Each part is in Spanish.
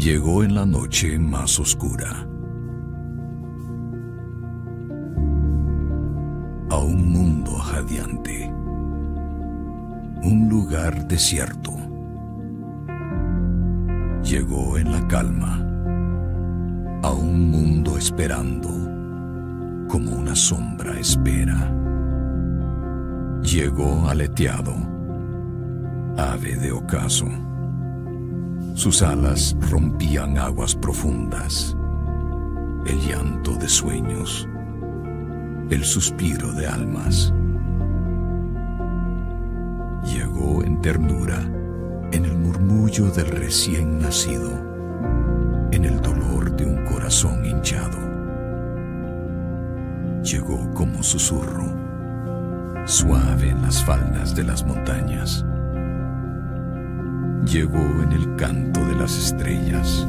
Llegó en la noche más oscura. A un mundo jadeante. Un lugar desierto. Llegó en la calma. A un mundo esperando. Como una sombra espera. Llegó aleteado. Ave de ocaso. Sus alas rompían aguas profundas, el llanto de sueños, el suspiro de almas. Llegó en ternura, en el murmullo del recién nacido, en el dolor de un corazón hinchado. Llegó como susurro, suave en las faldas de las montañas llegó en el canto de las estrellas.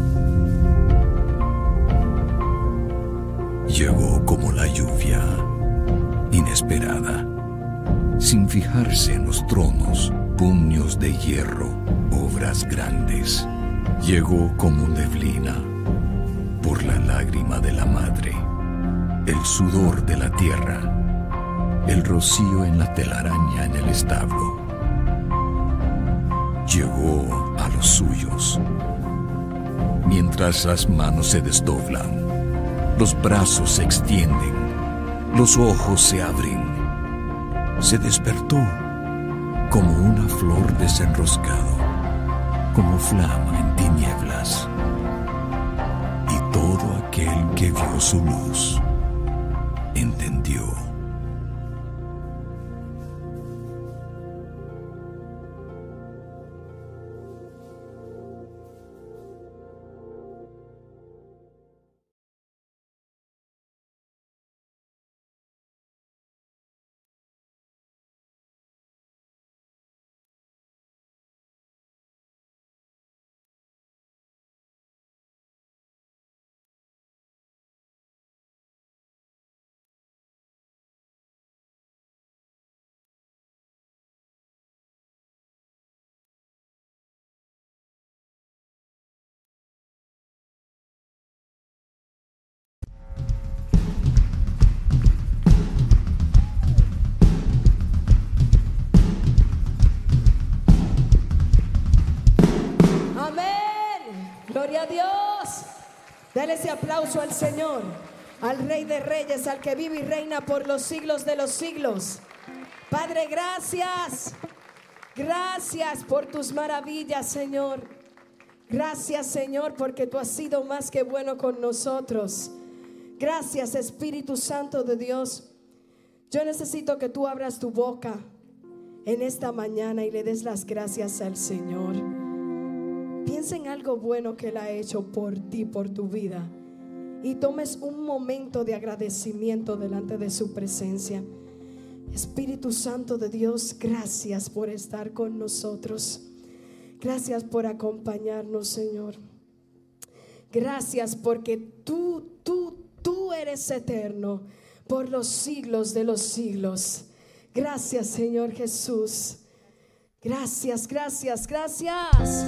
Llegó como la lluvia, inesperada, sin fijarse en los tronos, puños de hierro, obras grandes. Llegó como neblina, por la lágrima de la madre, el sudor de la tierra, el rocío en la telaraña en el establo llegó a los suyos. Mientras las manos se desdoblan, los brazos se extienden, los ojos se abren, se despertó como una flor desenroscado, como flama en tinieblas. Y todo aquel que vio su luz entendió. Al Señor, al Rey de Reyes, al que vive y reina por los siglos de los siglos. Padre, gracias. Gracias por tus maravillas, Señor. Gracias, Señor, porque tú has sido más que bueno con nosotros. Gracias, Espíritu Santo de Dios. Yo necesito que tú abras tu boca en esta mañana y le des las gracias al Señor. Piensa en algo bueno que Él ha hecho por ti, por tu vida. Y tomes un momento de agradecimiento delante de su presencia. Espíritu Santo de Dios, gracias por estar con nosotros. Gracias por acompañarnos, Señor. Gracias porque tú, tú, tú eres eterno por los siglos de los siglos. Gracias, Señor Jesús. Gracias, gracias, gracias.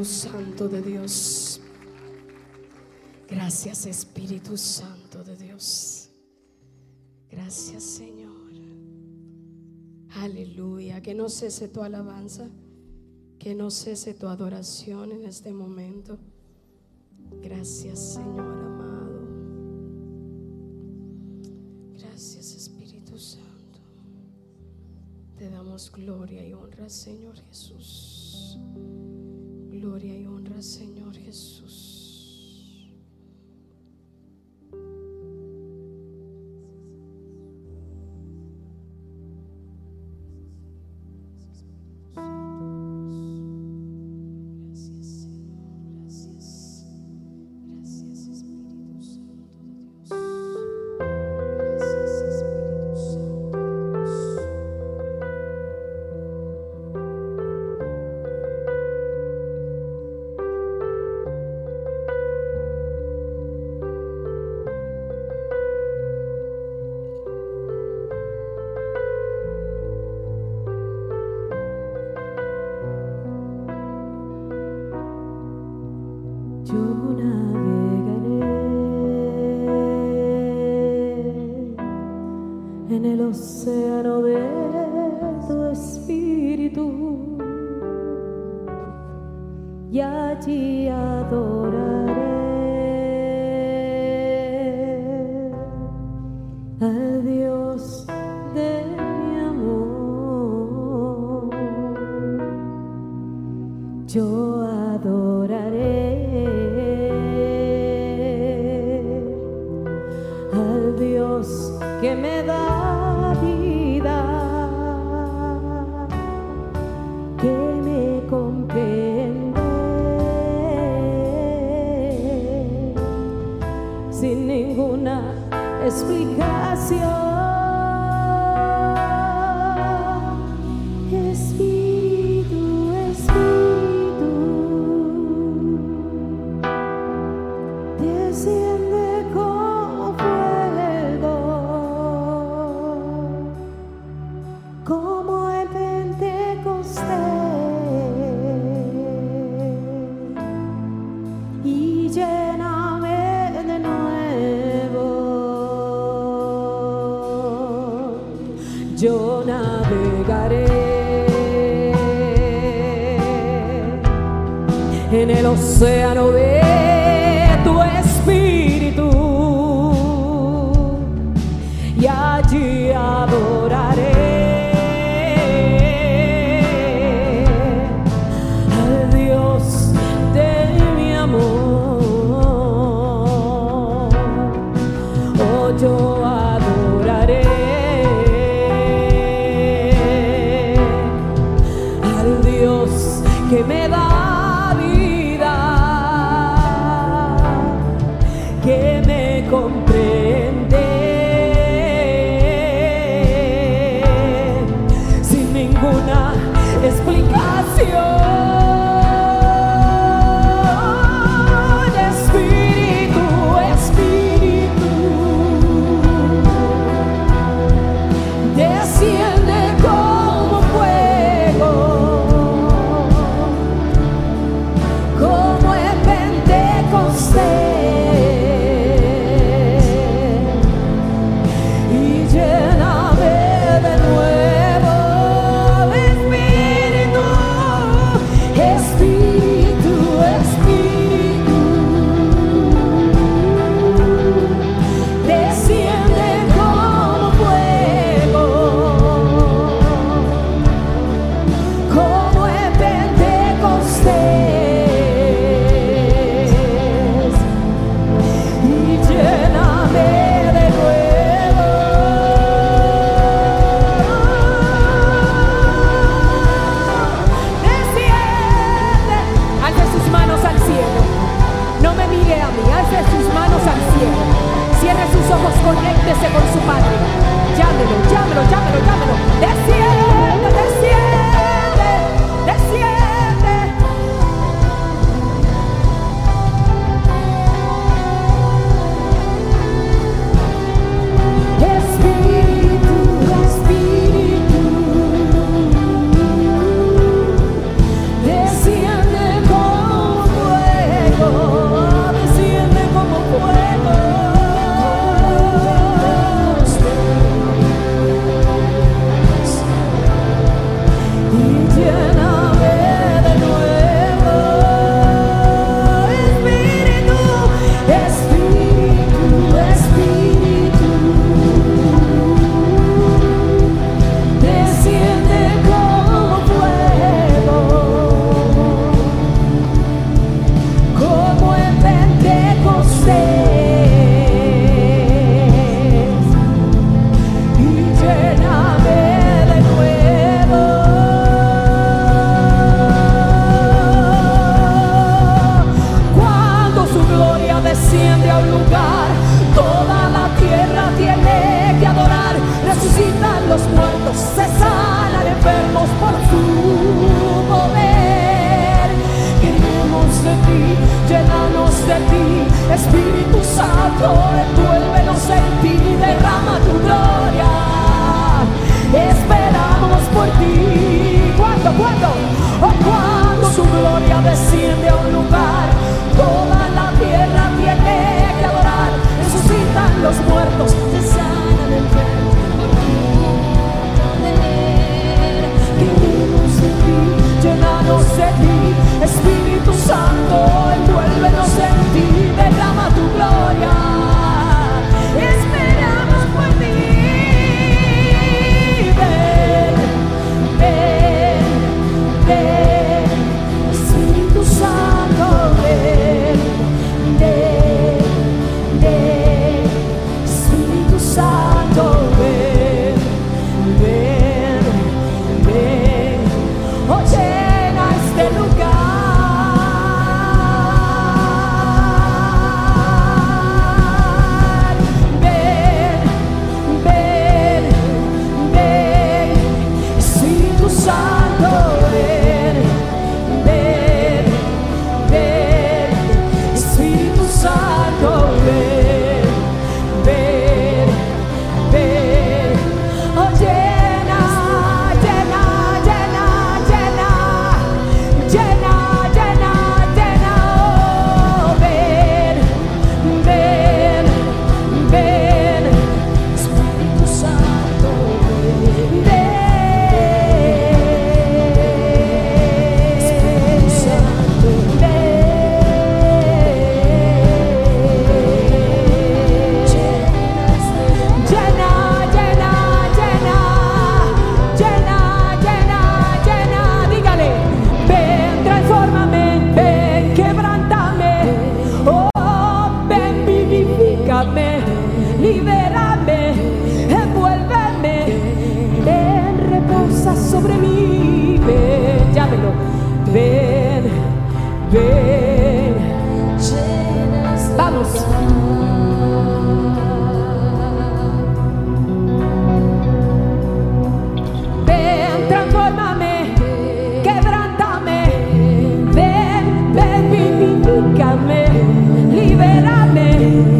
Espíritu Santo de Dios. Gracias Espíritu Santo de Dios. Gracias Señor. Aleluya. Que no cese tu alabanza. Que no cese tu adoración en este momento. Gracias Señor amado. Gracias Espíritu Santo. Te damos gloria y honra Señor Jesús. Gloria y honra, Señor Jesús. en el océano de tu espíritu y allí adoro. Espíritu Santo, envuélvenos en ti y derrama tu gloria. Esperamos por ti. Cuando, cuando, oh, cuando su gloria desciende a un lugar, toda la tierra tiene que adorar. Resucitan los muertos, te sanan enfermos. Llenados de ti Espíritu Santo, envuélvenos en ti, derrama tu gloria. Vivifícame, libérame,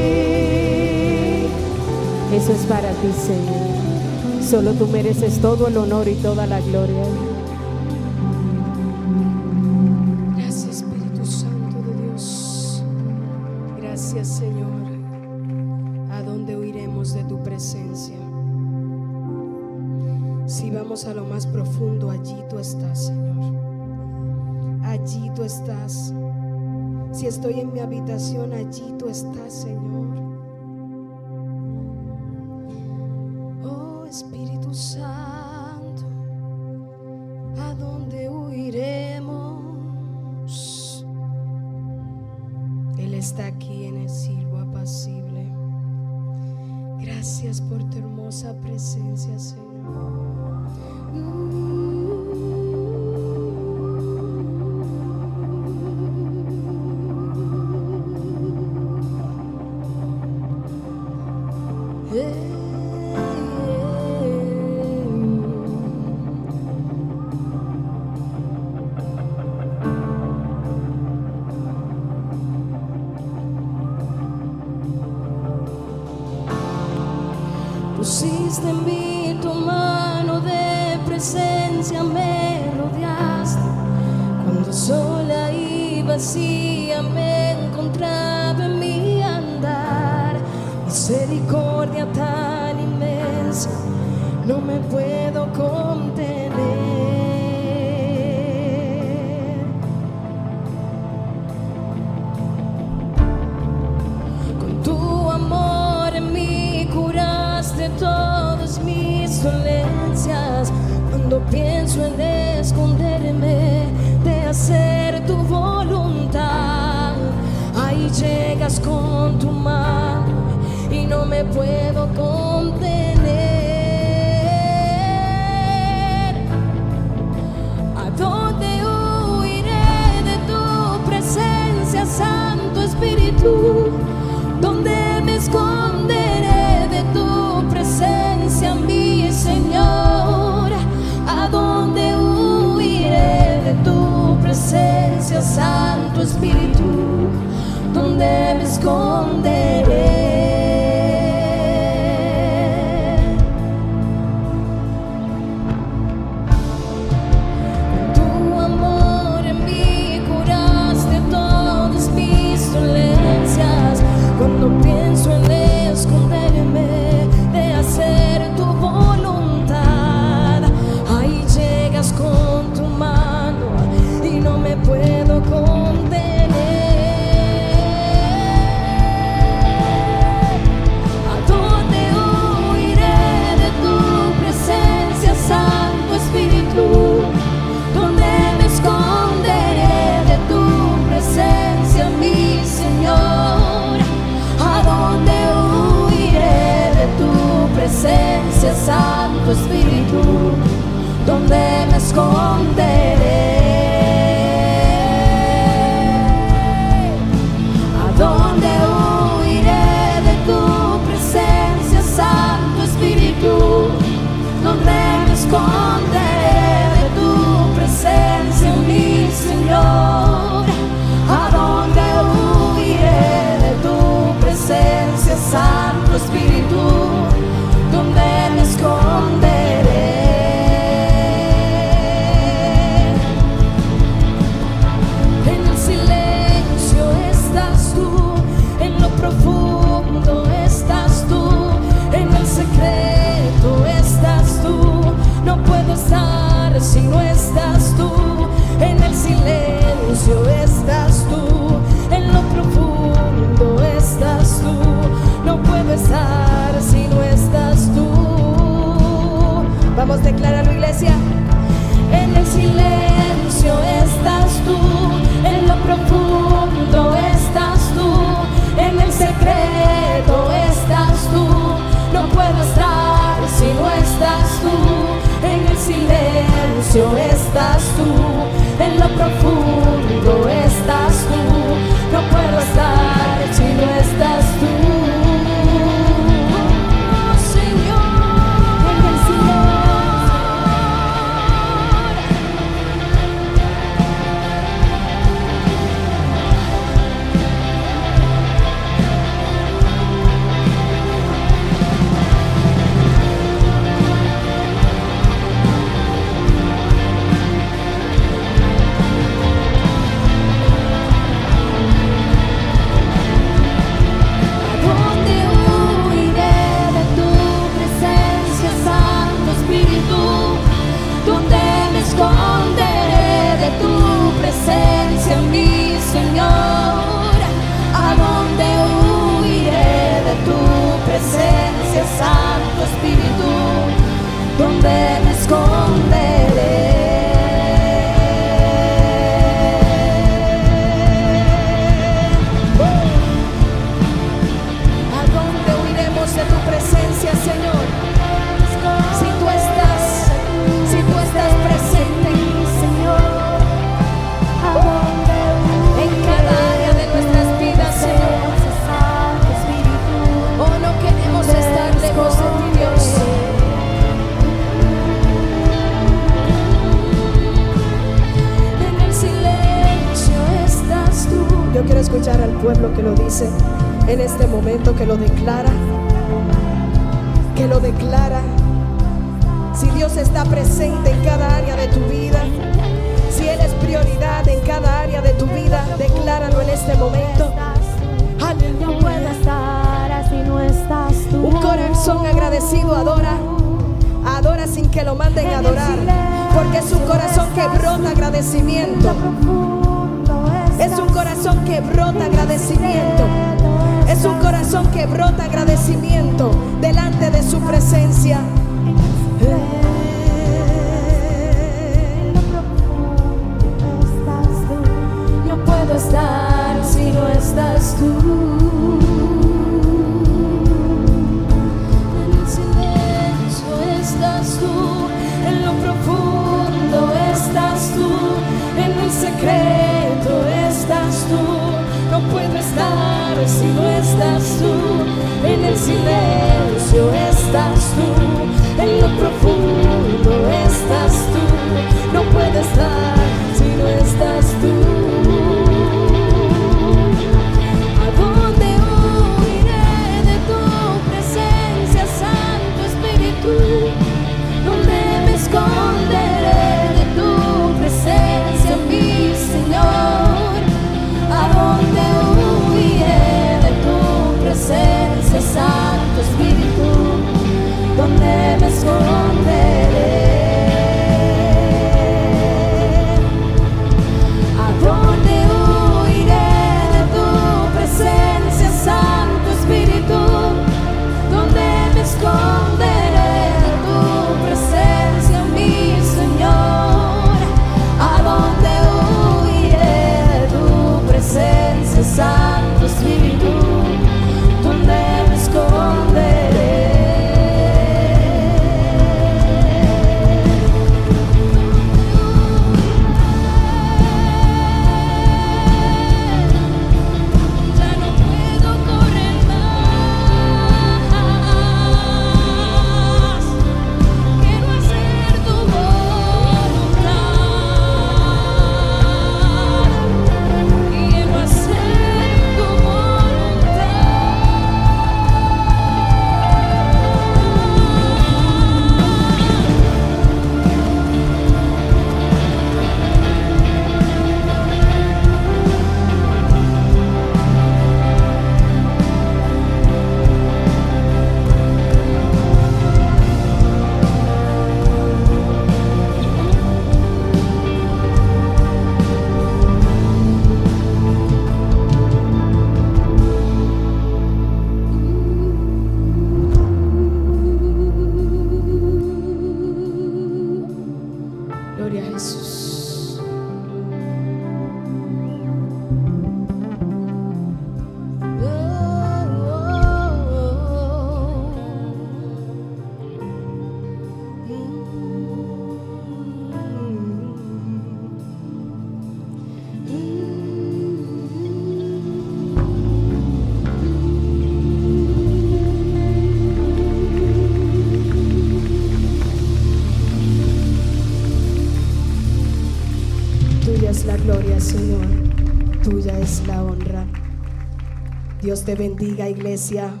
Te bendiga, iglesia.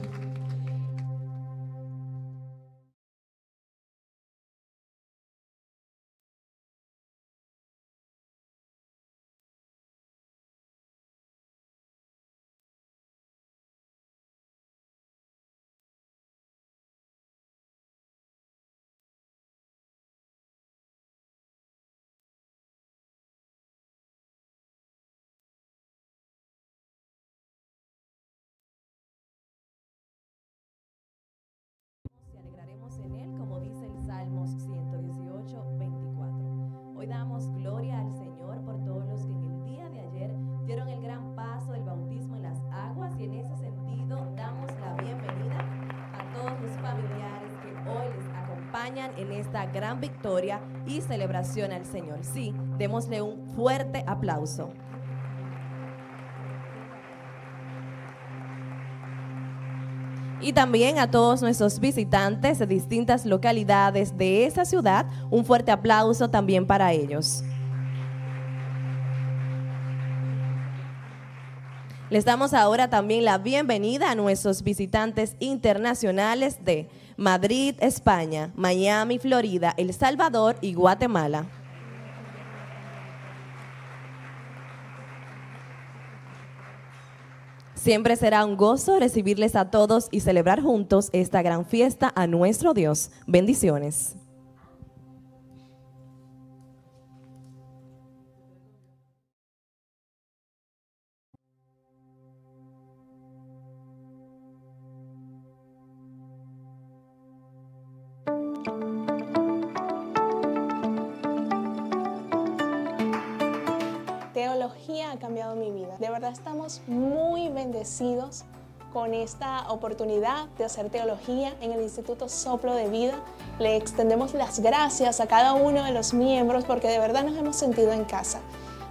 En esta gran victoria y celebración al Señor. Sí, démosle un fuerte aplauso. y también a todos nuestros visitantes de distintas localidades de esa ciudad. Un fuerte aplauso también para ellos. Les damos ahora también la bienvenida a nuestros visitantes internacionales de Madrid, España, Miami, Florida, El Salvador y Guatemala. Siempre será un gozo recibirles a todos y celebrar juntos esta gran fiesta a nuestro Dios. Bendiciones. Estamos muy bendecidos con esta oportunidad de hacer teología en el Instituto Soplo de Vida. Le extendemos las gracias a cada uno de los miembros porque de verdad nos hemos sentido en casa.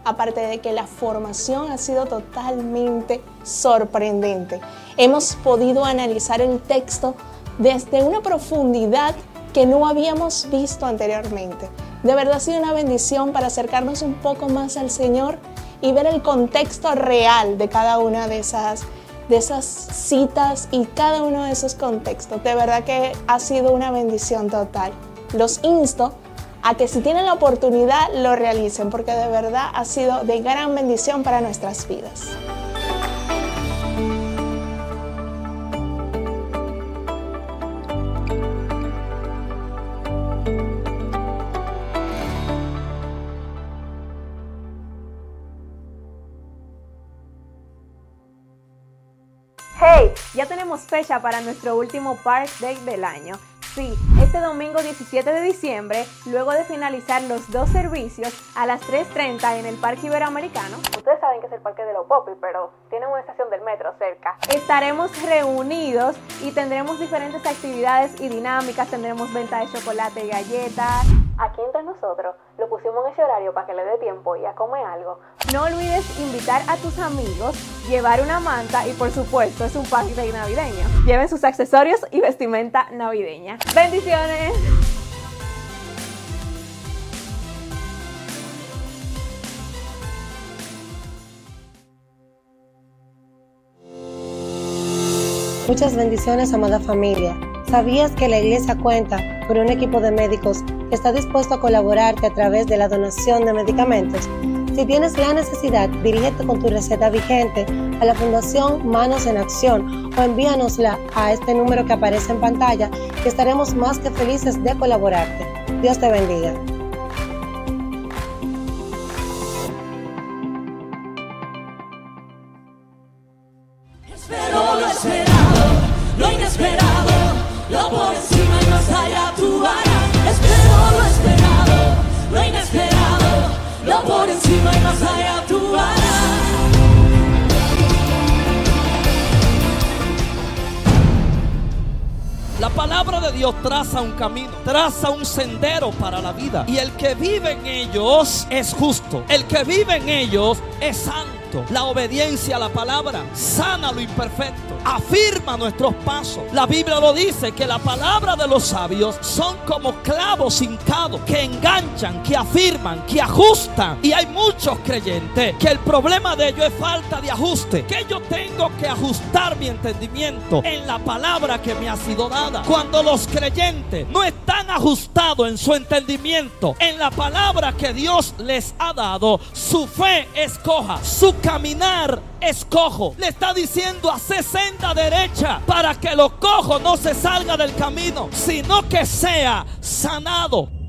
Aparte de que la formación ha sido totalmente sorprendente. Hemos podido analizar el texto desde una profundidad que no habíamos visto anteriormente. De verdad ha sido una bendición para acercarnos un poco más al Señor y ver el contexto real de cada una de esas, de esas citas y cada uno de esos contextos. De verdad que ha sido una bendición total. Los insto a que si tienen la oportunidad lo realicen porque de verdad ha sido de gran bendición para nuestras vidas. Ya tenemos fecha para nuestro último Park Day del año. Sí, este domingo 17 de diciembre, luego de finalizar los dos servicios a las 3.30 en el Parque Iberoamericano, ustedes saben que es el Parque de los Popis, pero tienen una estación del metro cerca, estaremos reunidos y tendremos diferentes actividades y dinámicas, tendremos venta de chocolate y galletas. Aquí entre nosotros lo pusimos en ese horario para que le dé tiempo y a comer algo. No olvides invitar a tus amigos, llevar una manta y por supuesto es un day navideño. Lleven sus accesorios y vestimenta navideña. Bendiciones. Muchas bendiciones, amada familia. ¿Sabías que la iglesia cuenta con un equipo de médicos que está dispuesto a colaborarte a través de la donación de medicamentos? Si tienes la necesidad, dirígete con tu receta vigente a la Fundación Manos en Acción o envíanosla a este número que aparece en pantalla y estaremos más que felices de colaborarte. Dios te bendiga. Traza un camino, traza un sendero para la vida. Y el que vive en ellos es justo. El que vive en ellos es santo. La obediencia a la palabra sana lo imperfecto. Afirma nuestros pasos. La Biblia lo dice que la palabra de los sabios son como clavos hincados que enganchan, que afirman, que ajustan. Y hay muchos creyentes que el problema de ellos es falta de ajuste. Que yo tengo que ajustar mi entendimiento en la palabra que me ha sido dada. Cuando los creyentes no están ajustados en su entendimiento en la palabra que Dios les ha dado, su fe es coja, su caminar es cojo. Le está diciendo a senda derecha para que lo cojo no se salga del camino, sino que sea sanado.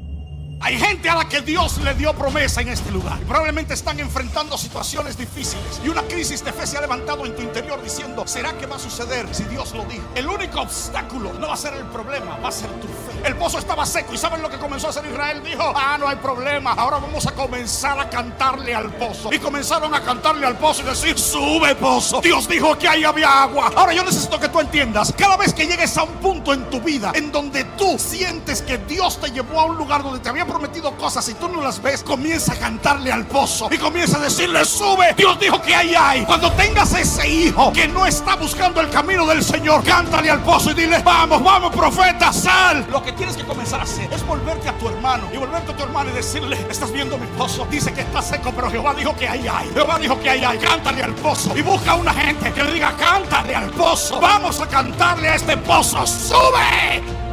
Hay gente a la que Dios le dio promesa en este lugar. Y probablemente están enfrentando situaciones difíciles. Y una crisis de fe se ha levantado en tu interior diciendo, ¿será que va a suceder si Dios lo dijo? El único obstáculo no va a ser el problema, va a ser tu fe. El pozo estaba seco y ¿saben lo que comenzó a hacer Israel? Dijo, ah, no hay problema. Ahora vamos a comenzar a cantarle al pozo. Y comenzaron a cantarle al pozo y decir, sube pozo. Dios dijo que ahí había agua. Ahora yo necesito que tú entiendas, cada vez que llegues a un punto en tu vida en donde tú sientes que Dios te llevó a un lugar donde te había prometido cosas y tú no las ves, comienza a cantarle al pozo y comienza a decirle, sube. Dios dijo que ahí hay. Cuando tengas ese hijo que no está buscando el camino del Señor, cántale al pozo y dile, vamos, vamos, profeta, sal. Lo que tienes que comenzar a hacer es volverte a tu hermano y volverte a tu hermano y decirle, estás viendo mi pozo. Dice que está seco, pero Jehová dijo que ahí hay. Jehová dijo que ahí hay. Cántale al pozo y busca una gente que le diga, cántale al pozo. Vamos a cantarle a este pozo. Sube.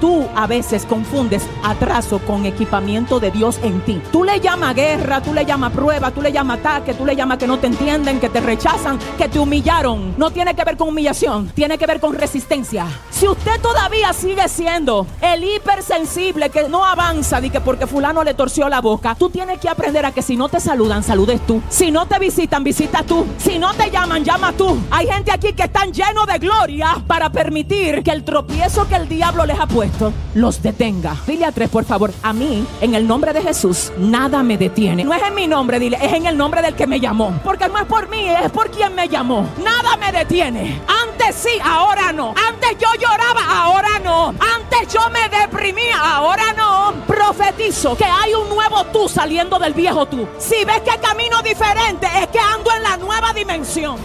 Tú a veces confundes atraso con equipamiento de Dios en ti. Tú le llamas guerra, tú le llamas prueba, tú le llamas ataque, tú le llamas que no te entienden, que te rechazan, que te humillaron. No tiene que ver con humillación, tiene que ver con resistencia. Si usted todavía sigue siendo el hipersensible que no avanza de que porque fulano le torció la boca, tú tienes que aprender a que si no te saludan, saludes tú. Si no te visitan, visita tú. Si no te llaman, llama tú. Hay gente aquí que están llenos de gloria para permitir que el tropiezo que el diablo les ha puesto los detenga. Dile a tres, por favor, a mí, en el nombre de Jesús, nada me detiene. No es en mi nombre, dile, es en el nombre del que me llamó. Porque no es por mí, es por quien me llamó. Nada me detiene. Antes sí, ahora no. Antes yo lloraba, ahora no. Antes yo me deprimía, ahora no. Profetizo que hay un nuevo tú saliendo del viejo tú. Si ves que camino diferente, es que ando en la nueva dimensión.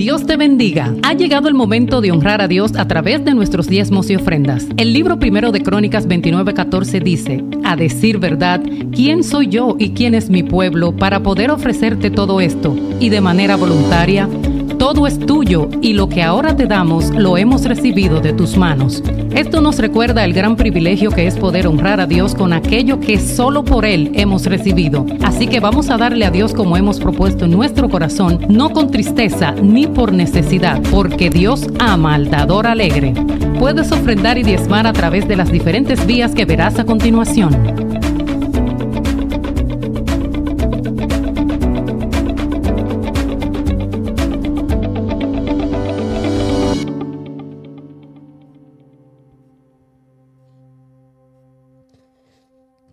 Dios te bendiga. Ha llegado el momento de honrar a Dios a través de nuestros diezmos y ofrendas. El libro primero de Crónicas 29:14 dice, a decir verdad, ¿quién soy yo y quién es mi pueblo para poder ofrecerte todo esto? Y de manera voluntaria, todo es tuyo y lo que ahora te damos lo hemos recibido de tus manos. Esto nos recuerda el gran privilegio que es poder honrar a Dios con aquello que solo por Él hemos recibido. Así que vamos a darle a Dios como hemos propuesto en nuestro corazón, no con tristeza ni por necesidad, porque Dios ama al dador alegre. Puedes ofrendar y diezmar a través de las diferentes vías que verás a continuación.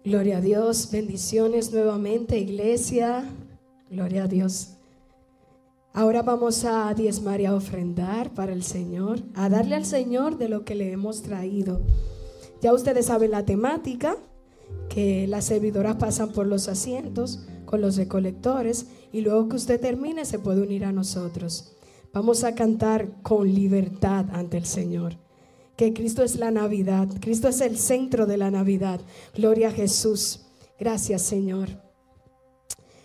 Gloria a Dios, bendiciones nuevamente, iglesia. Gloria a Dios. Ahora vamos a diezmar y a ofrendar para el Señor, a darle al Señor de lo que le hemos traído. Ya ustedes saben la temática, que las servidoras pasan por los asientos con los recolectores y luego que usted termine se puede unir a nosotros. Vamos a cantar con libertad ante el Señor que Cristo es la Navidad, Cristo es el centro de la Navidad. Gloria a Jesús. Gracias Señor.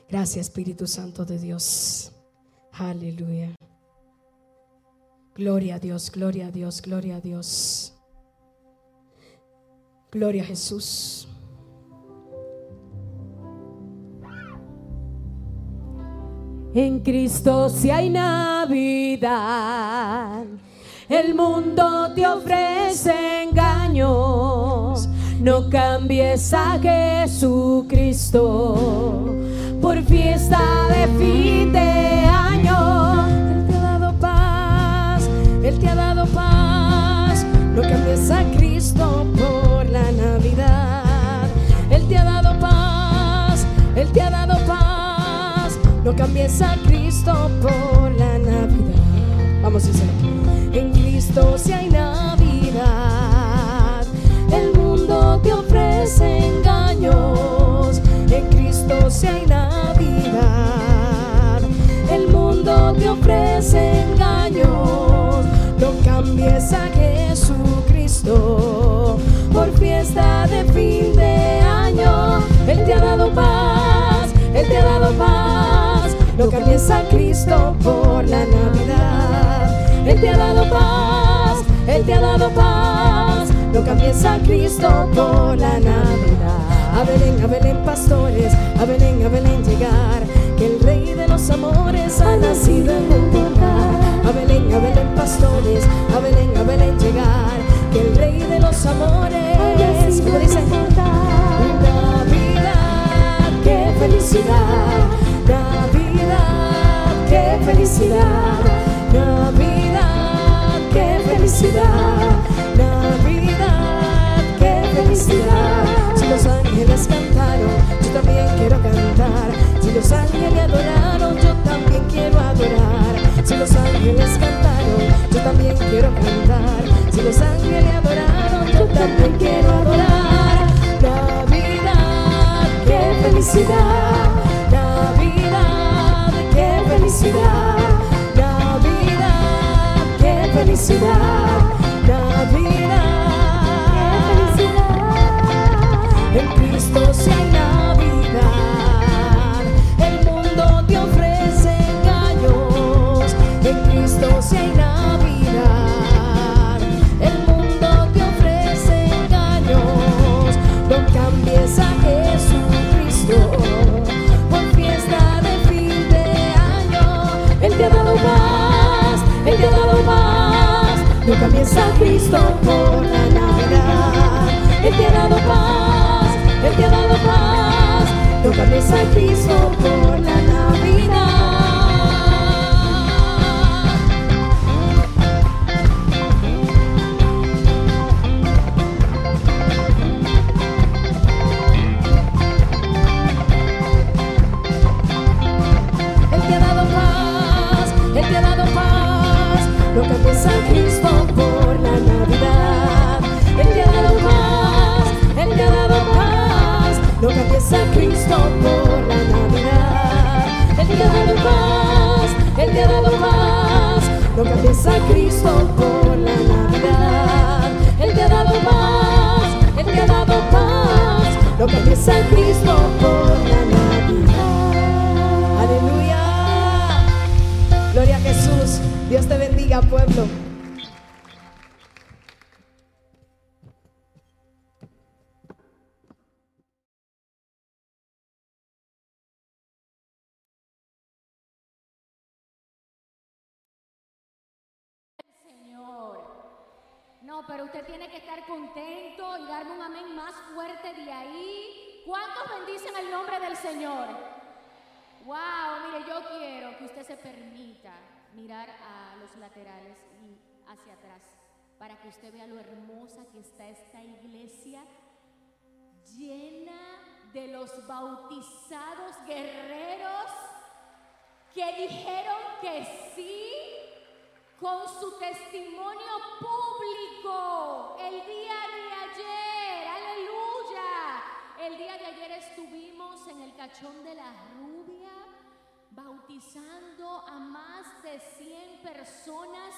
Gracias Espíritu Santo de Dios. Aleluya. Gloria a Dios, gloria a Dios, gloria a Dios. Gloria a Jesús. En Cristo si hay Navidad. El mundo te ofrece engaños. No cambies a Jesucristo por fiesta de fin de año. Él te ha dado paz, Él te ha dado paz. No cambies a Cristo por la Navidad. Él te ha dado paz, Él te ha dado paz. No cambies a Cristo por la Navidad. Vamos, Isabel. Cristo si hay Navidad. El mundo te ofrece engaños. En Cristo si hay Navidad. El mundo te ofrece engaños. No cambies a Jesucristo por fiesta de fin de año. Él te ha dado paz, Él te ha dado paz. No cambies a Cristo por la Navidad. Él te ha dado paz, Él te ha dado paz. No cambies a Cristo por la Navidad. A Belén, a Belén, pastores, a Belén, a Belén llegar. Que el Rey de los amores ha nacido en un lugar. A Belén, a Belén, pastores, a Belén, a Belén llegar. Que el Rey de los amores, como dice, Navidad, qué felicidad. Navidad, qué felicidad. Navidad, felicidad. Navidad, qué felicidad. Si los ángeles cantaron, yo también quiero cantar. Si los ángeles adoraron, yo también quiero adorar. Si los ángeles cantaron, yo también quiero cantar. Si los ángeles adoraron, yo también quiero adorar. Navidad, qué felicidad. Navidad, qué felicidad. Navidad, qué felicidad. A Cristo por la Navidad. Él te ha dado paz, Él te ha dado paz. A Cristo por la Navidad. Él te ha dado paz, Él te ha dado paz. Cristo A Cristo por la Navidad. Él te ha dado paz, Él te ha dado paz. No cambies a Cristo por la Navidad. Él te ha dado paz, Él te ha dado paz. No cambies a Cristo por la Navidad. Aleluya. Gloria a Jesús. Dios te bendiga, pueblo. Señor? Wow, mire, yo quiero que usted se permita mirar a los laterales y hacia atrás para que usted vea lo hermosa que está esta iglesia llena de los bautizados guerreros que dijeron que sí con su testimonio público el día de. El día de ayer estuvimos en el cachón de la rubia bautizando a más de 100 personas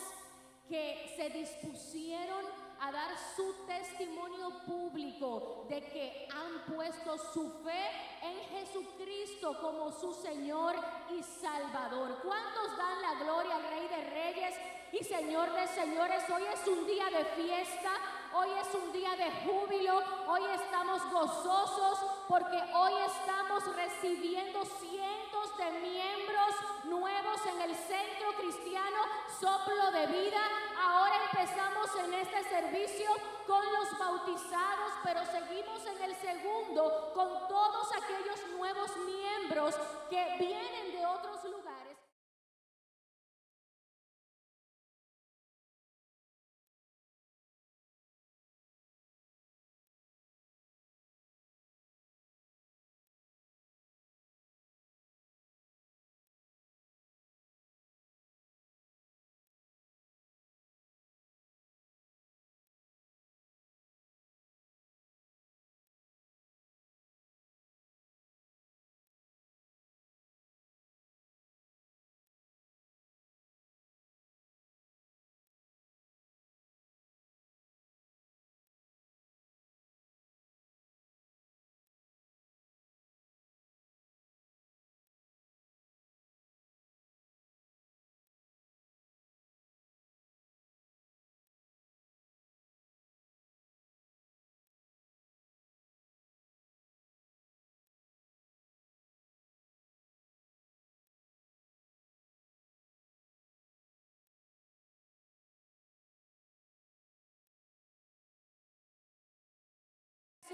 que se dispusieron a dar su testimonio público de que han puesto su fe en Jesucristo como su Señor y Salvador. ¿Cuántos dan la gloria al Rey de Reyes y Señor de Señores? Hoy es un día de fiesta, hoy es un día de júbilo, hoy estamos gozosos porque hoy estamos recibiendo cientos de miembros nuevos en el Centro Cristiano Soplo de Vida. Ahora empezamos en este servicio con los bautizados, pero seguimos en el segundo con todos aquellos nuevos miembros que vienen de otros lugares.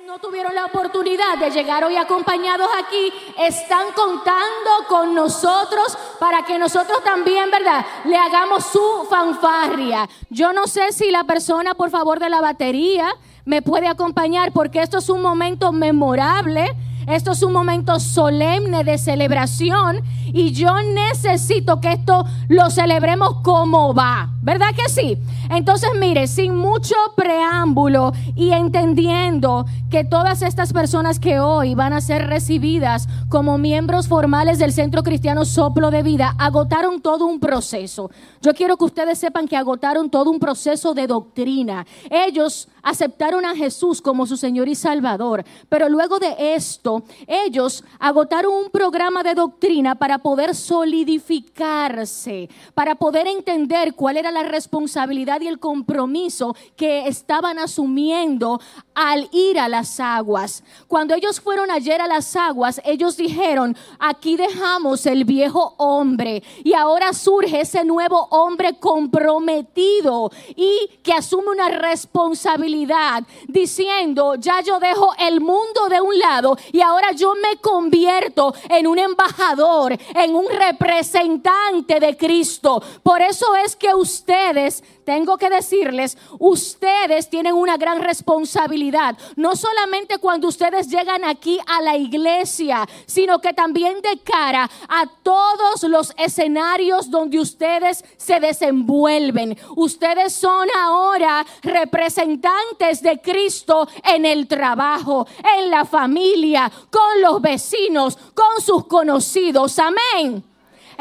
No tuvieron la oportunidad de llegar hoy acompañados aquí, están contando con nosotros para que nosotros también, ¿verdad? Le hagamos su fanfarria. Yo no sé si la persona, por favor, de la batería me puede acompañar porque esto es un momento memorable. Esto es un momento solemne de celebración y yo necesito que esto lo celebremos como va. ¿Verdad que sí? Entonces, mire, sin mucho preámbulo y entendiendo que todas estas personas que hoy van a ser recibidas como miembros formales del Centro Cristiano Soplo de Vida, agotaron todo un proceso. Yo quiero que ustedes sepan que agotaron todo un proceso de doctrina. Ellos aceptaron a Jesús como su Señor y Salvador, pero luego de esto, ellos agotaron un programa de doctrina para poder solidificarse, para poder entender cuál era la responsabilidad y el compromiso que estaban asumiendo al ir a las aguas. Cuando ellos fueron ayer a las aguas, ellos dijeron, aquí dejamos el viejo hombre y ahora surge ese nuevo hombre comprometido y que asume una responsabilidad diciendo, ya yo dejo el mundo de un lado y ahora yo me convierto en un embajador, en un representante de Cristo. Por eso es que ustedes, tengo que decirles, ustedes tienen una gran responsabilidad, no solamente cuando ustedes llegan aquí a la iglesia, sino que también de cara a todos los escenarios donde ustedes se desenvuelven. Ustedes son ahora representantes de Cristo en el trabajo, en la familia, con los vecinos, con sus conocidos. Amén.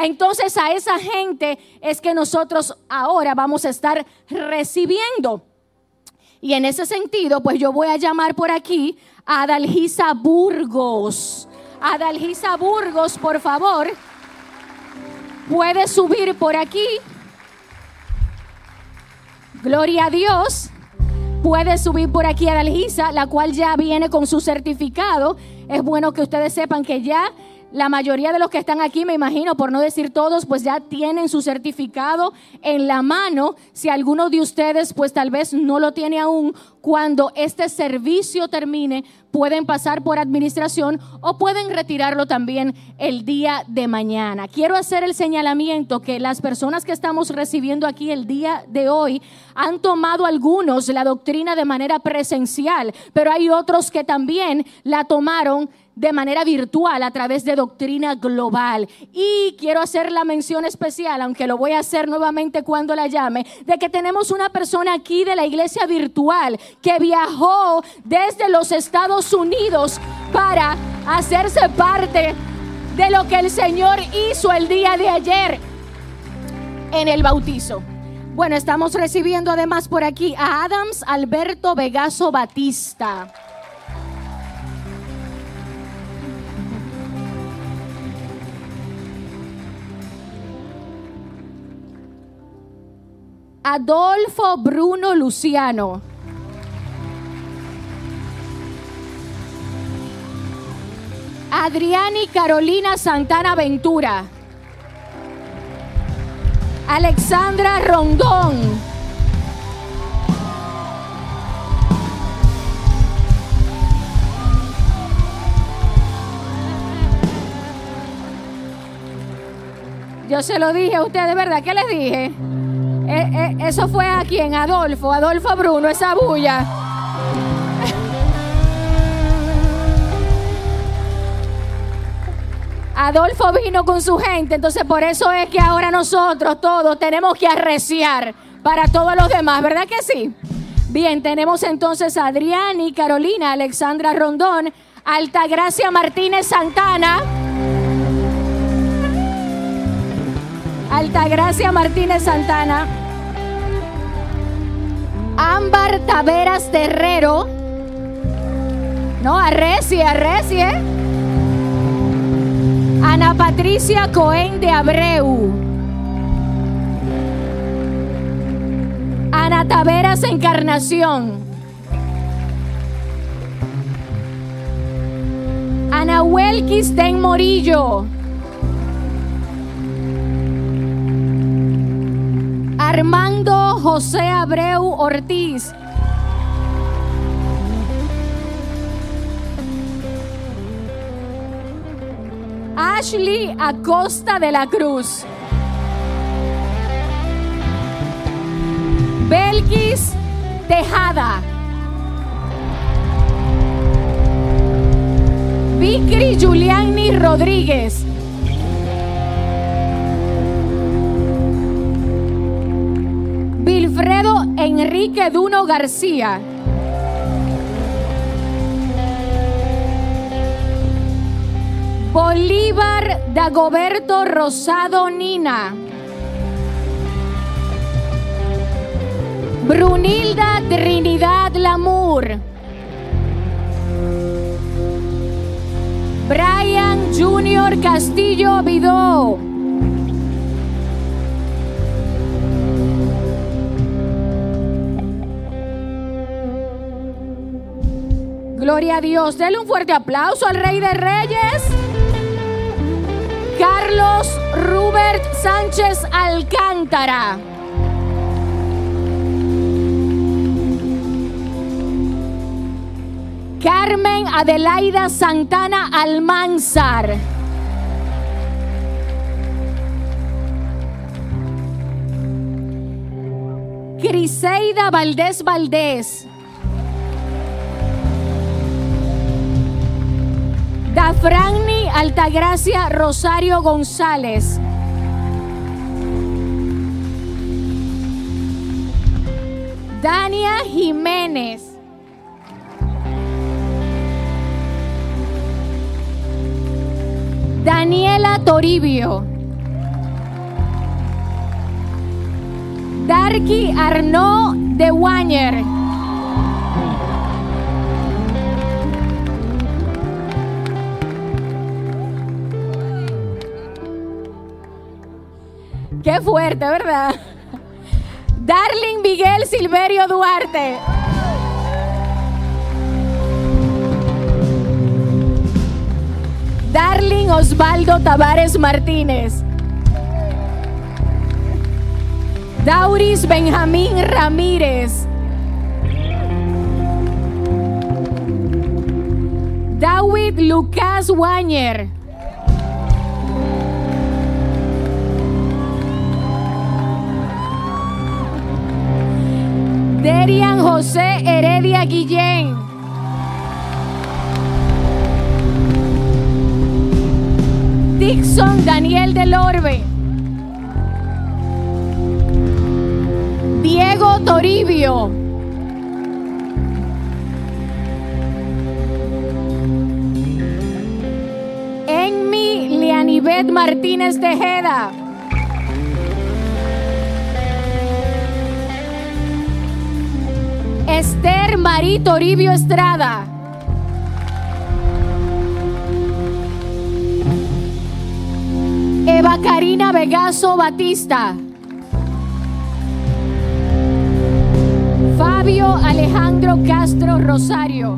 Entonces a esa gente es que nosotros ahora vamos a estar recibiendo. Y en ese sentido, pues yo voy a llamar por aquí a Adalgisa Burgos. Adalgisa Burgos, por favor, puede subir por aquí. Gloria a Dios. Puede subir por aquí a Adalgisa, la cual ya viene con su certificado. Es bueno que ustedes sepan que ya la mayoría de los que están aquí, me imagino, por no decir todos, pues ya tienen su certificado en la mano. Si alguno de ustedes, pues tal vez no lo tiene aún, cuando este servicio termine, pueden pasar por administración o pueden retirarlo también el día de mañana. Quiero hacer el señalamiento que las personas que estamos recibiendo aquí el día de hoy han tomado algunos la doctrina de manera presencial, pero hay otros que también la tomaron de manera virtual a través de doctrina global. Y quiero hacer la mención especial, aunque lo voy a hacer nuevamente cuando la llame, de que tenemos una persona aquí de la iglesia virtual que viajó desde los Estados Unidos para hacerse parte de lo que el Señor hizo el día de ayer en el bautizo. Bueno, estamos recibiendo además por aquí a Adams Alberto Vegaso Batista. Adolfo Bruno Luciano. Adriani Carolina Santana Ventura. Alexandra Rondón. Yo se lo dije a ustedes, ¿verdad? ¿Qué les dije? Eh, eh, eso fue a quien, Adolfo, Adolfo Bruno, esa bulla. Adolfo vino con su gente, entonces por eso es que ahora nosotros todos tenemos que arreciar para todos los demás, ¿verdad que sí? Bien, tenemos entonces a Adrián y Carolina, Alexandra Rondón, Altagracia Martínez Santana. Altagracia Martínez Santana. Ámbar Taveras Terrero. No, arrecie, arrecie. Ana Patricia Cohen de Abreu. Ana Taveras Encarnación. Ana Huelquis Den Morillo. Armando José Abreu Ortiz. Ashley Acosta de la Cruz. Belkis Tejada. Vicri Giuliani Rodríguez. Enrique Duno García. Bolívar Dagoberto Rosado Nina. Brunilda Trinidad Lamour. Brian Junior Castillo Vidó. Gloria a Dios. Denle un fuerte aplauso al Rey de Reyes. Carlos Rubert Sánchez Alcántara. Carmen Adelaida Santana Almanzar. Criseida Valdés Valdés. Dafrani Altagracia Rosario González. Dania Jiménez. Daniela Toribio. Darky Arnaud de Wañer. Qué fuerte, ¿verdad? Darling Miguel Silverio Duarte. Darling Osvaldo Tavares Martínez. Dauris Benjamín Ramírez. David Lucas Wañer. Derian José Heredia Guillén. Dixon Daniel del Orbe. Diego Toribio. Enmi Leanibet Martínez Tejeda. Esther Marí Toribio Estrada. Eva Karina Vegaso Batista. Fabio Alejandro Castro Rosario.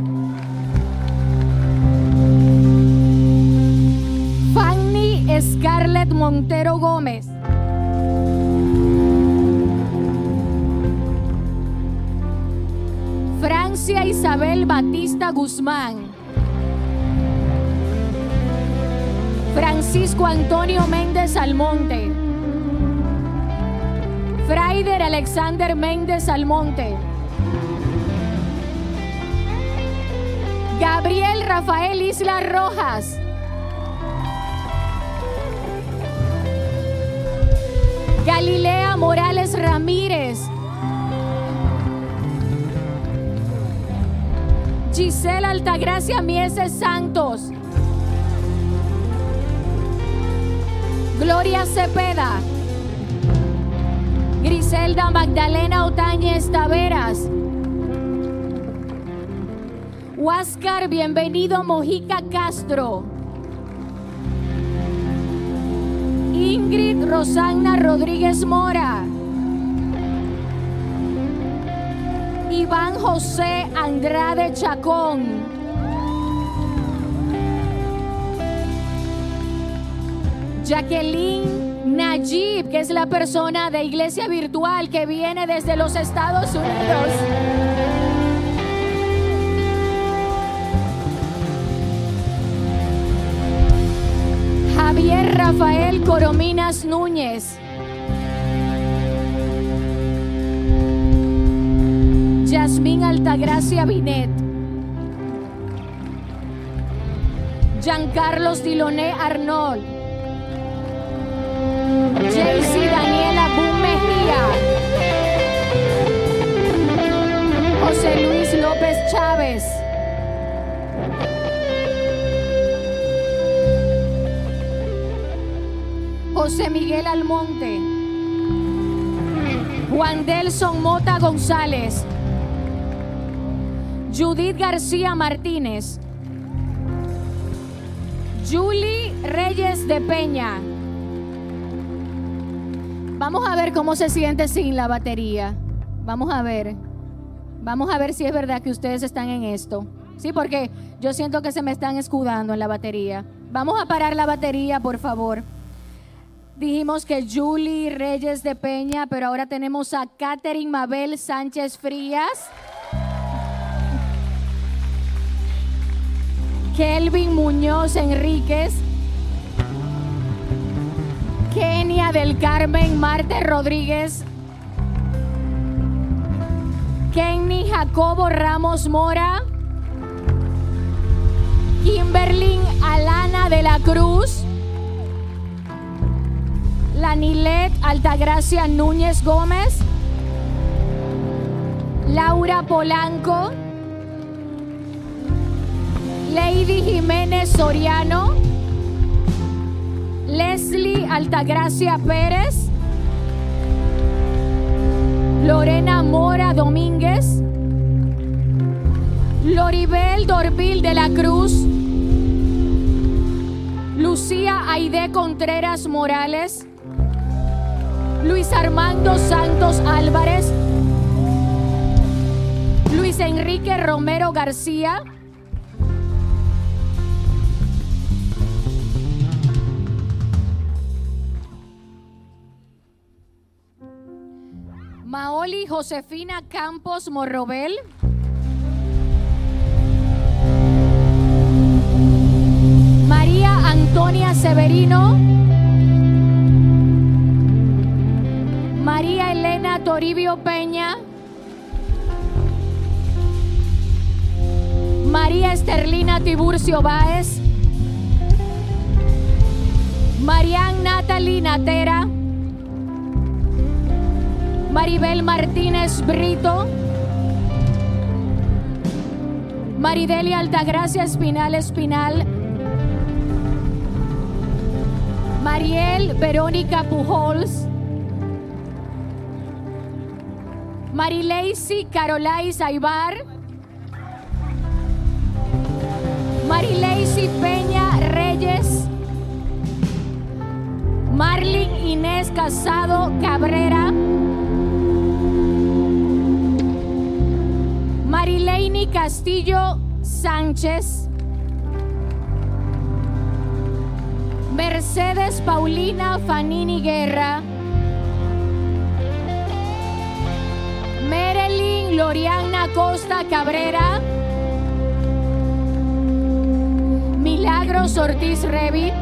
Fanny Scarlett Montero Gómez. Francia Isabel Batista Guzmán. Francisco Antonio Méndez Almonte. Fraider Alexander Méndez Almonte. Gabriel Rafael Isla Rojas. Galilea Morales Ramírez. Gisela Altagracia Mieses Santos. Gloria Cepeda. Griselda Magdalena Otañez Taveras. Huáscar, bienvenido Mojica Castro. Ingrid Rosana Rodríguez Mora. Iván José Andrade Chacón. Jacqueline Najib, que es la persona de Iglesia Virtual que viene desde los Estados Unidos. Rafael Corominas Núñez. Yasmín Altagracia Binet. Giancarlos Diloné Arnold. Jaycee Daniela Boom Mejía. José Luis López Chávez. José Miguel Almonte. Juan Delson Mota González. Judith García Martínez. Julie Reyes de Peña. Vamos a ver cómo se siente sin la batería. Vamos a ver. Vamos a ver si es verdad que ustedes están en esto. Sí, porque yo siento que se me están escudando en la batería. Vamos a parar la batería, por favor. Dijimos que Julie Reyes de Peña, pero ahora tenemos a Catherine Mabel Sánchez Frías. Kelvin Muñoz Enríquez. Kenia del Carmen Marte Rodríguez. Kenny Jacobo Ramos Mora. Kimberlyn Alana de la Cruz. Lanilet Altagracia Núñez Gómez. Laura Polanco. Lady Jiménez Soriano. Leslie Altagracia Pérez. Lorena Mora Domínguez. Loribel Dorvil de la Cruz. Lucía Aide Contreras Morales. Luis Armando Santos Álvarez. Luis Enrique Romero García. Maoli Josefina Campos Morrobel. María Antonia Severino. María Elena Toribio Peña. María Esterlina Tiburcio Báez. Marian Natalie Natera. Maribel Martínez Brito. Maridelia Altagracia Espinal Espinal. Mariel Verónica Pujols. Marileisi Carolais Aibar. Marileisi Peña Reyes. Marlin Inés Casado Cabrera. Marileini Castillo Sánchez. Mercedes Paulina Fanini Guerra. Marilyn Loriana Costa Cabrera. Milagros Ortiz Revit.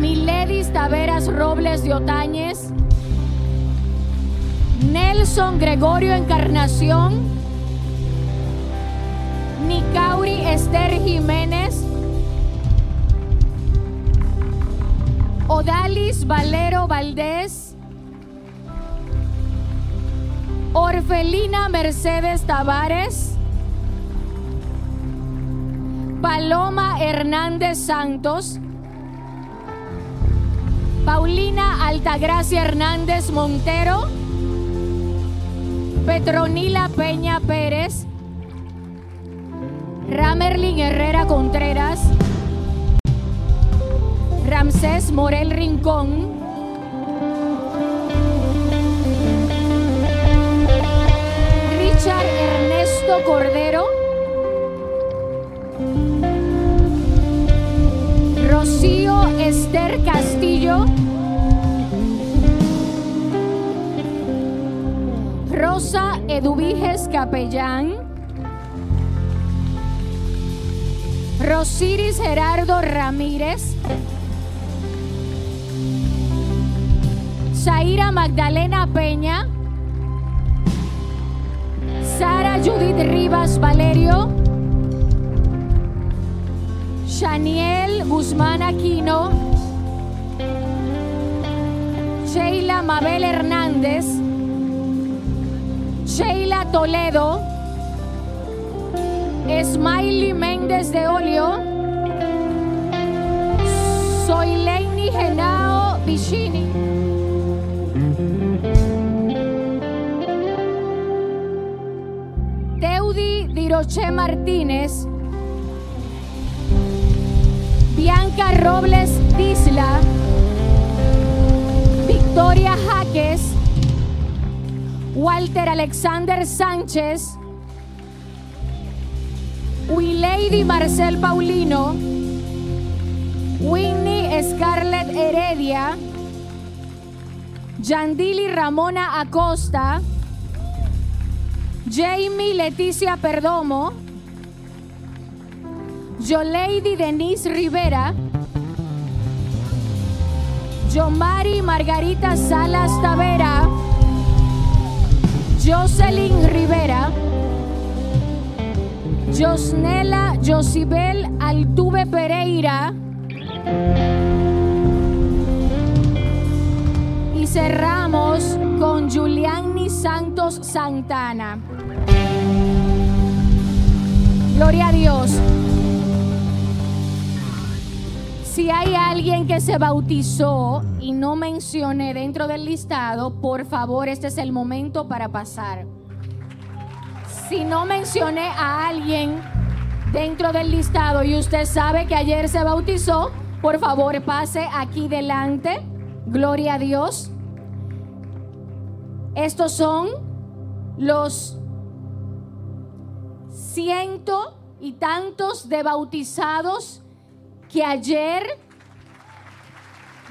Miledis Taveras Robles de Otañez. Nelson Gregorio Encarnación. Nicauri Esther Jiménez. Odalis Valero Valdés. Orfelina Mercedes Tavares. Paloma Hernández Santos. Paulina Altagracia Hernández Montero. Petronila Peña Pérez. Ramerlin Herrera Contreras. Ramsés Morel Rincón. Richard Ernesto Cordero. Rocío Esther Castillo. Rosa Eduviges Capellán. Rosiris Gerardo Ramírez. Zaira Magdalena Peña. Sara Judith Rivas Valerio. Shaniel Guzmán Aquino. Sheila Mabel Hernández. Sheila Toledo. Smiley Méndez de Olio. Soy Leini Genao Vicini. Teudi Diroche Martínez. Bianca Robles Disla. Victoria Jaques. Walter Alexander Sánchez. Lady Marcel Paulino, Winnie Scarlett Heredia, Yandili Ramona Acosta, Jamie Leticia Perdomo, Lady Denise Rivera, Yomari Margarita Salas Tavera, Jocelyn Rivera, Josnela Josibel Altuve Pereira. Y cerramos con Juliani Santos Santana. Gloria a Dios. Si hay alguien que se bautizó y no mencioné dentro del listado, por favor, este es el momento para pasar. Si no mencioné a alguien dentro del listado y usted sabe que ayer se bautizó, por favor pase aquí delante. Gloria a Dios. Estos son los ciento y tantos de bautizados que ayer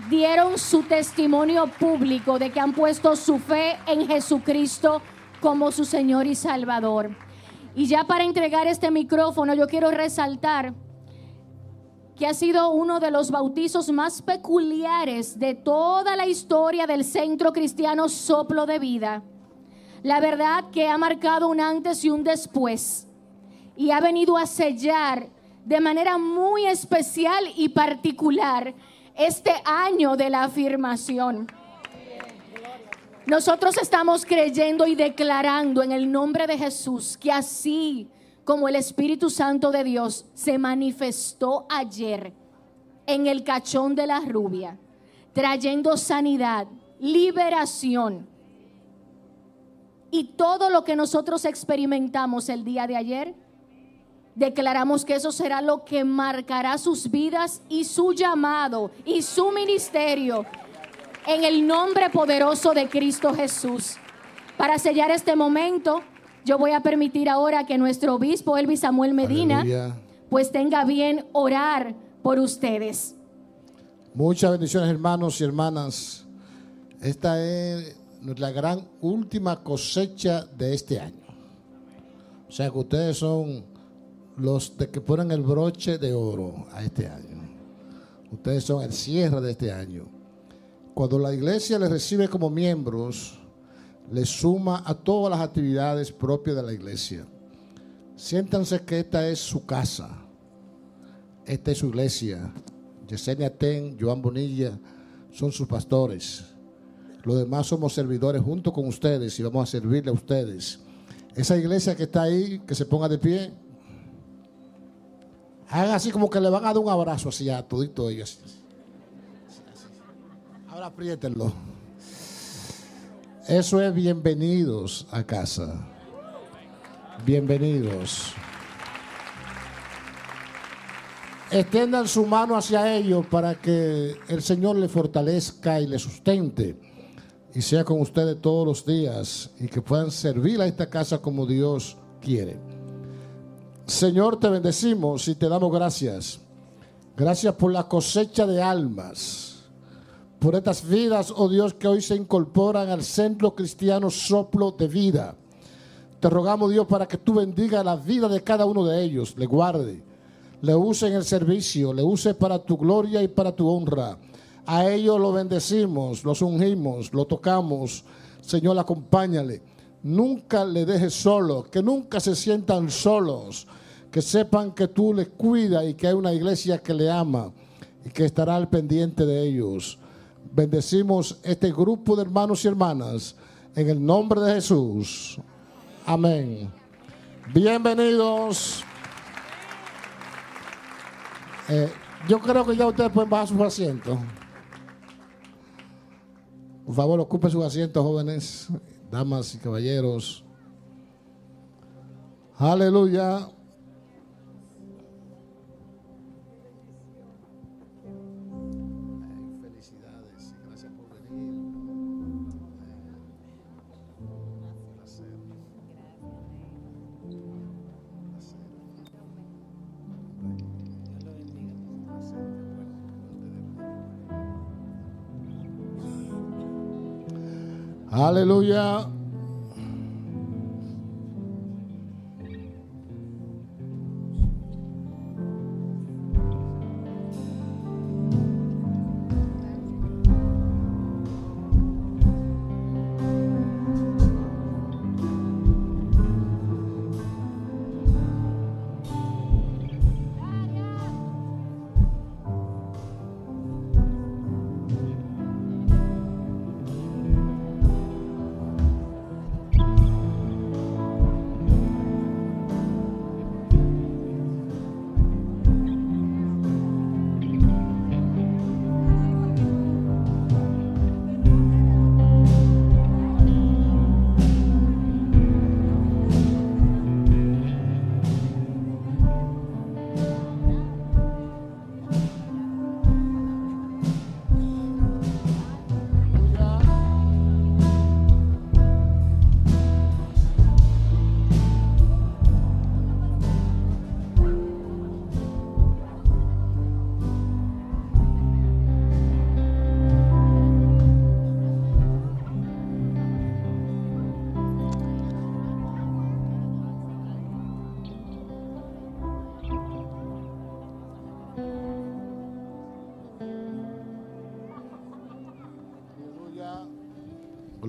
dieron su testimonio público de que han puesto su fe en Jesucristo como su Señor y Salvador. Y ya para entregar este micrófono, yo quiero resaltar que ha sido uno de los bautizos más peculiares de toda la historia del centro cristiano Soplo de Vida. La verdad que ha marcado un antes y un después y ha venido a sellar de manera muy especial y particular este año de la afirmación. Nosotros estamos creyendo y declarando en el nombre de Jesús que así como el Espíritu Santo de Dios se manifestó ayer en el cachón de la rubia, trayendo sanidad, liberación y todo lo que nosotros experimentamos el día de ayer, declaramos que eso será lo que marcará sus vidas y su llamado y su ministerio en el nombre poderoso de Cristo Jesús. Para sellar este momento, yo voy a permitir ahora que nuestro obispo Elvis Samuel Medina pues tenga bien orar por ustedes. Muchas bendiciones hermanos y hermanas. Esta es la gran última cosecha de este año. O sea que ustedes son los de que ponen el broche de oro a este año. Ustedes son el cierre de este año. Cuando la iglesia les recibe como miembros, les suma a todas las actividades propias de la iglesia. Siéntanse que esta es su casa. Esta es su iglesia. Yesenia Ten, Joan Bonilla son sus pastores. Los demás somos servidores junto con ustedes y vamos a servirle a ustedes. Esa iglesia que está ahí, que se ponga de pie, haga así como que le van a dar un abrazo así a todito ellos. Ahora apriétenlo. Eso es bienvenidos a casa. Bienvenidos. Extendan su mano hacia ellos para que el Señor le fortalezca y le sustente y sea con ustedes todos los días y que puedan servir a esta casa como Dios quiere. Señor, te bendecimos y te damos gracias. Gracias por la cosecha de almas por estas vidas, oh Dios, que hoy se incorporan al centro cristiano soplo de vida. Te rogamos, Dios, para que tú bendiga la vida de cada uno de ellos, le guarde, le use en el servicio, le use para tu gloria y para tu honra. A ellos lo bendecimos, los ungimos, lo tocamos. Señor, acompáñale. Nunca le dejes solo, que nunca se sientan solos, que sepan que tú les cuidas y que hay una iglesia que le ama y que estará al pendiente de ellos. Bendecimos este grupo de hermanos y hermanas en el nombre de Jesús. Amén. Bienvenidos. Eh, yo creo que ya ustedes pueden bajar sus asientos. Por favor, ocupen sus asientos, jóvenes, damas y caballeros. Aleluya. Aleluya.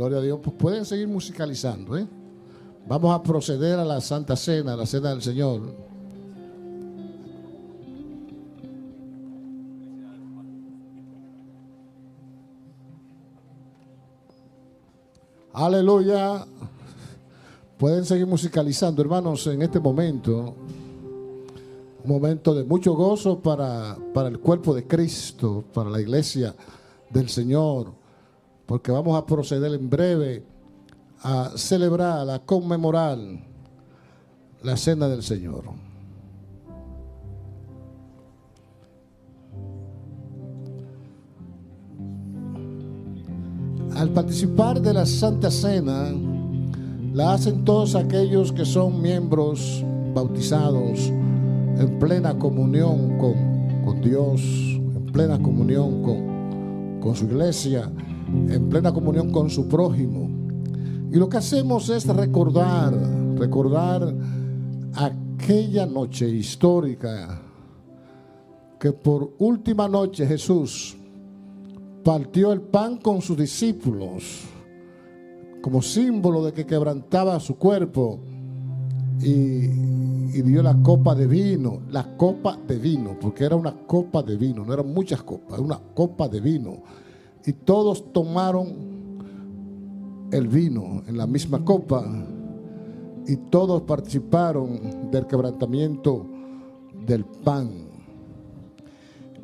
Gloria a Dios. Pues pueden seguir musicalizando. ¿eh? Vamos a proceder a la Santa Cena, a la Cena del Señor. Aleluya. Pueden seguir musicalizando, hermanos, en este momento. Un momento de mucho gozo para, para el cuerpo de Cristo, para la iglesia del Señor porque vamos a proceder en breve a celebrar, a conmemorar la cena del Señor. Al participar de la Santa Cena, la hacen todos aquellos que son miembros bautizados en plena comunión con, con Dios, en plena comunión con, con su iglesia en plena comunión con su prójimo. Y lo que hacemos es recordar, recordar aquella noche histórica que por última noche Jesús partió el pan con sus discípulos como símbolo de que quebrantaba su cuerpo y, y, dio la copa de vino, la copa de vino, porque era una copa de vino, no eran muchas copas, era una copa de vino y todos tomaron el vino en la misma copa y todos participaron del quebrantamiento del pan.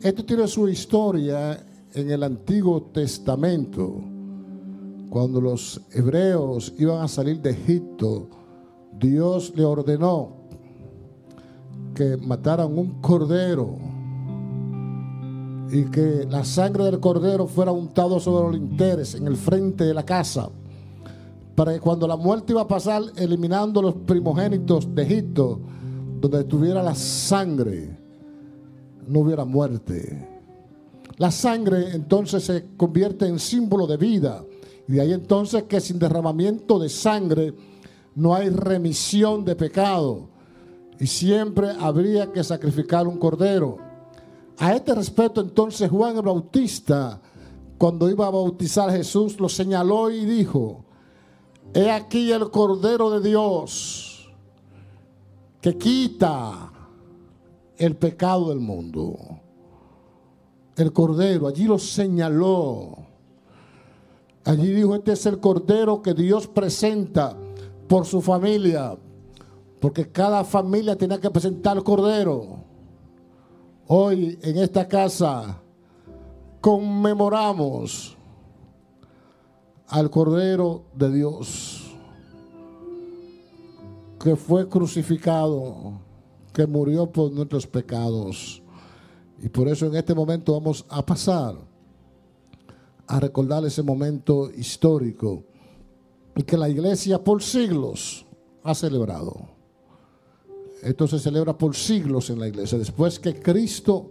Esto tiene su historia en el Antiguo Testamento, cuando los hebreos iban a salir de Egipto, Dios le ordenó que mataran un cordero y que la sangre del cordero fuera untado sobre los linteres en el frente de la casa, para que cuando la muerte iba a pasar eliminando los primogénitos de Egipto, donde estuviera la sangre, no hubiera muerte. La sangre entonces se convierte en símbolo de vida. Y de ahí entonces que sin derramamiento de sangre no hay remisión de pecado. y siempre habría que sacrificar un cordero. A este respecto, entonces Juan el Bautista, cuando iba a bautizar a Jesús, lo señaló y dijo, he aquí el cordero de Dios que quita el pecado del mundo. El cordero, allí lo señaló. Allí dijo, este es el cordero que Dios presenta por su familia, porque cada familia tenía que presentar el cordero. Hoy en esta casa conmemoramos al Cordero de Dios que fue crucificado, que murió por nuestros pecados. Y por eso en este momento vamos a pasar a recordar ese momento histórico y que la iglesia por siglos ha celebrado. Esto se celebra por siglos en la iglesia. Después que Cristo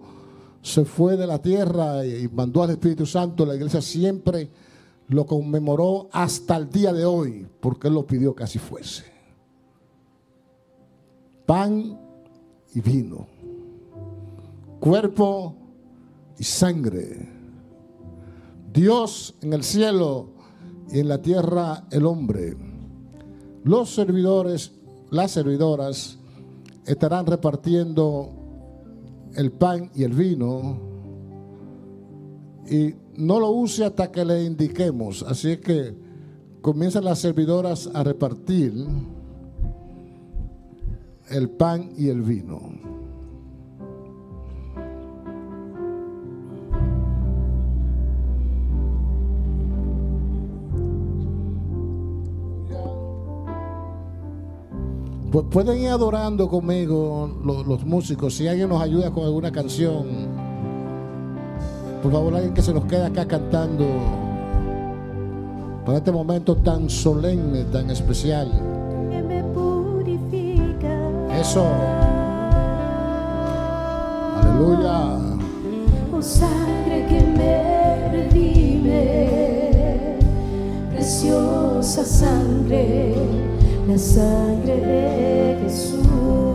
se fue de la tierra y mandó al Espíritu Santo, la iglesia siempre lo conmemoró hasta el día de hoy, porque Él lo pidió que así fuese. Pan y vino, cuerpo y sangre. Dios en el cielo y en la tierra el hombre. Los servidores, las servidoras, estarán repartiendo el pan y el vino y no lo use hasta que le indiquemos. Así es que comienzan las servidoras a repartir el pan y el vino. Pues pueden ir adorando conmigo los, los músicos. Si alguien nos ayuda con alguna canción, por favor, alguien que se nos quede acá cantando para este momento tan solemne, tan especial. que me purifica. Eso. Aleluya. Oh sangre que me redime, preciosa sangre, la sangre de Jesús.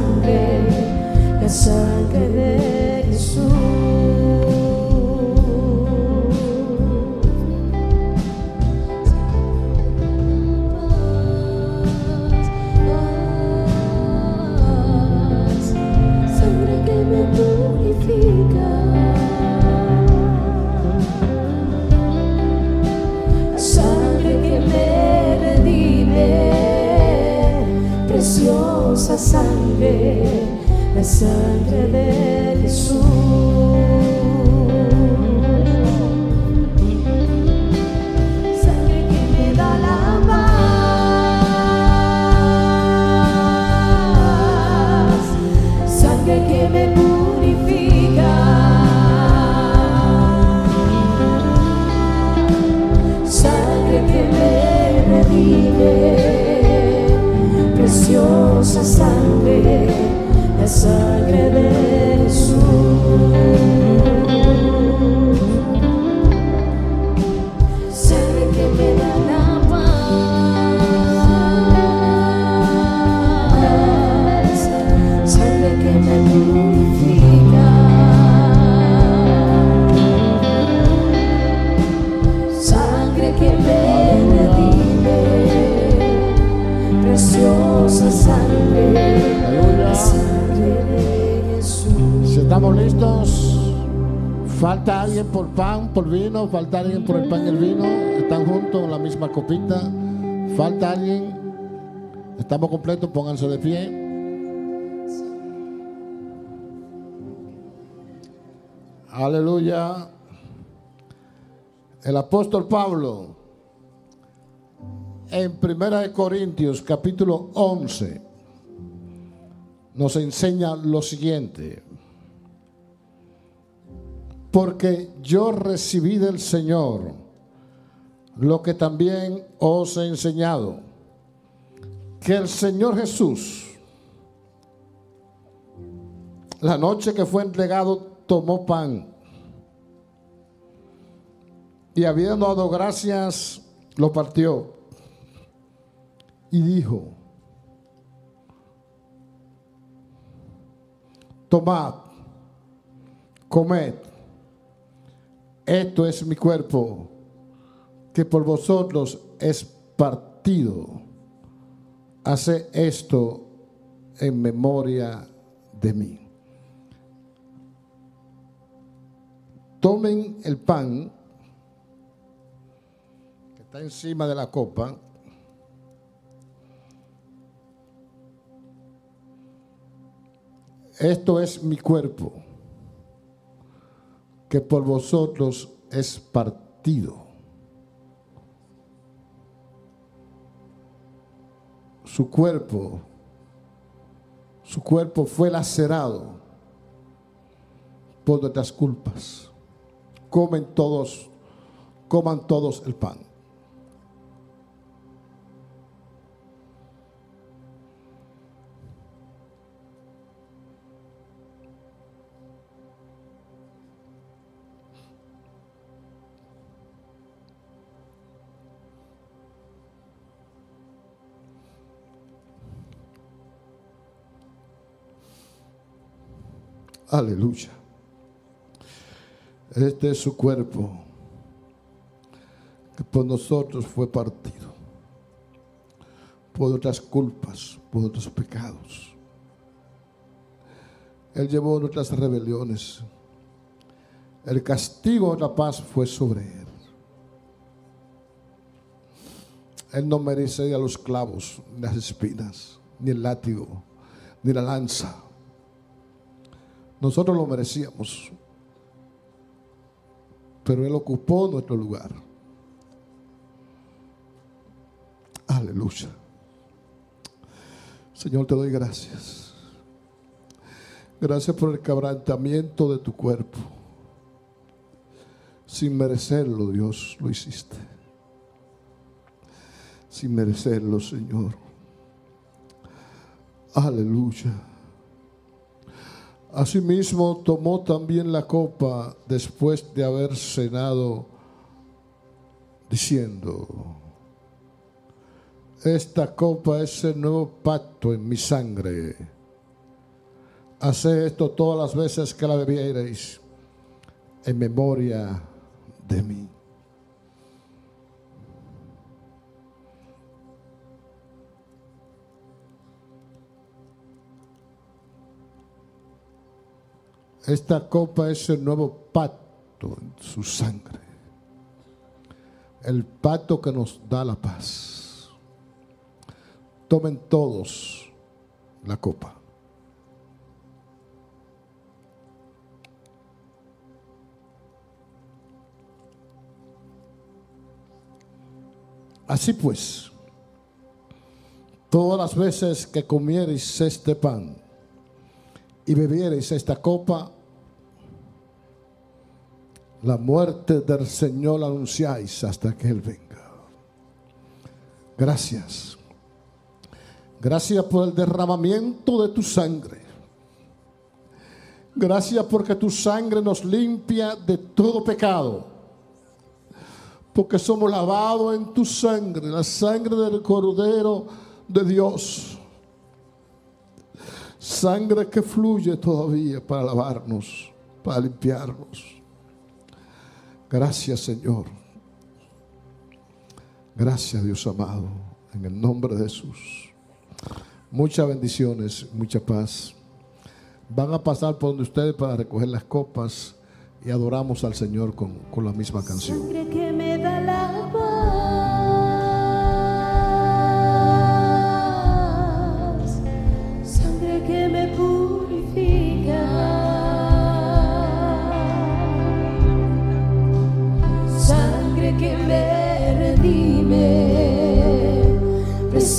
la la la Falta alguien por pan, por vino, falta alguien por el pan y el vino. Están juntos en la misma copita. Falta alguien. Estamos completos, pónganse de pie. Aleluya. El apóstol Pablo en Primera de Corintios capítulo 11 nos enseña lo siguiente. Porque yo recibí del Señor lo que también os he enseñado, que el Señor Jesús, la noche que fue entregado, tomó pan. Y habiendo dado gracias, lo partió y dijo, tomad, comed, esto es mi cuerpo, que por vosotros es partido. Hace esto en memoria de mí. Tomen el pan que está encima de la copa. Esto es mi cuerpo, que por vosotros es partido. Su cuerpo, su cuerpo fue lacerado por nuestras culpas. Comen todos, coman todos el pan. Aleluya. Este es su cuerpo que por nosotros fue partido, por otras culpas, por otros pecados. Él llevó nuestras rebeliones. El castigo de la paz fue sobre él. Él no merecía los clavos, ni las espinas, ni el látigo, ni la lanza. Nosotros lo merecíamos, pero Él ocupó nuestro lugar. Aleluya. Señor, te doy gracias. Gracias por el quebrantamiento de tu cuerpo. Sin merecerlo, Dios, lo hiciste. Sin merecerlo, Señor. Aleluya. Asimismo tomó también la copa después de haber cenado, diciendo, esta copa es el nuevo pacto en mi sangre. Haced esto todas las veces que la bebiereis en memoria de mí. Esta copa es el nuevo pacto en su sangre. El pacto que nos da la paz. Tomen todos la copa. Así pues, todas las veces que comiereis este pan y bebiereis esta copa, la muerte del Señor anunciáis hasta que Él venga. Gracias. Gracias por el derramamiento de tu sangre. Gracias porque tu sangre nos limpia de todo pecado. Porque somos lavados en tu sangre, la sangre del Cordero de Dios. Sangre que fluye todavía para lavarnos, para limpiarnos. Gracias Señor. Gracias Dios amado. En el nombre de Jesús. Muchas bendiciones, mucha paz. Van a pasar por donde ustedes para recoger las copas y adoramos al Señor con, con la misma canción.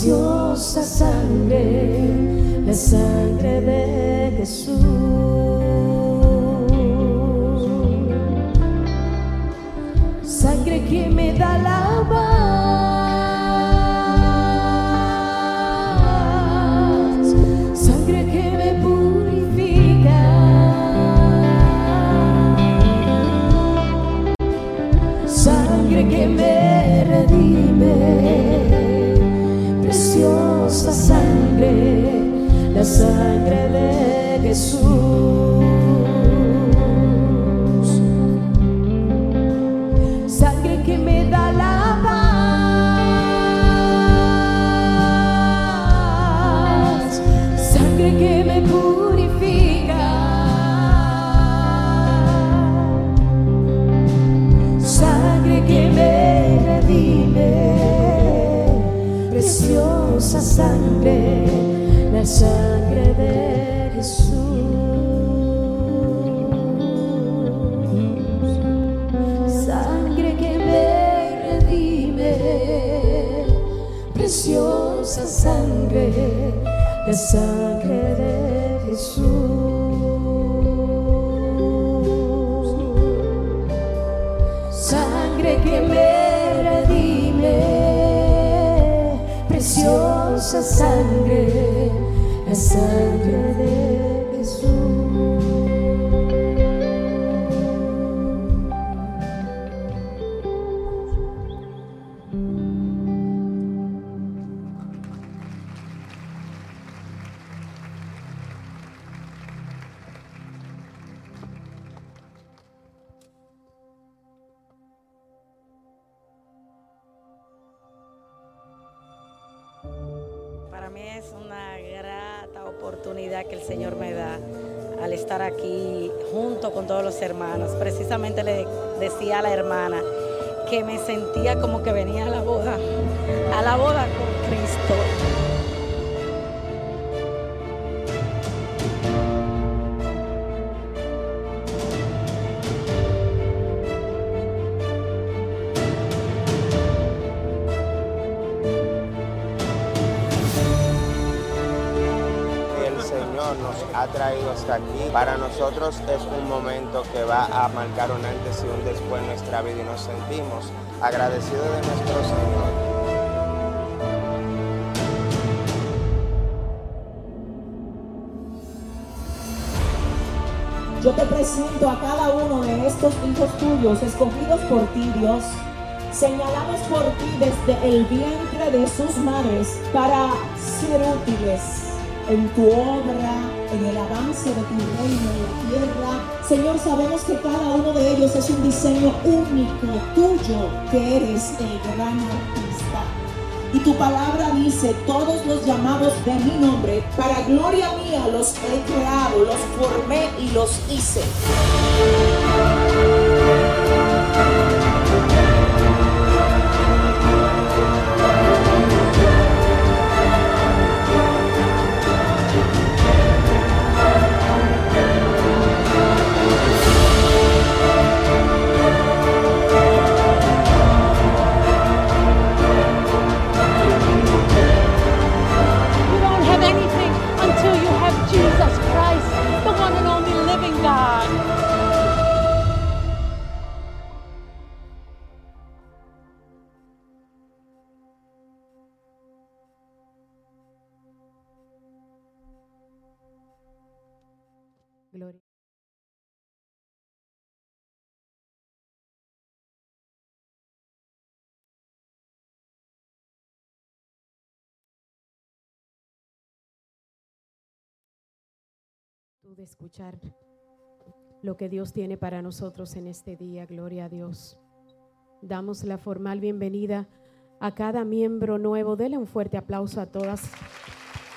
Preciosa sangre, la sangre de Jesús. Sangre que me da la nosotros es un momento que va a marcar un antes y un después en nuestra vida y nos sentimos agradecidos de nuestro Señor. Yo te presento a cada uno de estos hijos tuyos, escogidos por ti, Dios, señalados por ti desde el vientre de sus madres para ser útiles en tu obra, en el avance de tu reino en la tierra. Señor, sabemos que cada uno de ellos es un diseño único tuyo, que eres el gran artista. Y tu palabra dice, todos los llamados de mi nombre, para gloria mía los he creado, los formé y los hice. de escuchar lo que Dios tiene para nosotros en este día. Gloria a Dios. Damos la formal bienvenida a cada miembro nuevo. Dele un fuerte aplauso a todas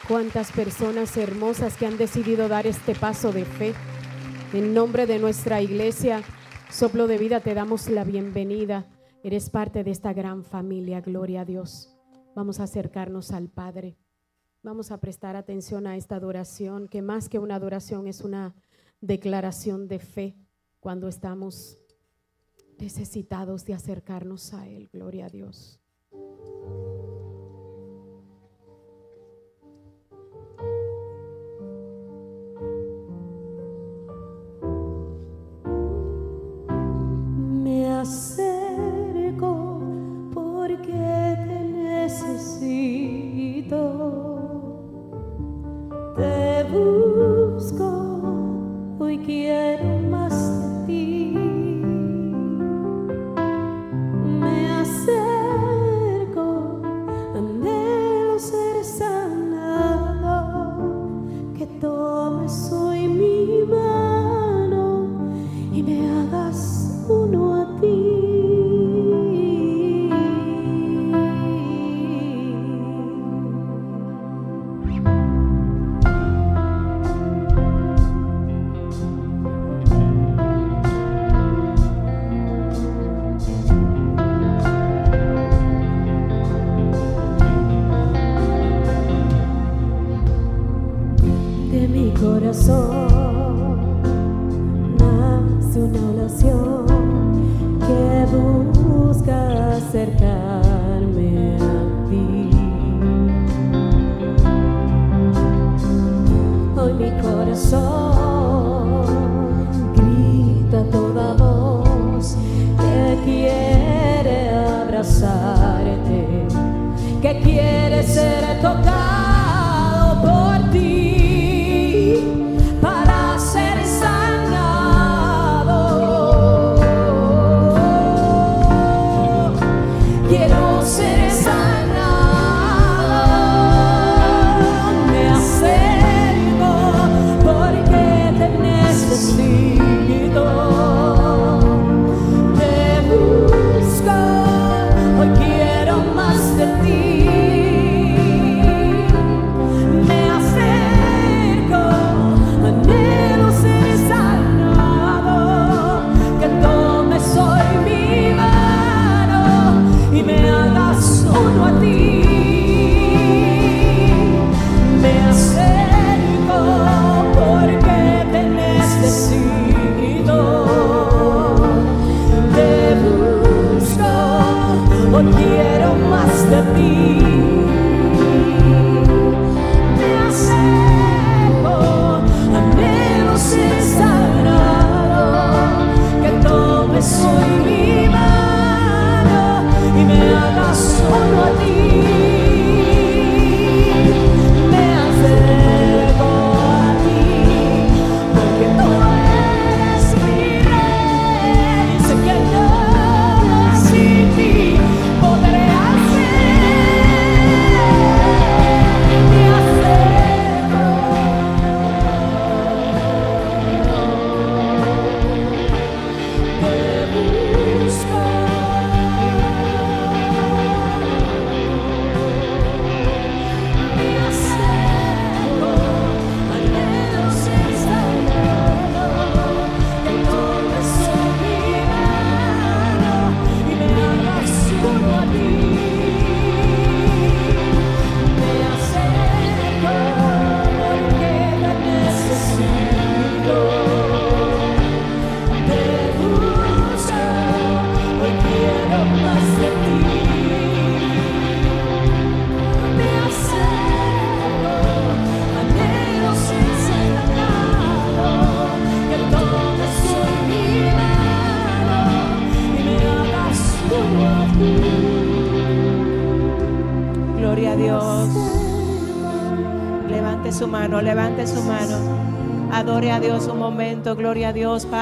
cuantas personas hermosas que han decidido dar este paso de fe. En nombre de nuestra iglesia, Soplo de Vida, te damos la bienvenida. Eres parte de esta gran familia. Gloria a Dios. Vamos a acercarnos al Padre Vamos a prestar atención a esta adoración, que más que una adoración es una declaración de fe cuando estamos necesitados de acercarnos a Él. Gloria a Dios.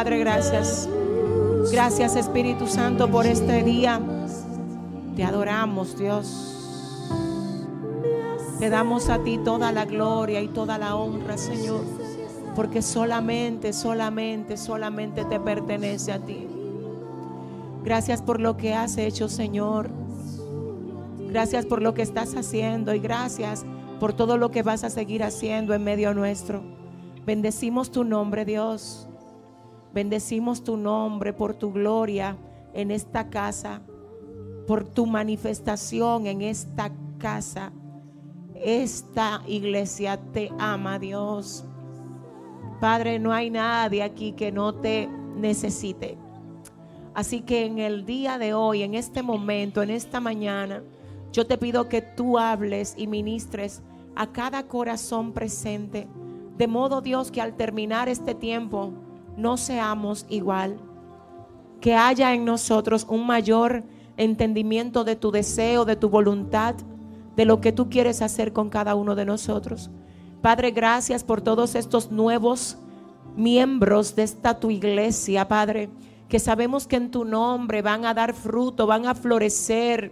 Padre, gracias. Gracias Espíritu Santo por este día. Te adoramos, Dios. Te damos a ti toda la gloria y toda la honra, Señor. Porque solamente, solamente, solamente te pertenece a ti. Gracias por lo que has hecho, Señor. Gracias por lo que estás haciendo y gracias por todo lo que vas a seguir haciendo en medio nuestro. Bendecimos tu nombre, Dios. Bendecimos tu nombre por tu gloria en esta casa, por tu manifestación en esta casa. Esta iglesia te ama, Dios. Padre, no hay nadie aquí que no te necesite. Así que en el día de hoy, en este momento, en esta mañana, yo te pido que tú hables y ministres a cada corazón presente. De modo, Dios, que al terminar este tiempo no seamos igual. Que haya en nosotros un mayor entendimiento de tu deseo, de tu voluntad, de lo que tú quieres hacer con cada uno de nosotros. Padre, gracias por todos estos nuevos miembros de esta tu iglesia, Padre, que sabemos que en tu nombre van a dar fruto, van a florecer,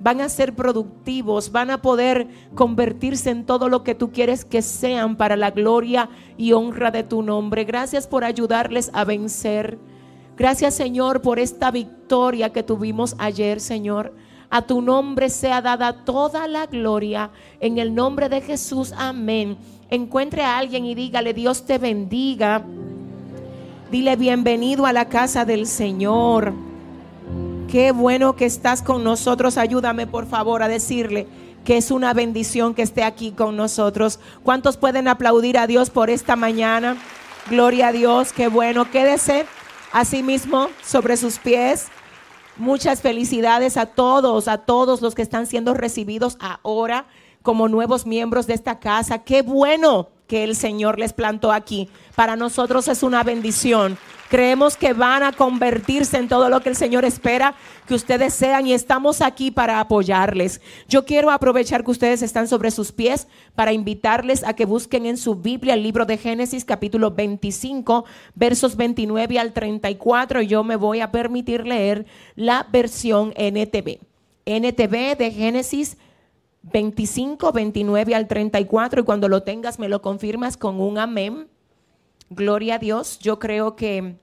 van a ser productivos, van a poder convertirse en todo lo que tú quieres que sean para la gloria y honra de tu nombre. Gracias por ayudarles a vencer. Gracias Señor por esta victoria que tuvimos ayer, Señor. A tu nombre sea dada toda la gloria. En el nombre de Jesús, amén. Encuentre a alguien y dígale, Dios te bendiga. Dile bienvenido a la casa del Señor. Qué bueno que estás con nosotros. Ayúdame por favor a decirle que es una bendición que esté aquí con nosotros. ¿Cuántos pueden aplaudir a Dios por esta mañana? Gloria a Dios, qué bueno. Quédese así mismo sobre sus pies. Muchas felicidades a todos, a todos los que están siendo recibidos ahora como nuevos miembros de esta casa. Qué bueno que el Señor les plantó aquí. Para nosotros es una bendición. Creemos que van a convertirse en todo lo que el Señor espera que ustedes sean y estamos aquí para apoyarles. Yo quiero aprovechar que ustedes están sobre sus pies para invitarles a que busquen en su Biblia el libro de Génesis capítulo 25 versos 29 al 34. Yo me voy a permitir leer la versión NTV. NTV de Génesis 25, 29 al 34 y cuando lo tengas me lo confirmas con un amén. Gloria a Dios. Yo creo que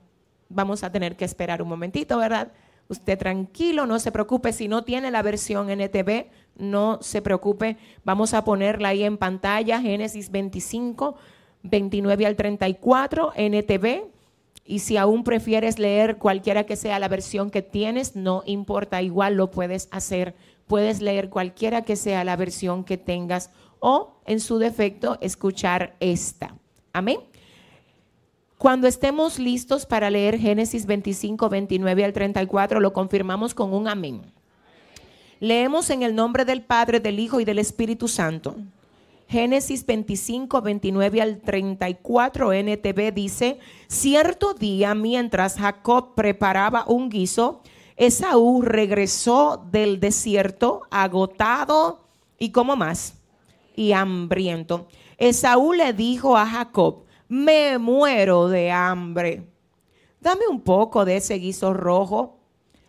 vamos a tener que esperar un momentito, ¿verdad? Usted tranquilo, no se preocupe. Si no tiene la versión NTV, no se preocupe. Vamos a ponerla ahí en pantalla, Génesis 25, 29 al 34, NTV. Y si aún prefieres leer cualquiera que sea la versión que tienes, no importa, igual lo puedes hacer. Puedes leer cualquiera que sea la versión que tengas o, en su defecto, escuchar esta. Amén. Cuando estemos listos para leer Génesis 25, 29 al 34, lo confirmamos con un amén. Leemos en el nombre del Padre, del Hijo y del Espíritu Santo. Génesis 25, 29 al 34 NTV dice, cierto día mientras Jacob preparaba un guiso, Esaú regresó del desierto agotado y como más, y hambriento. Esaú le dijo a Jacob, me muero de hambre. Dame un poco de ese guiso rojo.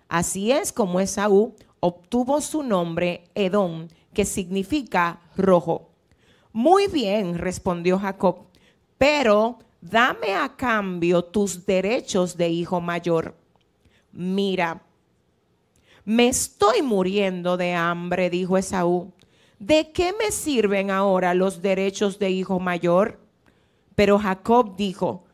Así es como Esaú obtuvo su nombre Edom, que significa rojo. Muy bien, respondió Jacob, pero dame a cambio tus derechos de hijo mayor. Mira, me estoy muriendo de hambre, dijo Esaú. ¿De qué me sirven ahora los derechos de hijo mayor? Pero Jacob dijo,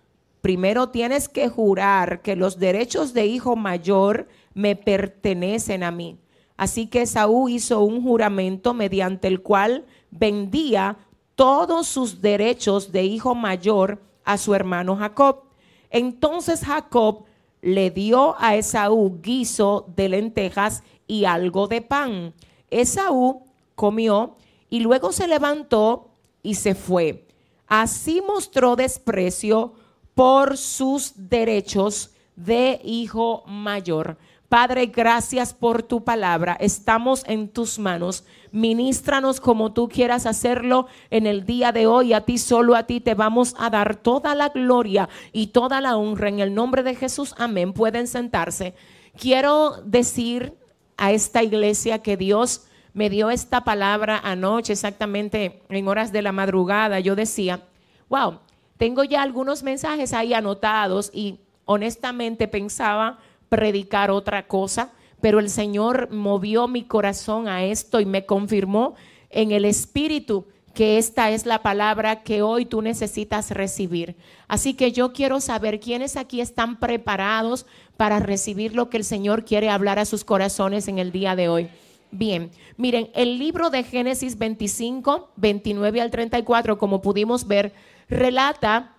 primero tienes que jurar que los derechos de hijo mayor me pertenecen a mí. Así que Saúl hizo un juramento mediante el cual vendía todos sus derechos de hijo mayor a su hermano Jacob. Entonces Jacob le dio a Esaú guiso de lentejas y algo de pan. Esaú comió y luego se levantó y se fue. Así mostró desprecio por sus derechos de hijo mayor. Padre, gracias por tu palabra. Estamos en tus manos. Ministranos como tú quieras hacerlo en el día de hoy. A ti, solo a ti, te vamos a dar toda la gloria y toda la honra. En el nombre de Jesús, amén. Pueden sentarse. Quiero decir a esta iglesia que Dios me dio esta palabra anoche, exactamente en horas de la madrugada. Yo decía, wow, tengo ya algunos mensajes ahí anotados y honestamente pensaba predicar otra cosa, pero el Señor movió mi corazón a esto y me confirmó en el Espíritu que esta es la palabra que hoy tú necesitas recibir. Así que yo quiero saber quiénes aquí están preparados para recibir lo que el Señor quiere hablar a sus corazones en el día de hoy. Bien, miren, el libro de Génesis 25, 29 al 34, como pudimos ver, relata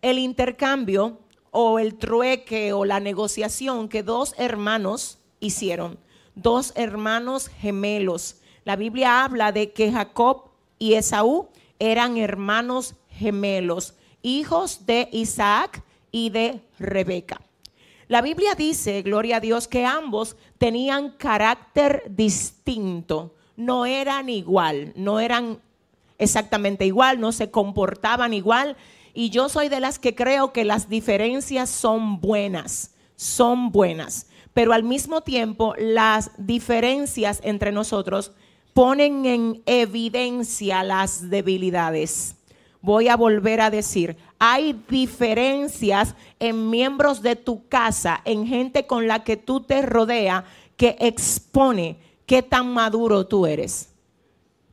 el intercambio o el trueque o la negociación que dos hermanos hicieron, dos hermanos gemelos. La Biblia habla de que Jacob y Esaú eran hermanos gemelos, hijos de Isaac y de Rebeca. La Biblia dice, gloria a Dios, que ambos tenían carácter distinto, no eran igual, no eran exactamente igual, no se comportaban igual. Y yo soy de las que creo que las diferencias son buenas, son buenas. Pero al mismo tiempo las diferencias entre nosotros ponen en evidencia las debilidades. Voy a volver a decir, hay diferencias en miembros de tu casa, en gente con la que tú te rodeas, que expone qué tan maduro tú eres,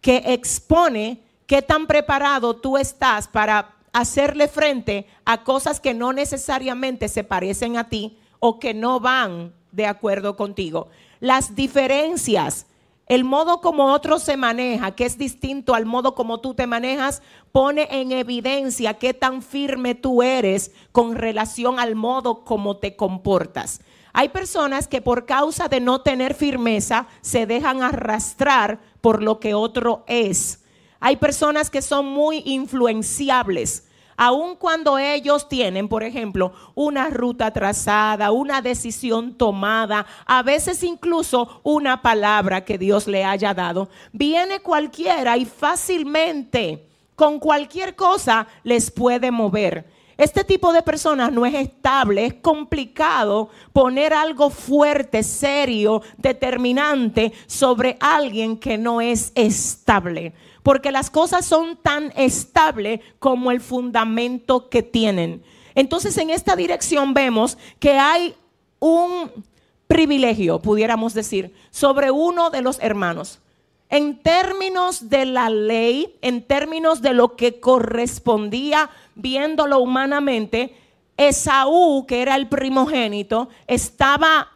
que expone qué tan preparado tú estás para hacerle frente a cosas que no necesariamente se parecen a ti o que no van de acuerdo contigo. Las diferencias el modo como otro se maneja, que es distinto al modo como tú te manejas, pone en evidencia qué tan firme tú eres con relación al modo como te comportas. Hay personas que por causa de no tener firmeza se dejan arrastrar por lo que otro es. Hay personas que son muy influenciables aun cuando ellos tienen, por ejemplo, una ruta trazada, una decisión tomada, a veces incluso una palabra que Dios le haya dado, viene cualquiera y fácilmente con cualquier cosa les puede mover. Este tipo de personas no es estable, es complicado poner algo fuerte, serio, determinante sobre alguien que no es estable porque las cosas son tan estables como el fundamento que tienen. Entonces en esta dirección vemos que hay un privilegio, pudiéramos decir, sobre uno de los hermanos. En términos de la ley, en términos de lo que correspondía viéndolo humanamente, Esaú, que era el primogénito, estaba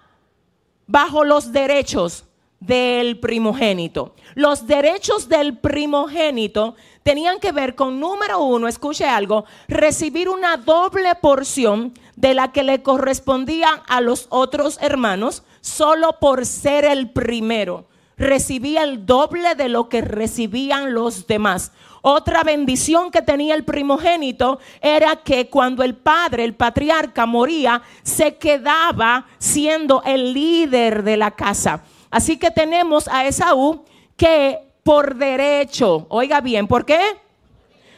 bajo los derechos del primogénito. Los derechos del primogénito tenían que ver con, número uno, escuche algo, recibir una doble porción de la que le correspondía a los otros hermanos solo por ser el primero. Recibía el doble de lo que recibían los demás. Otra bendición que tenía el primogénito era que cuando el padre, el patriarca, moría, se quedaba siendo el líder de la casa. Así que tenemos a Esaú que por derecho, oiga bien, ¿por qué?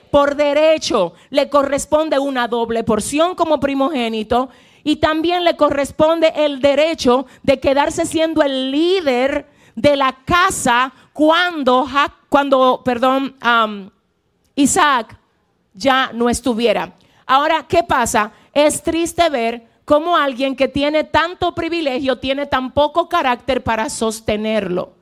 Por derecho le corresponde una doble porción como primogénito y también le corresponde el derecho de quedarse siendo el líder de la casa cuando, perdón, Isaac ya no estuviera. Ahora, ¿qué pasa? Es triste ver cómo alguien que tiene tanto privilegio tiene tan poco carácter para sostenerlo.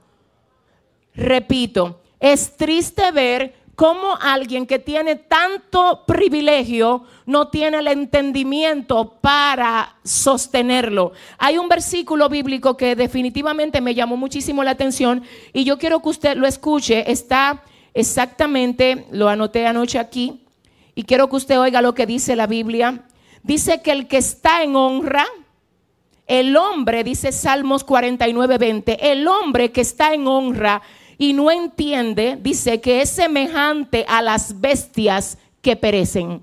Repito, es triste ver cómo alguien que tiene tanto privilegio no tiene el entendimiento para sostenerlo. Hay un versículo bíblico que definitivamente me llamó muchísimo la atención y yo quiero que usted lo escuche. Está exactamente, lo anoté anoche aquí, y quiero que usted oiga lo que dice la Biblia dice que el que está en honra, el hombre, dice Salmos 49, 20, el hombre que está en honra y no entiende, dice que es semejante a las bestias que perecen.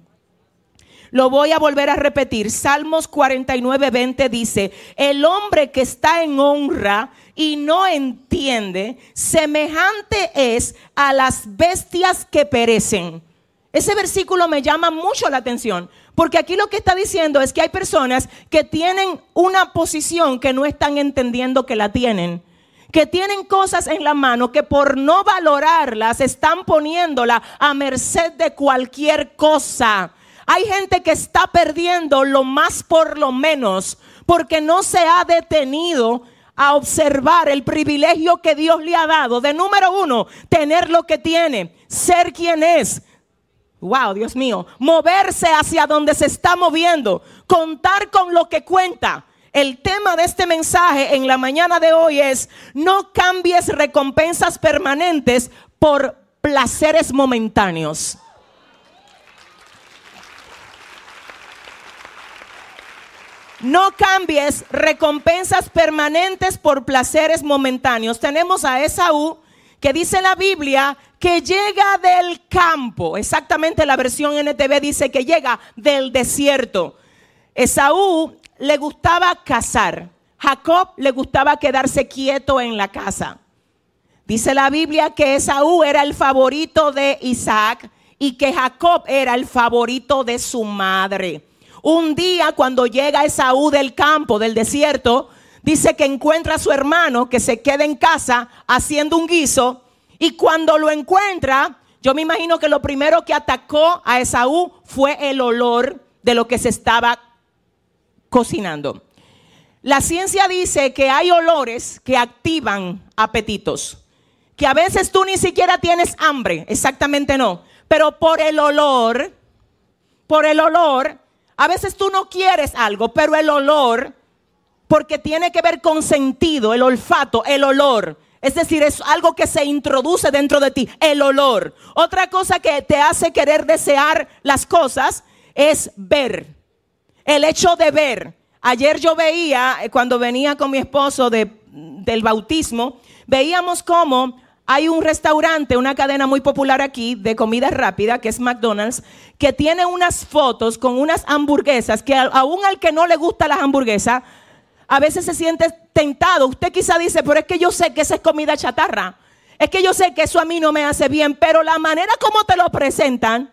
Lo voy a volver a repetir. Salmos 49, 20 dice, el hombre que está en honra y no entiende, semejante es a las bestias que perecen. Ese versículo me llama mucho la atención, porque aquí lo que está diciendo es que hay personas que tienen una posición que no están entendiendo que la tienen. Que tienen cosas en la mano que por no valorarlas están poniéndola a merced de cualquier cosa. Hay gente que está perdiendo lo más por lo menos porque no se ha detenido a observar el privilegio que Dios le ha dado de número uno, tener lo que tiene, ser quien es. Wow, Dios mío, moverse hacia donde se está moviendo, contar con lo que cuenta. El tema de este mensaje en la mañana de hoy es, no cambies recompensas permanentes por placeres momentáneos. No cambies recompensas permanentes por placeres momentáneos. Tenemos a Esaú que dice la Biblia que llega del campo. Exactamente la versión NTV dice que llega del desierto. Esaú le gustaba cazar. Jacob le gustaba quedarse quieto en la casa. Dice la Biblia que Esaú era el favorito de Isaac y que Jacob era el favorito de su madre. Un día cuando llega Esaú del campo, del desierto, dice que encuentra a su hermano que se queda en casa haciendo un guiso y cuando lo encuentra, yo me imagino que lo primero que atacó a Esaú fue el olor de lo que se estaba cocinando. La ciencia dice que hay olores que activan apetitos, que a veces tú ni siquiera tienes hambre, exactamente no, pero por el olor, por el olor, a veces tú no quieres algo, pero el olor, porque tiene que ver con sentido, el olfato, el olor. Es decir, es algo que se introduce dentro de ti, el olor. Otra cosa que te hace querer desear las cosas es ver. El hecho de ver. Ayer yo veía, eh, cuando venía con mi esposo de, del bautismo, veíamos cómo hay un restaurante, una cadena muy popular aquí de comida rápida, que es McDonald's, que tiene unas fotos con unas hamburguesas que aún al que no le gusta las hamburguesas, a veces se siente tentado. Usted quizá dice, pero es que yo sé que esa es comida chatarra. Es que yo sé que eso a mí no me hace bien, pero la manera como te lo presentan,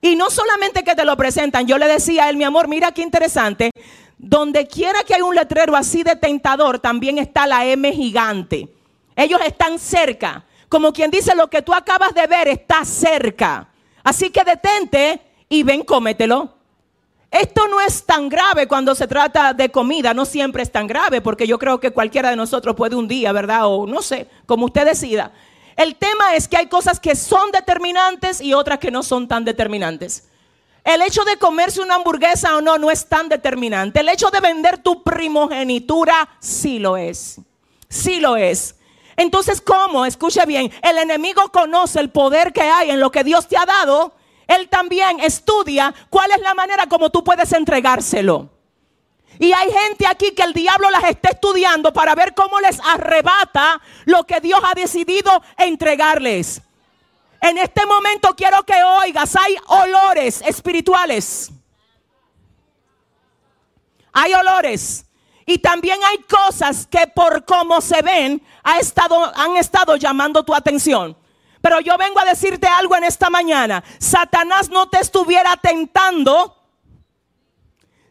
y no solamente que te lo presentan, yo le decía a él, mi amor, mira qué interesante, donde quiera que hay un letrero así de tentador, también está la M gigante. Ellos están cerca. Como quien dice, lo que tú acabas de ver está cerca. Así que detente y ven, cómetelo. Esto no es tan grave cuando se trata de comida, no siempre es tan grave, porque yo creo que cualquiera de nosotros puede un día, ¿verdad? O no sé, como usted decida. El tema es que hay cosas que son determinantes y otras que no son tan determinantes. El hecho de comerse una hamburguesa o no no es tan determinante. El hecho de vender tu primogenitura sí lo es. Sí lo es. Entonces, ¿cómo? Escuche bien, el enemigo conoce el poder que hay en lo que Dios te ha dado. Él también estudia cuál es la manera como tú puedes entregárselo. Y hay gente aquí que el diablo las está estudiando para ver cómo les arrebata lo que Dios ha decidido entregarles. En este momento quiero que oigas, hay olores espirituales. Hay olores. Y también hay cosas que por cómo se ven ha estado, han estado llamando tu atención. Pero yo vengo a decirte algo en esta mañana. Satanás no te estuviera tentando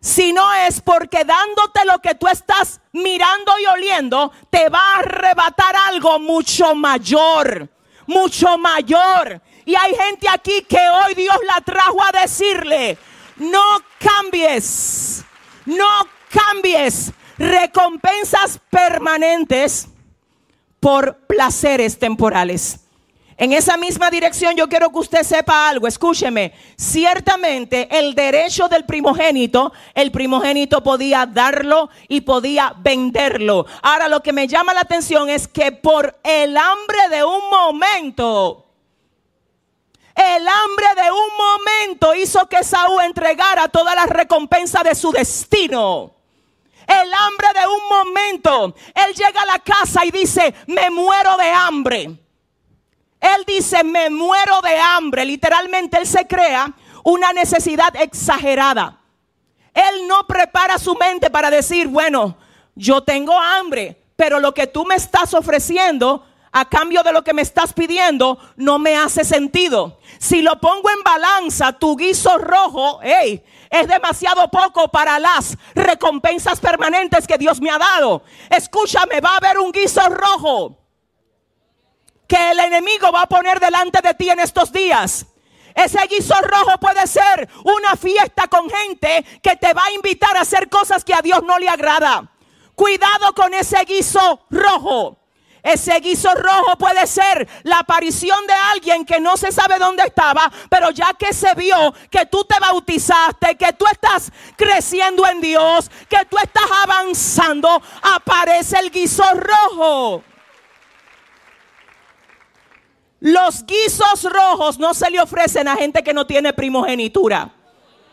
si no es porque dándote lo que tú estás mirando y oliendo, te va a arrebatar algo mucho mayor, mucho mayor. Y hay gente aquí que hoy Dios la trajo a decirle, no cambies, no cambies recompensas permanentes por placeres temporales. En esa misma dirección yo quiero que usted sepa algo, escúcheme, ciertamente el derecho del primogénito, el primogénito podía darlo y podía venderlo. Ahora lo que me llama la atención es que por el hambre de un momento, el hambre de un momento hizo que Saúl entregara toda la recompensa de su destino el hambre de un momento. Él llega a la casa y dice, me muero de hambre. Él dice, me muero de hambre. Literalmente él se crea una necesidad exagerada. Él no prepara su mente para decir, bueno, yo tengo hambre, pero lo que tú me estás ofreciendo a cambio de lo que me estás pidiendo no me hace sentido. Si lo pongo en balanza, tu guiso rojo, hey, es demasiado poco para las recompensas permanentes que Dios me ha dado. Escúchame, va a haber un guiso rojo que el enemigo va a poner delante de ti en estos días. Ese guiso rojo puede ser una fiesta con gente que te va a invitar a hacer cosas que a Dios no le agrada. Cuidado con ese guiso rojo. Ese guiso rojo puede ser la aparición de alguien que no se sabe dónde estaba, pero ya que se vio que tú te bautizaste, que tú estás creciendo en Dios, que tú estás avanzando, aparece el guiso rojo. Los guisos rojos no se le ofrecen a gente que no tiene primogenitura.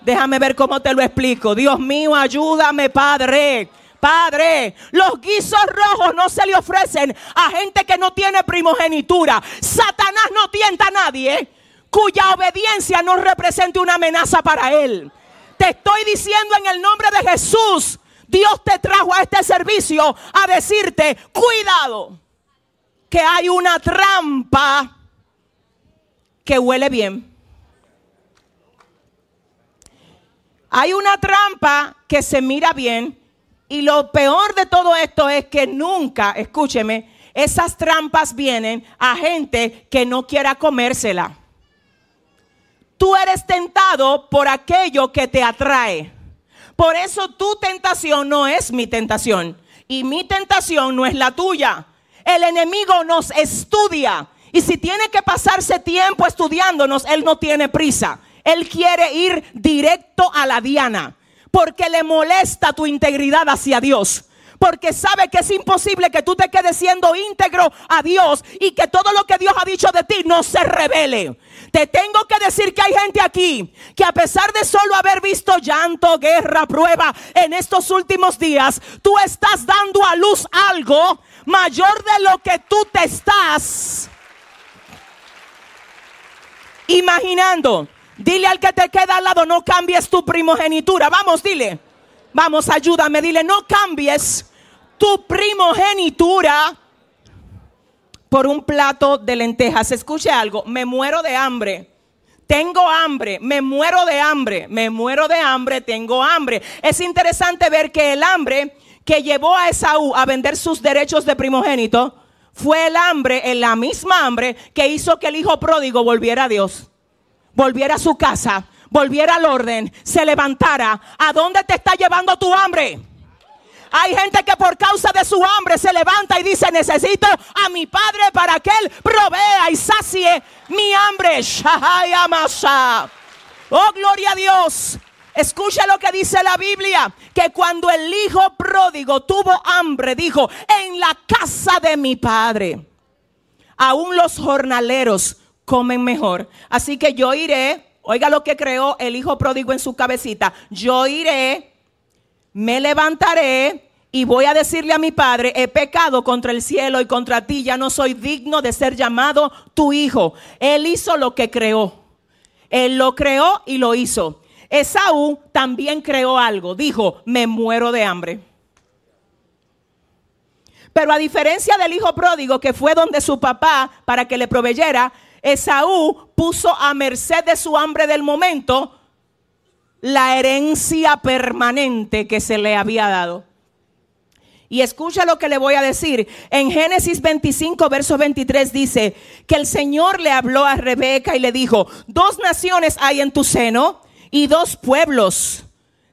Déjame ver cómo te lo explico. Dios mío, ayúdame, Padre. Padre, los guisos rojos no se le ofrecen a gente que no tiene primogenitura. Satanás no tienta a nadie cuya obediencia no represente una amenaza para él. Te estoy diciendo en el nombre de Jesús, Dios te trajo a este servicio a decirte, cuidado, que hay una trampa que huele bien. Hay una trampa que se mira bien y lo peor de todo esto es que nunca, escúcheme, esas trampas vienen a gente que no quiera comérsela. Tú eres tentado por aquello que te atrae. Por eso tu tentación no es mi tentación y mi tentación no es la tuya. El enemigo nos estudia y si tiene que pasarse tiempo estudiándonos, él no tiene prisa. Él quiere ir directo a la diana porque le molesta tu integridad hacia Dios. Porque sabe que es imposible que tú te quedes siendo íntegro a Dios y que todo lo que Dios ha dicho de ti no se revele. Te tengo que decir que hay gente aquí que a pesar de solo haber visto llanto, guerra, prueba en estos últimos días, tú estás dando a luz algo mayor de lo que tú te estás imaginando. Dile al que te queda al lado, no cambies tu primogenitura. Vamos, dile. Vamos, ayúdame. Dile, no cambies tu primogenitura por un plato de lentejas. Escuche algo, me muero de hambre. Tengo hambre, me muero de hambre, me muero de hambre, tengo hambre. Es interesante ver que el hambre que llevó a Esaú a vender sus derechos de primogénito fue el hambre, en la misma hambre que hizo que el hijo pródigo volviera a Dios volviera a su casa, volviera al orden, se levantara. ¿A dónde te está llevando tu hambre? Hay gente que por causa de su hambre se levanta y dice, necesito a mi padre para que él provea y sacie mi hambre. Oh, gloria a Dios. Escucha lo que dice la Biblia, que cuando el hijo pródigo tuvo hambre, dijo, en la casa de mi padre, aún los jornaleros comen mejor. Así que yo iré, oiga lo que creó el hijo pródigo en su cabecita, yo iré, me levantaré y voy a decirle a mi padre, he pecado contra el cielo y contra ti, ya no soy digno de ser llamado tu hijo. Él hizo lo que creó. Él lo creó y lo hizo. Esaú también creó algo. Dijo, me muero de hambre. Pero a diferencia del hijo pródigo que fue donde su papá para que le proveyera, Esaú puso a merced de su hambre del momento la herencia permanente que se le había dado. Y escucha lo que le voy a decir. En Génesis 25, verso 23 dice que el Señor le habló a Rebeca y le dijo, dos naciones hay en tu seno y dos pueblos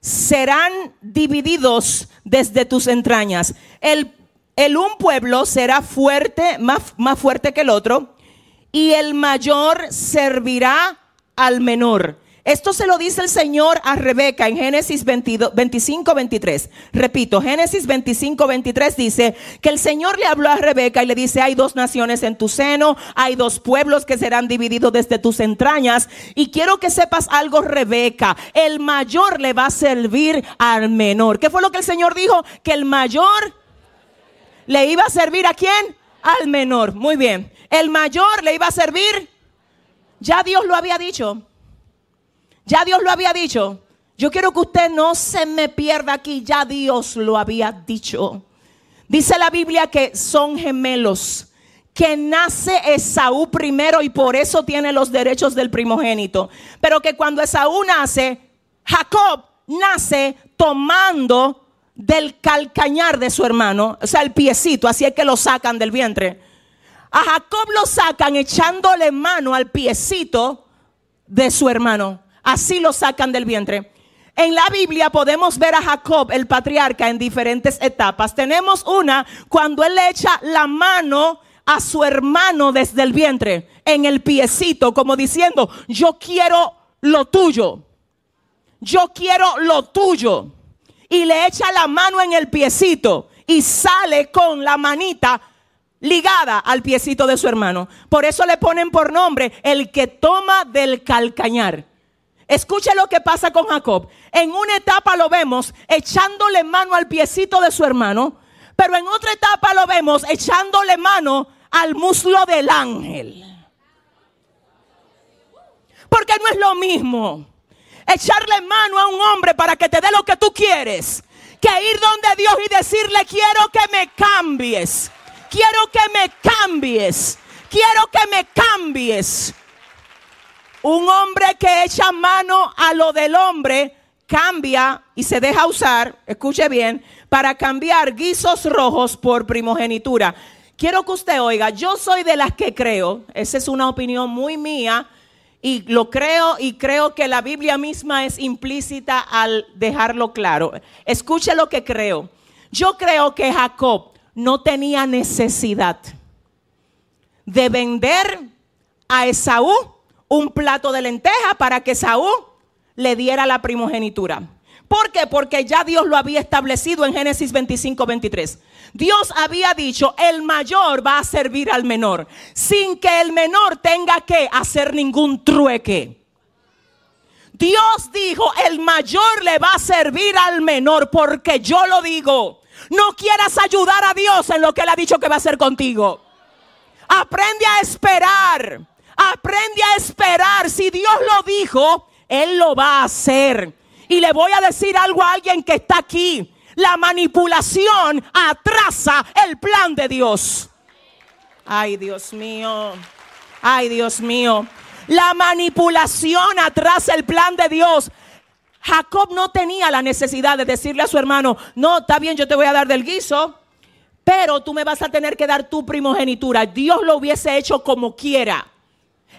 serán divididos desde tus entrañas. El, un pueblo será fuerte, más, más fuerte que el otro, y el mayor servirá al menor. Esto se lo dice el Señor a Rebeca en Génesis 25, 23. Repito, Génesis 25, 23 dice que el Señor le habló a Rebeca y le dice, hay dos naciones en tu seno, hay dos pueblos que serán divididos desde tus entrañas. Y quiero que sepas algo, Rebeca, el mayor le va a servir al menor. ¿Qué fue lo que el Señor dijo? Que el mayor le iba a servir a quién? Al menor. Muy bien el mayor le iba a servir. Ya Dios lo había dicho. Ya Dios lo había dicho. Yo quiero que usted no se me pierda aquí. Ya Dios lo había dicho. Dice la Biblia que son gemelos. Que nace Esaú primero y por eso tiene los derechos del primogénito. Pero que cuando Esaú nace, Jacob nace tomando del calcañar de su hermano, o sea, el piecito, así es que lo sacan del vientre. A Jacob lo sacan echándole mano al piecito de su hermano. Así lo sacan del vientre. En la Biblia podemos ver a Jacob, el patriarca, en diferentes etapas. Tenemos una cuando él le echa la mano a su hermano desde el vientre, en el piecito, como diciendo, yo quiero lo tuyo. Yo quiero lo tuyo. Y le echa la mano en el piecito y sale con la manita ligada al piecito de su hermano. Por eso le ponen por nombre el que toma del calcañar. Escuche lo que pasa con Jacob. En una etapa lo vemos echándole mano al piecito de su hermano, pero en otra etapa lo vemos echándole mano al muslo del ángel. Porque no es lo mismo echarle mano a un hombre para que te dé lo que tú quieres que ir donde Dios y decirle quiero que me cambies. Quiero que me cambies. Quiero que me cambies. Un hombre que echa mano a lo del hombre cambia y se deja usar, escuche bien, para cambiar guisos rojos por primogenitura. Quiero que usted oiga, yo soy de las que creo, esa es una opinión muy mía, y lo creo y creo que la Biblia misma es implícita al dejarlo claro. Escuche lo que creo. Yo creo que Jacob no tenía necesidad de vender a Esaú un plato de lenteja para que Saúl le diera la primogenitura. ¿Por qué? Porque ya Dios lo había establecido en Génesis 25, 23. Dios había dicho, el mayor va a servir al menor, sin que el menor tenga que hacer ningún trueque. Dios dijo, el mayor le va a servir al menor porque yo lo digo. No quieras ayudar a Dios en lo que Él ha dicho que va a hacer contigo. Aprende a esperar. Aprende a esperar. Si Dios lo dijo, Él lo va a hacer. Y le voy a decir algo a alguien que está aquí. La manipulación atrasa el plan de Dios. Ay, Dios mío. Ay, Dios mío. La manipulación atrasa el plan de Dios. Jacob no tenía la necesidad de decirle a su hermano, no, está bien, yo te voy a dar del guiso, pero tú me vas a tener que dar tu primogenitura. Dios lo hubiese hecho como quiera.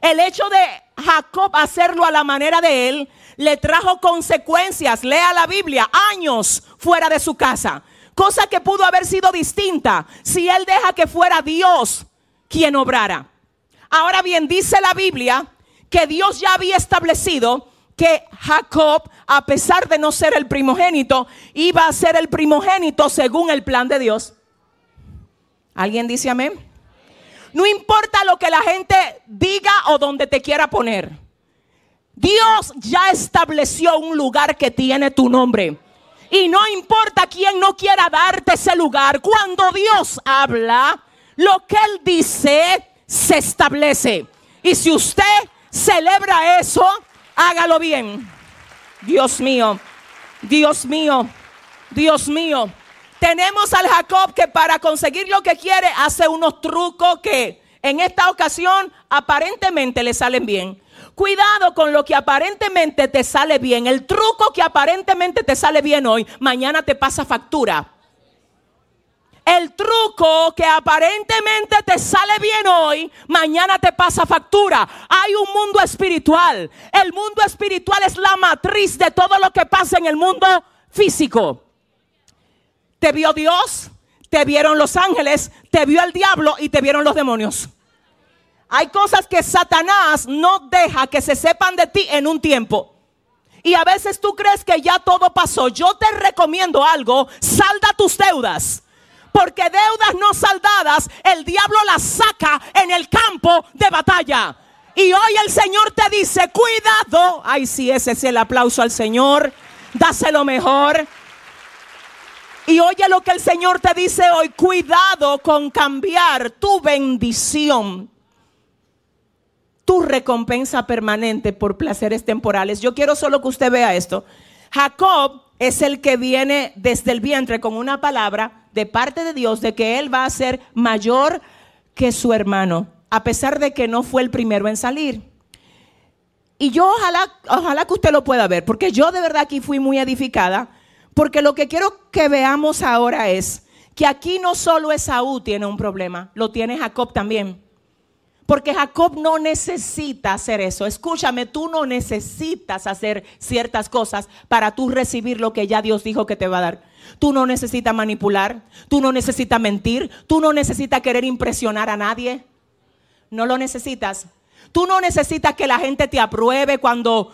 El hecho de Jacob hacerlo a la manera de él le trajo consecuencias, lea la Biblia, años fuera de su casa. Cosa que pudo haber sido distinta si él deja que fuera Dios quien obrara. Ahora bien, dice la Biblia que Dios ya había establecido que Jacob, a pesar de no ser el primogénito, iba a ser el primogénito según el plan de Dios. ¿Alguien dice amén? No importa lo que la gente diga o donde te quiera poner. Dios ya estableció un lugar que tiene tu nombre. Y no importa quién no quiera darte ese lugar, cuando Dios habla, lo que Él dice se establece. Y si usted celebra eso, hágalo bien. Dios mío, Dios mío, Dios mío. Tenemos al Jacob que para conseguir lo que quiere hace unos trucos que en esta ocasión aparentemente le salen bien. Cuidado con lo que aparentemente te sale bien. El truco que aparentemente te sale bien hoy, mañana te pasa factura. El truco que aparentemente te sale bien hoy, mañana te pasa factura. Hay un mundo espiritual. El mundo espiritual es la matriz de todo lo que pasa en el mundo físico. Te vio Dios, te vieron los ángeles, te vio el diablo y te vieron los demonios. Hay cosas que Satanás no deja que se sepan de ti en un tiempo. Y a veces tú crees que ya todo pasó. Yo te recomiendo algo, salda tus deudas. Porque deudas no saldadas, el diablo las saca en el campo de batalla. Y hoy el Señor te dice, cuidado. Ay, sí, ese es el aplauso al Señor. Dáselo mejor. Y oye lo que el Señor te dice hoy, cuidado con cambiar tu bendición, tu recompensa permanente por placeres temporales. Yo quiero solo que usted vea esto. Jacob es el que viene desde el vientre con una palabra de parte de Dios de que él va a ser mayor que su hermano, a pesar de que no fue el primero en salir. Y yo ojalá, ojalá que usted lo pueda ver, porque yo de verdad aquí fui muy edificada, porque lo que quiero que veamos ahora es que aquí no solo Esaú tiene un problema, lo tiene Jacob también. Porque Jacob no necesita hacer eso. Escúchame, tú no necesitas hacer ciertas cosas para tú recibir lo que ya Dios dijo que te va a dar. Tú no necesitas manipular, tú no necesitas mentir, tú no necesitas querer impresionar a nadie. No lo necesitas. Tú no necesitas que la gente te apruebe cuando...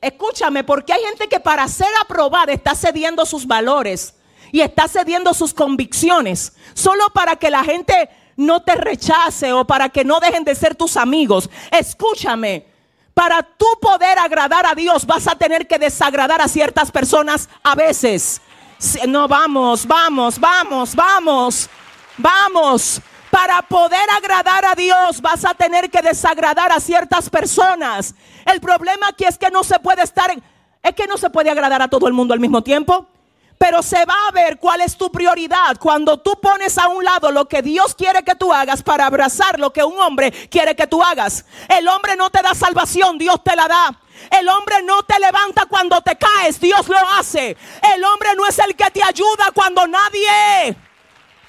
Escúchame, porque hay gente que para ser aprobada está cediendo sus valores y está cediendo sus convicciones solo para que la gente no te rechace o para que no dejen de ser tus amigos. Escúchame, para tú poder agradar a Dios vas a tener que desagradar a ciertas personas a veces. No, vamos, vamos, vamos, vamos, vamos. Para poder agradar a Dios vas a tener que desagradar a ciertas personas. El problema aquí es que no se puede estar, es que no se puede agradar a todo el mundo al mismo tiempo. Pero se va a ver cuál es tu prioridad cuando tú pones a un lado lo que Dios quiere que tú hagas para abrazar lo que un hombre quiere que tú hagas. El hombre no te da salvación, Dios te la da. El hombre no te levanta cuando te caes, Dios lo hace. El hombre no es el que te ayuda cuando nadie,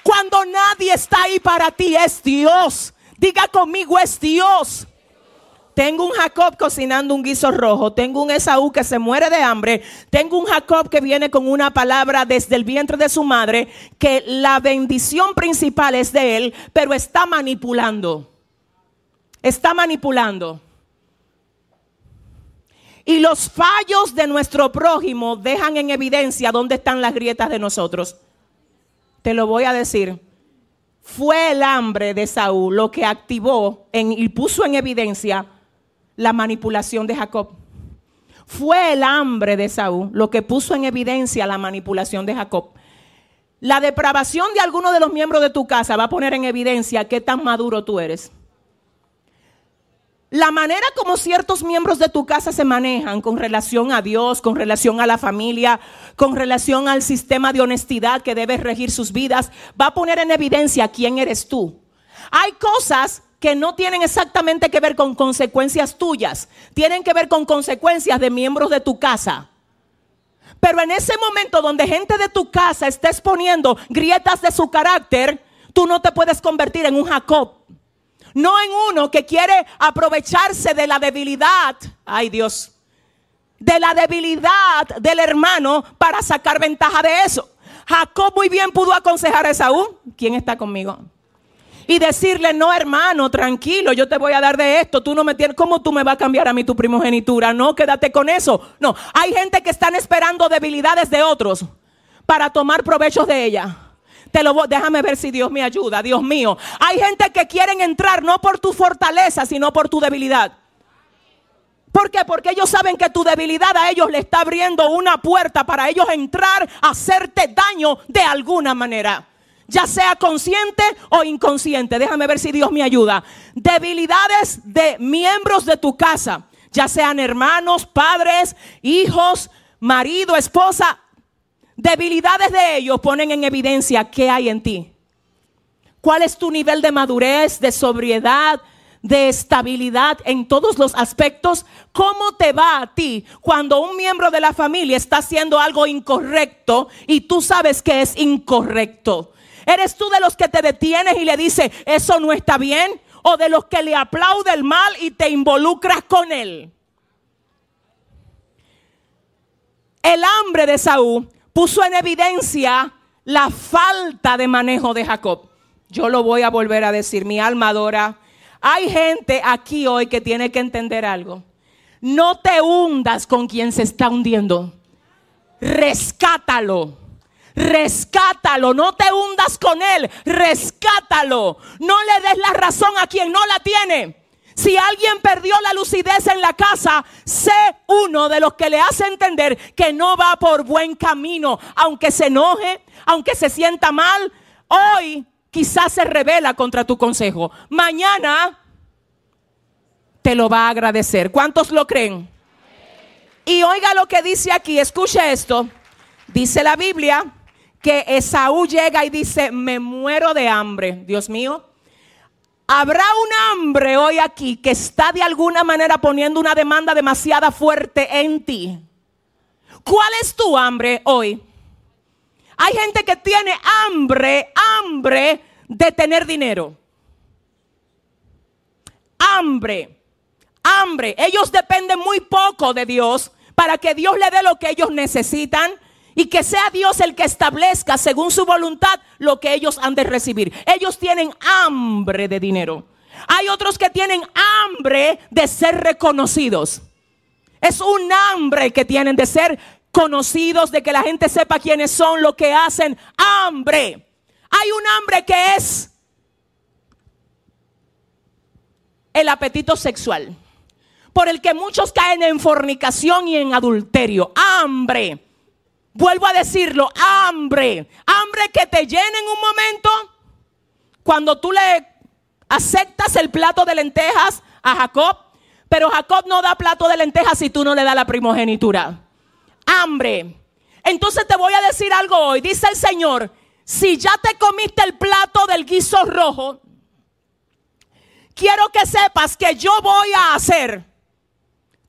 cuando nadie está ahí para ti, es Dios. Diga conmigo, es Dios. Tengo un Jacob cocinando un guiso rojo. Tengo un Esaú que se muere de hambre. Tengo un Jacob que viene con una palabra desde el vientre de su madre. Que la bendición principal es de él, pero está manipulando. Está manipulando. Y los fallos de nuestro prójimo dejan en evidencia dónde están las grietas de nosotros. Te lo voy a decir. Fue el hambre de Saúl lo que activó y puso en evidencia la manipulación de Jacob. Fue el hambre de Saúl lo que puso en evidencia la manipulación de Jacob. La depravación de alguno de los miembros de tu casa va a poner en evidencia qué tan maduro tú eres. La manera como ciertos miembros de tu casa se manejan con relación a Dios, con relación a la familia, con relación al sistema de honestidad que debe regir sus vidas, va a poner en evidencia quién eres tú. Hay cosas que no tienen exactamente que ver con consecuencias tuyas, tienen que ver con consecuencias de miembros de tu casa. Pero en ese momento donde gente de tu casa está exponiendo grietas de su carácter, tú no te puedes convertir en un Jacob. No en uno que quiere aprovecharse de la debilidad, ay Dios, de la debilidad del hermano para sacar ventaja de eso. Jacob muy bien pudo aconsejar a Esaú, ¿quién está conmigo? Y decirle, no hermano, tranquilo, yo te voy a dar de esto, tú no me tienes, ¿cómo tú me vas a cambiar a mí tu primogenitura? No, quédate con eso. No, hay gente que están esperando debilidades de otros para tomar provechos de ella. Te lo déjame ver si Dios me ayuda, Dios mío. Hay gente que quieren entrar no por tu fortaleza, sino por tu debilidad. ¿Por qué? Porque ellos saben que tu debilidad a ellos le está abriendo una puerta para ellos entrar a hacerte daño de alguna manera. Ya sea consciente o inconsciente. Déjame ver si Dios me ayuda. Debilidades de miembros de tu casa. Ya sean hermanos, padres, hijos, marido, esposa debilidades de ellos ponen en evidencia qué hay en ti. ¿Cuál es tu nivel de madurez, de sobriedad, de estabilidad en todos los aspectos? ¿Cómo te va a ti cuando un miembro de la familia está haciendo algo incorrecto y tú sabes que es incorrecto? ¿Eres tú de los que te detienes y le dices, eso no está bien? ¿O de los que le aplaude el mal y te involucras con él? El hambre de Saúl puso en evidencia la falta de manejo de Jacob. Yo lo voy a volver a decir, mi alma adora. Hay gente aquí hoy que tiene que entender algo. No te hundas con quien se está hundiendo. Rescátalo. Rescátalo, no te hundas con él, rescátalo. No le des la razón a quien no la tiene. Si alguien perdió la lucidez en la casa, sé uno de los que le hace entender que no va por buen camino, aunque se enoje, aunque se sienta mal. Hoy quizás se revela contra tu consejo. Mañana te lo va a agradecer. ¿Cuántos lo creen? Y oiga lo que dice aquí, escuche esto. Dice la Biblia que Esaú llega y dice, me muero de hambre. Dios mío, Habrá un hambre hoy aquí que está de alguna manera poniendo una demanda demasiado fuerte en ti. ¿Cuál es tu hambre hoy? Hay gente que tiene hambre, hambre de tener dinero. hambre. Hambre. Ellos dependen muy poco de Dios para que Dios le dé lo que ellos necesitan y que sea Dios el que establezca según su voluntad lo que ellos han de recibir. Ellos tienen hambre de dinero. Hay otros que tienen hambre de ser reconocidos. Es un hambre que tienen de ser conocidos, de que la gente sepa quiénes son, lo que hacen. Hambre. Hay un hambre que es el apetito sexual, por el que muchos caen en fornicación y en adulterio. Hambre. Vuelvo a decirlo, hambre. Hambre que te llena en un momento cuando tú le aceptas el plato de lentejas a Jacob, pero Jacob no da plato de lentejas si tú no le das la primogenitura. Hambre. Entonces te voy a decir algo hoy. Dice el Señor, si ya te comiste el plato del guiso rojo, quiero que sepas que yo voy a hacer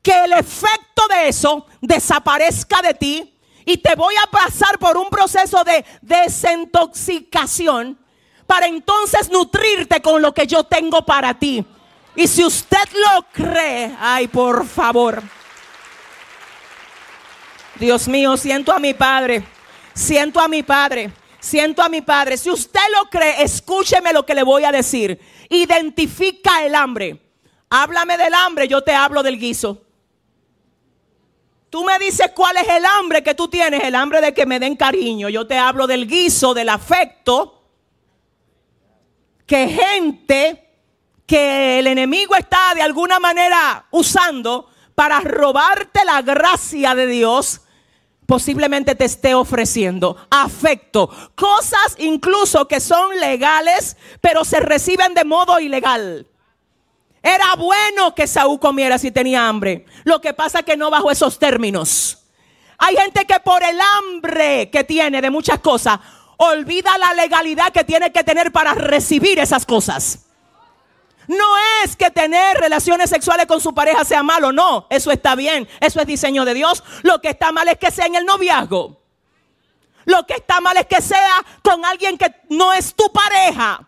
que el efecto de eso desaparezca de ti y te voy a pasar por un proceso de desintoxicación para entonces nutrirte con lo que yo tengo para ti. Y si usted lo cree, ay, por favor. Dios mío, siento a mi Padre, siento a mi Padre, siento a mi Padre. Si usted lo cree, escúcheme lo que le voy a decir. Identifica el hambre. Háblame del hambre, yo te hablo del guiso. Tú me dices cuál es el hambre que tú tienes, el hambre de que me den cariño. Yo te hablo del guiso, del afecto. Que gente que el enemigo está de alguna manera usando para robarte la gracia de Dios, posiblemente te esté ofreciendo afecto, cosas incluso que son legales, pero se reciben de modo ilegal. Era bueno que Saúl comiera si tenía hambre. Lo que pasa es que no bajo esos términos. Hay gente que por el hambre que tiene de muchas cosas, olvida la legalidad que tiene que tener para recibir esas cosas. No es que tener relaciones sexuales con su pareja sea malo, no, eso está bien, eso es diseño de Dios. Lo que está mal es que sea en el noviazgo. Lo que está mal es que sea con alguien que no es tu pareja.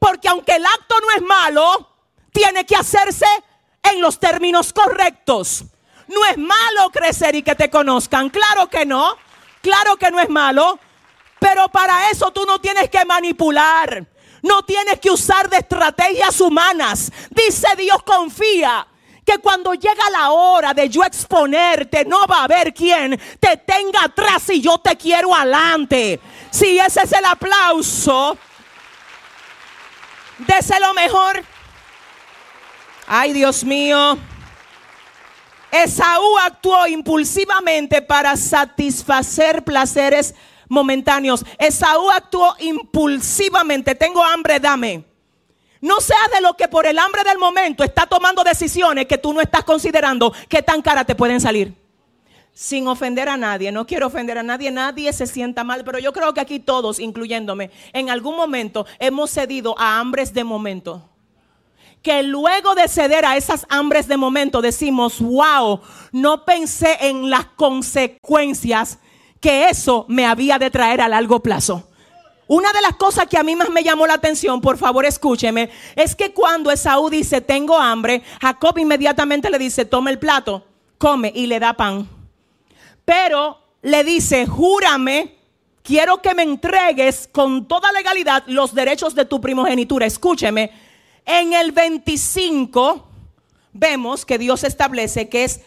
Porque aunque el acto no es malo, tiene que hacerse en los términos correctos. No es malo crecer y que te conozcan, claro que no, claro que no es malo, pero para eso tú no tienes que manipular. No tienes que usar de estrategias humanas. Dice Dios, confía que cuando llega la hora de yo exponerte, no va a haber quien te tenga atrás y yo te quiero adelante. Si ese es el aplauso, déselo mejor. Ay, Dios mío. Esaú actuó impulsivamente para satisfacer placeres momentáneos. Esaú actuó impulsivamente. Tengo hambre, dame. No sea de lo que por el hambre del momento está tomando decisiones que tú no estás considerando que tan cara te pueden salir. Sin ofender a nadie, no quiero ofender a nadie, nadie se sienta mal, pero yo creo que aquí todos, incluyéndome, en algún momento hemos cedido a hambres de momento que luego de ceder a esas hambres de momento decimos, wow, no pensé en las consecuencias que eso me había de traer a largo plazo. Una de las cosas que a mí más me llamó la atención, por favor escúcheme, es que cuando Esaú dice, tengo hambre, Jacob inmediatamente le dice, toma el plato, come y le da pan. Pero le dice, júrame, quiero que me entregues con toda legalidad los derechos de tu primogenitura. Escúcheme, en el 25 vemos que Dios establece que es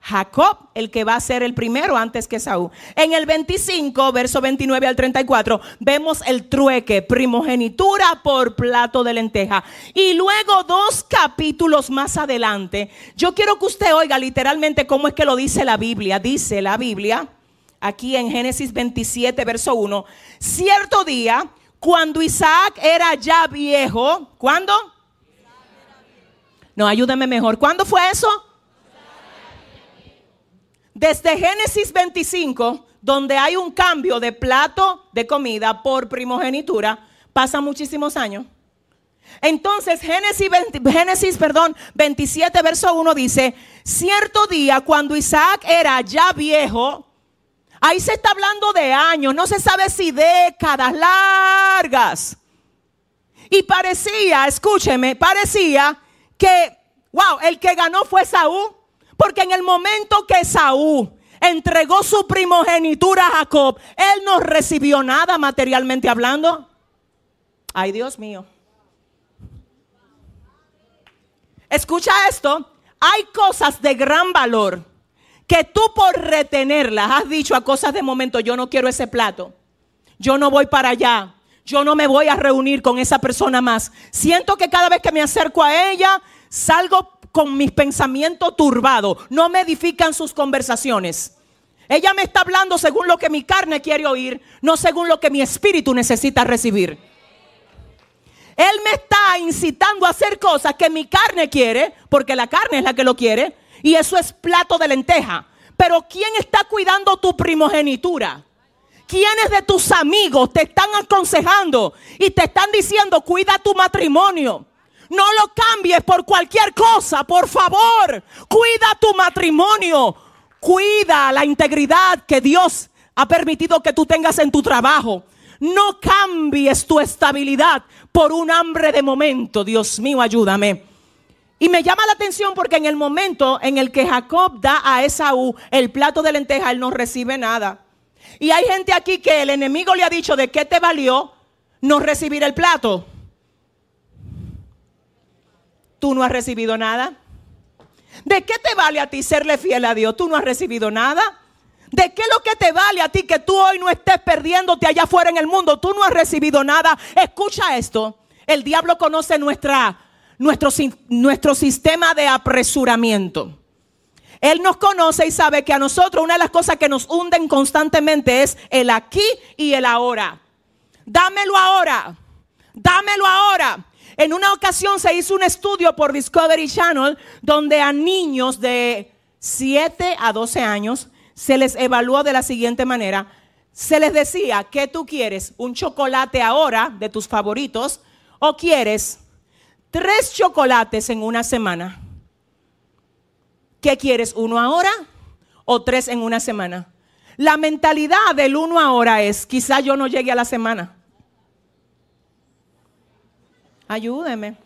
Jacob el que va a ser el primero antes que Saúl. En el 25, verso 29 al 34, vemos el trueque, primogenitura por plato de lenteja. Y luego dos capítulos más adelante, yo quiero que usted oiga literalmente cómo es que lo dice la Biblia. Dice la Biblia, aquí en Génesis 27, verso 1, cierto día, cuando Isaac era ya viejo, ¿cuándo? No, ayúdame mejor. ¿Cuándo fue eso? Desde Génesis 25, donde hay un cambio de plato de comida por primogenitura, pasan muchísimos años. Entonces, Génesis, 20, Génesis perdón, 27, verso 1 dice, cierto día cuando Isaac era ya viejo, ahí se está hablando de años, no se sabe si décadas largas. Y parecía, escúcheme, parecía que, wow, el que ganó fue Saúl. Porque en el momento que Saúl entregó su primogenitura a Jacob, él no recibió nada materialmente hablando. Ay, Dios mío. Escucha esto. Hay cosas de gran valor que tú por retenerlas has dicho a cosas de momento, yo no quiero ese plato. Yo no voy para allá. Yo no me voy a reunir con esa persona más. Siento que cada vez que me acerco a ella, salgo con mis pensamientos turbados. No me edifican sus conversaciones. Ella me está hablando según lo que mi carne quiere oír, no según lo que mi espíritu necesita recibir. Él me está incitando a hacer cosas que mi carne quiere, porque la carne es la que lo quiere, y eso es plato de lenteja. Pero ¿quién está cuidando tu primogenitura? ¿Quiénes de tus amigos te están aconsejando y te están diciendo, cuida tu matrimonio? No lo cambies por cualquier cosa, por favor. Cuida tu matrimonio. Cuida la integridad que Dios ha permitido que tú tengas en tu trabajo. No cambies tu estabilidad por un hambre de momento. Dios mío, ayúdame. Y me llama la atención porque en el momento en el que Jacob da a Esaú el plato de lenteja, él no recibe nada. Y hay gente aquí que el enemigo le ha dicho, ¿de qué te valió no recibir el plato? Tú no has recibido nada. ¿De qué te vale a ti serle fiel a Dios? Tú no has recibido nada. ¿De qué es lo que te vale a ti que tú hoy no estés perdiéndote allá afuera en el mundo? Tú no has recibido nada. Escucha esto. El diablo conoce nuestra, nuestro, nuestro sistema de apresuramiento. Él nos conoce y sabe que a nosotros una de las cosas que nos hunden constantemente es el aquí y el ahora. Dámelo ahora. Dámelo ahora. En una ocasión se hizo un estudio por Discovery Channel donde a niños de 7 a 12 años se les evaluó de la siguiente manera. Se les decía, ¿qué tú quieres? ¿Un chocolate ahora de tus favoritos? ¿O quieres tres chocolates en una semana? ¿Qué quieres? ¿Uno ahora o tres en una semana? La mentalidad del uno ahora es, quizá yo no llegue a la semana. Ayúdeme.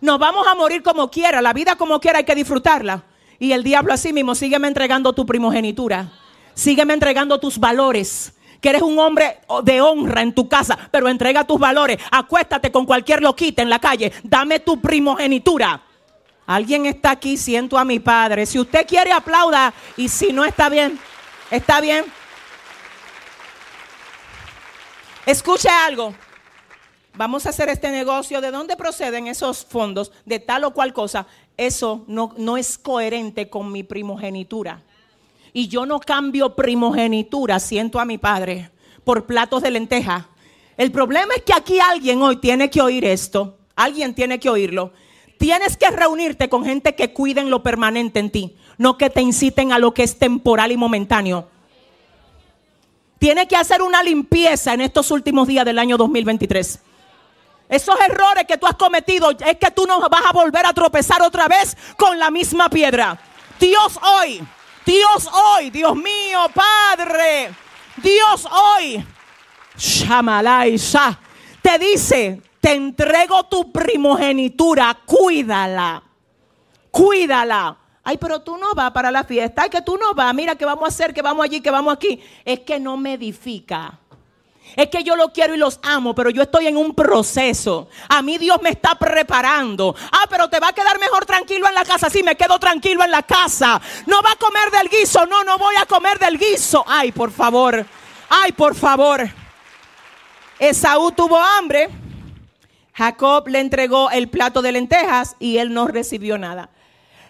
Nos vamos a morir como quiera, la vida como quiera hay que disfrutarla. Y el diablo así mismo, sígueme entregando tu primogenitura. Sígueme entregando tus valores. Que eres un hombre de honra en tu casa, pero entrega tus valores. Acuéstate con cualquier loquita en la calle. Dame tu primogenitura. Alguien está aquí, siento a mi padre. Si usted quiere, aplauda. Y si no está bien, está bien. Escuche algo. Vamos a hacer este negocio. ¿De dónde proceden esos fondos? De tal o cual cosa. Eso no, no es coherente con mi primogenitura. Y yo no cambio primogenitura, siento a mi padre, por platos de lenteja. El problema es que aquí alguien hoy tiene que oír esto. Alguien tiene que oírlo. Tienes que reunirte con gente que cuiden lo permanente en ti, no que te inciten a lo que es temporal y momentáneo. Tienes que hacer una limpieza en estos últimos días del año 2023. Esos errores que tú has cometido es que tú no vas a volver a tropezar otra vez con la misma piedra. Dios hoy, Dios hoy, Dios mío, Padre, Dios hoy, Shamalaisha, te dice, te entrego tu primogenitura, cuídala, cuídala. Ay, pero tú no vas para la fiesta, ay, que tú no vas, mira que vamos a hacer, que vamos allí, que vamos aquí. Es que no me edifica. Es que yo lo quiero y los amo, pero yo estoy en un proceso. A mí Dios me está preparando. Ah, pero te va a quedar mejor tranquilo en la casa. Sí, me quedo tranquilo en la casa. No va a comer del guiso. No, no voy a comer del guiso. Ay, por favor. Ay, por favor. Esaú tuvo hambre. Jacob le entregó el plato de lentejas y él no recibió nada.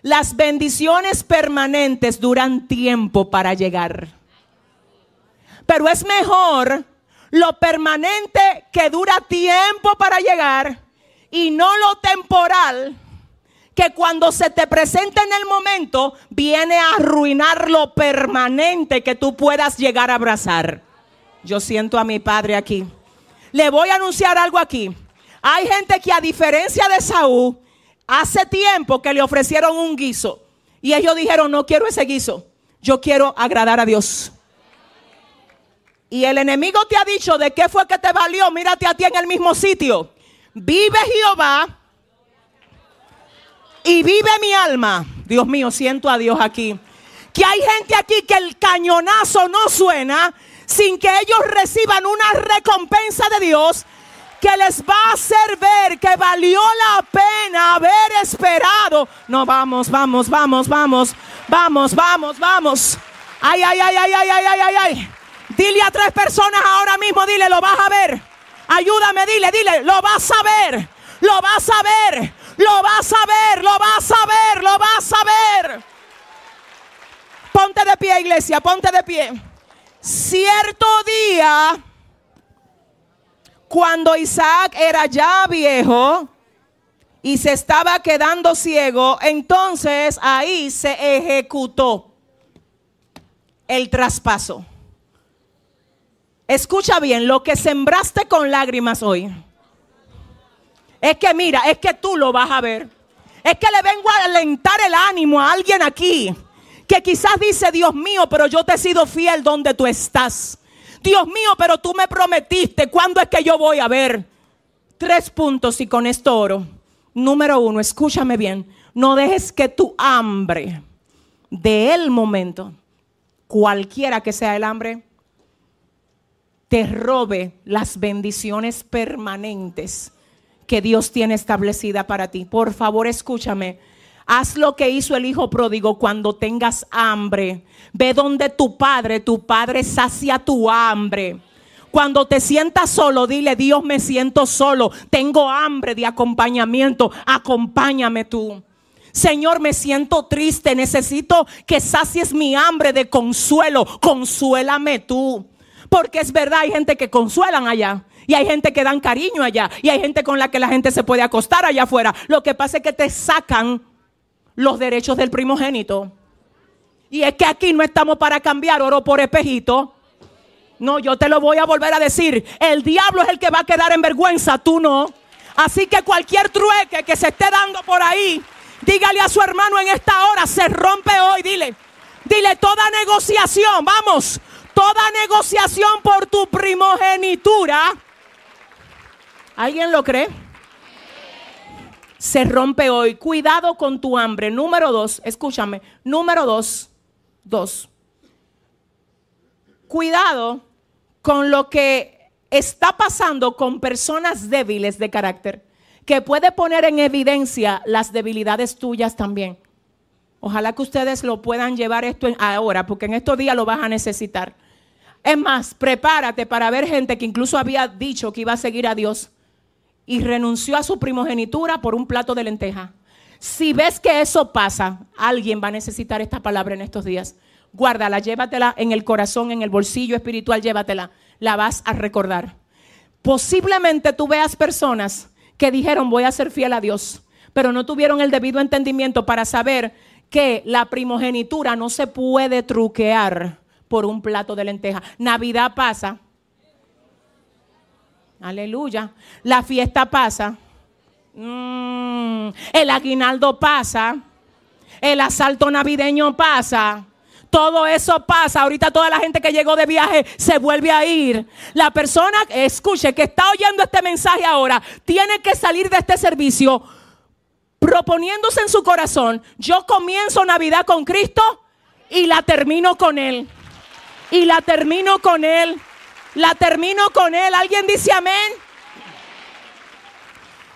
Las bendiciones permanentes duran tiempo para llegar. Pero es mejor lo permanente que dura tiempo para llegar y no lo temporal que cuando se te presenta en el momento viene a arruinar lo permanente que tú puedas llegar a abrazar. Yo siento a mi padre aquí. Le voy a anunciar algo aquí. Hay gente que a diferencia de Saúl, hace tiempo que le ofrecieron un guiso y ellos dijeron, no quiero ese guiso, yo quiero agradar a Dios. Y el enemigo te ha dicho de qué fue que te valió, mírate a ti en el mismo sitio. Vive Jehová y vive mi alma. Dios mío, siento a Dios aquí. Que hay gente aquí que el cañonazo no suena sin que ellos reciban una recompensa de Dios que les va a hacer ver que valió la pena haber esperado. No, vamos, vamos, vamos, vamos, vamos, vamos, vamos. Ay, ay, ay, ay, ay, ay, ay, ay. Dile a tres personas ahora mismo, dile, lo vas a ver. Ayúdame, dile, dile, lo vas a ver. Lo vas a ver. Lo vas a ver, lo vas a ver, lo vas a ver. Ponte de pie, iglesia, ponte de pie. Cierto día cuando Isaac era ya viejo y se estaba quedando ciego, entonces ahí se ejecutó el traspaso. Escucha bien, lo que sembraste con lágrimas hoy. Es que mira, es que tú lo vas a ver. Es que le vengo a alentar el ánimo a alguien aquí que quizás dice, Dios mío, pero yo te he sido fiel donde tú estás. Dios mío, pero tú me prometiste, ¿cuándo es que yo voy a ver? Tres puntos y con esto oro. Número uno, escúchame bien, no dejes que tu hambre de el momento, cualquiera que sea el hambre, te robe las bendiciones permanentes que Dios tiene establecida para ti. Por favor, escúchame. Haz lo que hizo el hijo pródigo cuando tengas hambre. Ve donde tu padre, tu padre sacia tu hambre. Cuando te sientas solo, dile, Dios me siento solo. Tengo hambre de acompañamiento. Acompáñame tú. Señor, me siento triste. Necesito que sacies mi hambre de consuelo. Consuélame tú. Porque es verdad, hay gente que consuelan allá. Y hay gente que dan cariño allá. Y hay gente con la que la gente se puede acostar allá afuera. Lo que pasa es que te sacan los derechos del primogénito. Y es que aquí no estamos para cambiar oro por espejito. No, yo te lo voy a volver a decir. El diablo es el que va a quedar en vergüenza, tú no. Así que cualquier trueque que se esté dando por ahí, dígale a su hermano en esta hora, se rompe hoy, dile. Dile toda negociación, vamos, toda negociación por tu primogenitura. ¿Alguien lo cree? Se rompe hoy. Cuidado con tu hambre. Número dos, escúchame. Número dos, dos. Cuidado con lo que está pasando con personas débiles de carácter, que puede poner en evidencia las debilidades tuyas también. Ojalá que ustedes lo puedan llevar esto ahora, porque en estos días lo vas a necesitar. Es más, prepárate para ver gente que incluso había dicho que iba a seguir a Dios y renunció a su primogenitura por un plato de lenteja. Si ves que eso pasa, alguien va a necesitar esta palabra en estos días. Guárdala, llévatela en el corazón, en el bolsillo espiritual, llévatela. La vas a recordar. Posiblemente tú veas personas que dijeron voy a ser fiel a Dios, pero no tuvieron el debido entendimiento para saber que la primogenitura no se puede truquear por un plato de lenteja. Navidad pasa, Aleluya. La fiesta pasa. Mm, el aguinaldo pasa. El asalto navideño pasa. Todo eso pasa. Ahorita toda la gente que llegó de viaje se vuelve a ir. La persona, escuche, que está oyendo este mensaje ahora, tiene que salir de este servicio proponiéndose en su corazón, yo comienzo Navidad con Cristo y la termino con Él. Y la termino con Él. La termino con él. ¿Alguien dice amén?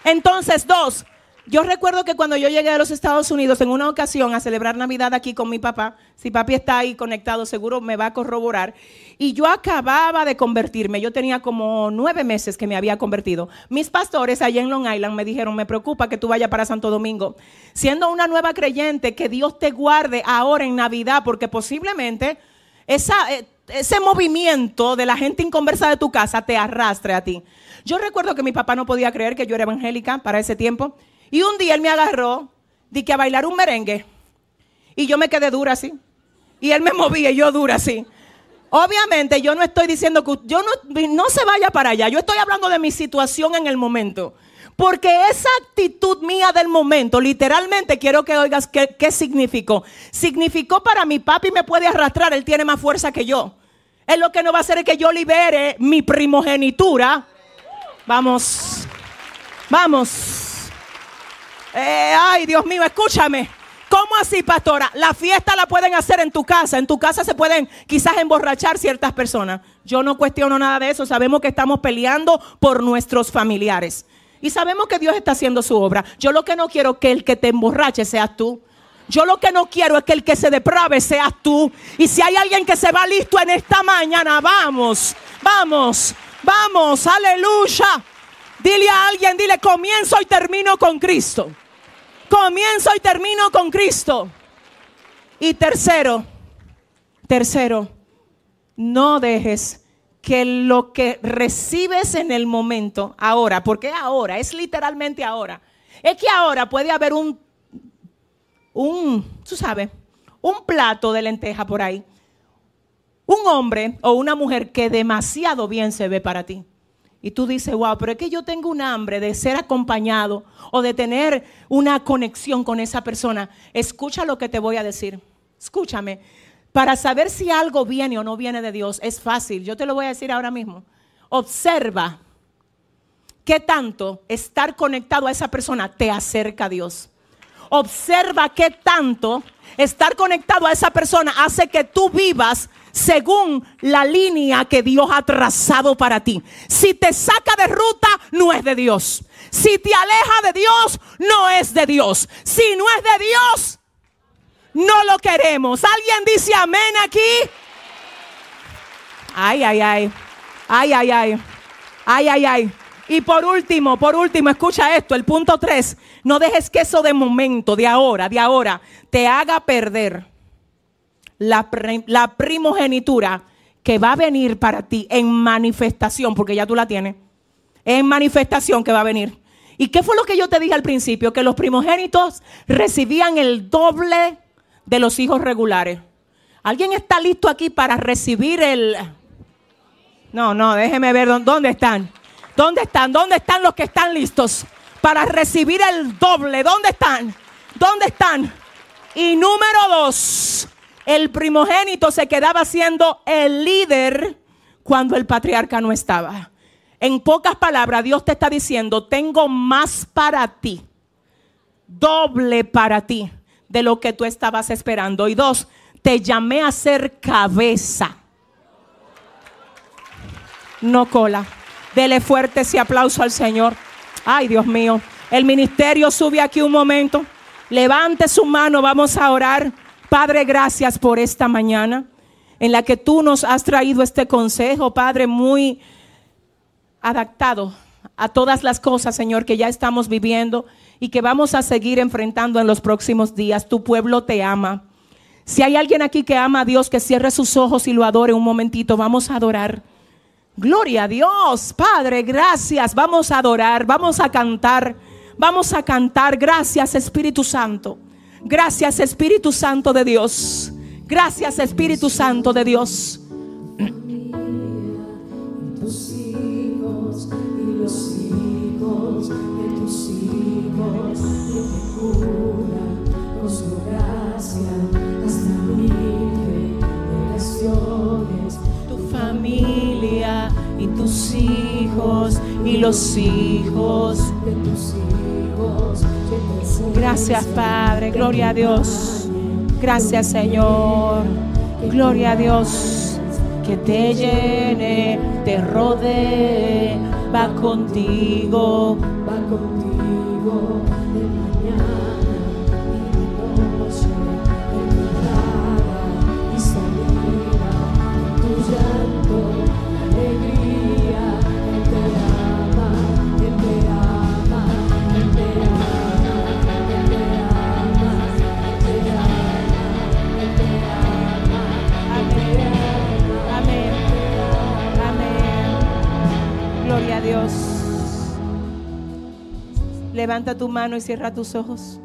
Entonces, dos. Yo recuerdo que cuando yo llegué a los Estados Unidos en una ocasión a celebrar Navidad aquí con mi papá, si papi está ahí conectado, seguro me va a corroborar. Y yo acababa de convertirme, yo tenía como nueve meses que me había convertido. Mis pastores allá en Long Island me dijeron, me preocupa que tú vayas para Santo Domingo. Siendo una nueva creyente, que Dios te guarde ahora en Navidad, porque posiblemente esa... Eh, ese movimiento de la gente inconversa de tu casa te arrastre a ti. Yo recuerdo que mi papá no podía creer que yo era evangélica para ese tiempo. Y un día él me agarró, di que a bailar un merengue. Y yo me quedé dura así. Y él me movía y yo dura así. Obviamente yo no estoy diciendo que yo no, no se vaya para allá. Yo estoy hablando de mi situación en el momento. Porque esa actitud mía del momento, literalmente quiero que oigas qué, significó. Significó para mi papi me puede arrastrar, él tiene más fuerza que yo. Él lo que no va a hacer es que yo libere mi primogenitura. Vamos, vamos. Eh, ay, Dios mío, escúchame. ¿Cómo así, pastora? La fiesta la pueden hacer en tu casa. En tu casa se pueden quizás emborrachar ciertas personas. Yo no cuestiono nada de eso. Sabemos que estamos peleando por nuestros familiares. Y sabemos que Dios está haciendo su obra. Yo lo que no quiero es que el que te emborrache seas tú. Yo lo que no quiero es que el que se deprave seas tú. Y si hay alguien que se va listo en esta mañana, vamos, vamos, vamos, aleluya. Dile a alguien, dile, comienzo y termino con Cristo. Comienzo y termino con Cristo. Y tercero, tercero, no dejes que lo que recibes en el momento, ahora, porque ahora, es literalmente ahora, es que ahora puede haber un, un, tú sabes, un plato de lenteja por ahí. Un hombre o una mujer que demasiado bien se ve para ti. Y tú dices, wow, pero es que yo tengo un hambre de ser acompañado o de tener una conexión con esa persona. Escucha lo que te voy a decir. Escúchame. Para saber si algo viene o no viene de Dios es fácil. Yo te lo voy a decir ahora mismo. Observa qué tanto estar conectado a esa persona te acerca a Dios. Observa qué tanto estar conectado a esa persona hace que tú vivas según la línea que Dios ha trazado para ti. Si te saca de ruta, no es de Dios. Si te aleja de Dios, no es de Dios. Si no es de Dios, no lo queremos. ¿Alguien dice amén aquí? Ay, ay, ay. Ay, ay, ay. Ay, ay, ay. Y por último, por último, escucha esto, el punto 3. No dejes que eso de momento, de ahora, de ahora, te haga perder la, la primogenitura que va a venir para ti en manifestación, porque ya tú la tienes. En manifestación que va a venir. ¿Y qué fue lo que yo te dije al principio? Que los primogénitos recibían el doble de los hijos regulares. ¿Alguien está listo aquí para recibir el... No, no, déjeme ver dónde están. ¿Dónde están? ¿Dónde están los que están listos para recibir el doble? ¿Dónde están? ¿Dónde están? Y número dos, el primogénito se quedaba siendo el líder cuando el patriarca no estaba. En pocas palabras, Dios te está diciendo, tengo más para ti, doble para ti de lo que tú estabas esperando. Y dos, te llamé a ser cabeza, no cola. Dele fuerte ese aplauso al Señor. Ay, Dios mío. El ministerio sube aquí un momento. Levante su mano, vamos a orar. Padre, gracias por esta mañana en la que tú nos has traído este consejo, Padre, muy adaptado a todas las cosas, Señor, que ya estamos viviendo y que vamos a seguir enfrentando en los próximos días. Tu pueblo te ama. Si hay alguien aquí que ama a Dios, que cierre sus ojos y lo adore un momentito, vamos a adorar. Gloria a Dios, Padre, gracias. Vamos a adorar, vamos a cantar, vamos a cantar. Gracias, Espíritu Santo. Gracias, Espíritu Santo de Dios. Gracias, Espíritu Santo de Dios. Y los hijos de tus hijos. Gracias Padre, gloria a Dios. Gracias Señor, gloria a Dios. Que te llene, te rodee, va contigo. va contigo de Levanta tu mano y cierra tus ojos.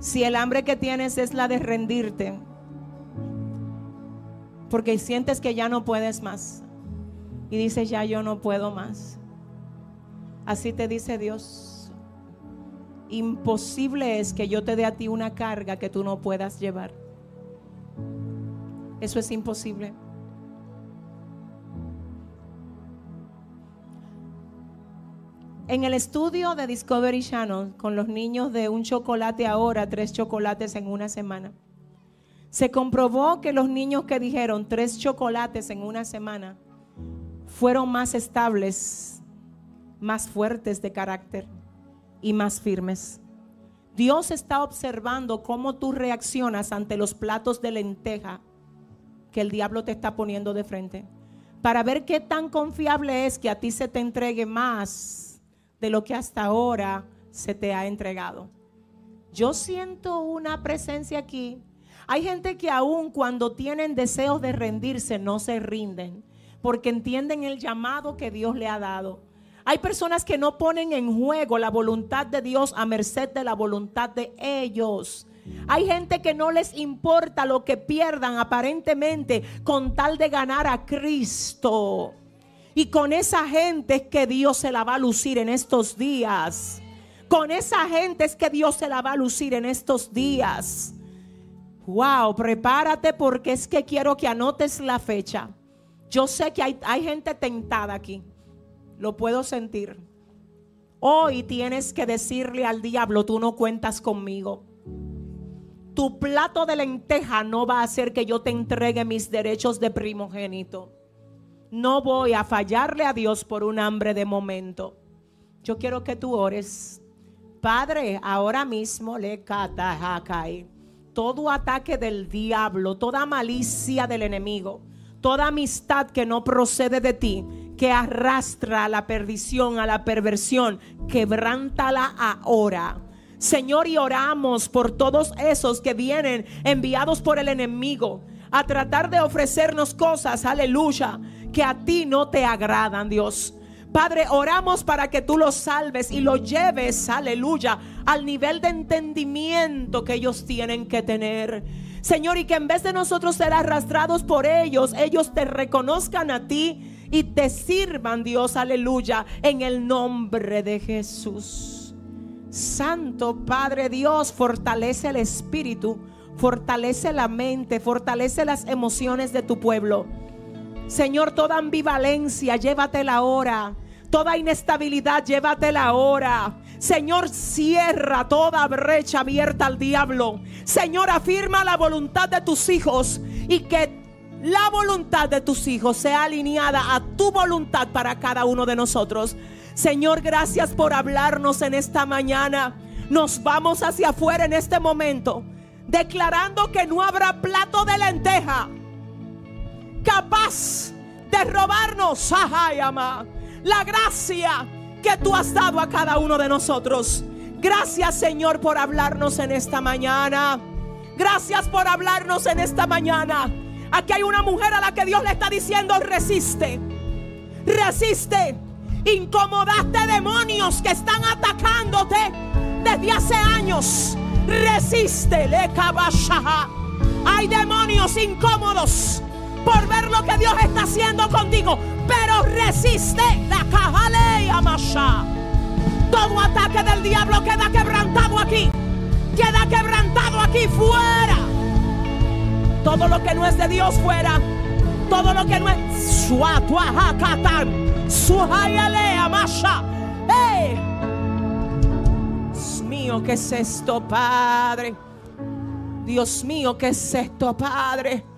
Si el hambre que tienes es la de rendirte, porque sientes que ya no puedes más y dices, ya yo no puedo más. Así te dice Dios. Imposible es que yo te dé a ti una carga que tú no puedas llevar. Eso es imposible. En el estudio de Discovery Channel con los niños de un chocolate ahora, tres chocolates en una semana, se comprobó que los niños que dijeron tres chocolates en una semana fueron más estables, más fuertes de carácter y más firmes. Dios está observando cómo tú reaccionas ante los platos de lenteja que el diablo te está poniendo de frente. Para ver qué tan confiable es que a ti se te entregue más de lo que hasta ahora se te ha entregado. Yo siento una presencia aquí. Hay gente que aún cuando tienen deseos de rendirse no se rinden porque entienden el llamado que Dios le ha dado. Hay personas que no ponen en juego la voluntad de Dios a merced de la voluntad de ellos. Hay gente que no les importa lo que pierdan aparentemente con tal de ganar a Cristo. Y con esa gente es que Dios se la va a lucir en estos días. Con esa gente es que Dios se la va a lucir en estos días. Wow, prepárate porque es que quiero que anotes la fecha. Yo sé que hay, hay gente tentada aquí. Lo puedo sentir. Hoy tienes que decirle al diablo, tú no cuentas conmigo. Tu plato de lenteja no va a hacer que yo te entregue mis derechos de primogénito. No voy a fallarle a Dios por un hambre de momento. Yo quiero que tú ores. Padre, ahora mismo le catajakai. Todo ataque del diablo, toda malicia del enemigo, toda amistad que no procede de ti, que arrastra a la perdición, a la perversión, quebrántala ahora. Señor, y oramos por todos esos que vienen enviados por el enemigo a tratar de ofrecernos cosas, aleluya, que a ti no te agradan, Dios. Padre, oramos para que tú los salves y los lleves, aleluya, al nivel de entendimiento que ellos tienen que tener. Señor, y que en vez de nosotros ser arrastrados por ellos, ellos te reconozcan a ti y te sirvan, Dios, aleluya, en el nombre de Jesús. Santo Padre Dios, fortalece el espíritu, fortalece la mente, fortalece las emociones de tu pueblo. Señor, toda ambivalencia, llévatela ahora. Toda inestabilidad, llévatela ahora. Señor, cierra toda brecha abierta al diablo. Señor, afirma la voluntad de tus hijos y que la voluntad de tus hijos sea alineada a tu voluntad para cada uno de nosotros. Señor, gracias por hablarnos en esta mañana. Nos vamos hacia afuera en este momento, declarando que no habrá plato de lenteja capaz de robarnos, ama, la gracia que tú has dado a cada uno de nosotros. Gracias Señor por hablarnos en esta mañana. Gracias por hablarnos en esta mañana. Aquí hay una mujer a la que Dios le está diciendo resiste. Resiste. Incomodaste demonios que están atacándote desde hace años. Resiste. Le Hay demonios incómodos por ver lo que Dios está haciendo contigo. Pero resiste la cajale amasha. Todo ataque del diablo queda quebrantado aquí. Queda quebrantado aquí fuera. Todo lo que no es de Dios fuera. Todo lo que no es Suatuajacatán. Suhayale amasha. ¡Hey! Dios mío, ¿qué es esto, Padre? Dios mío, ¿qué es esto, Padre?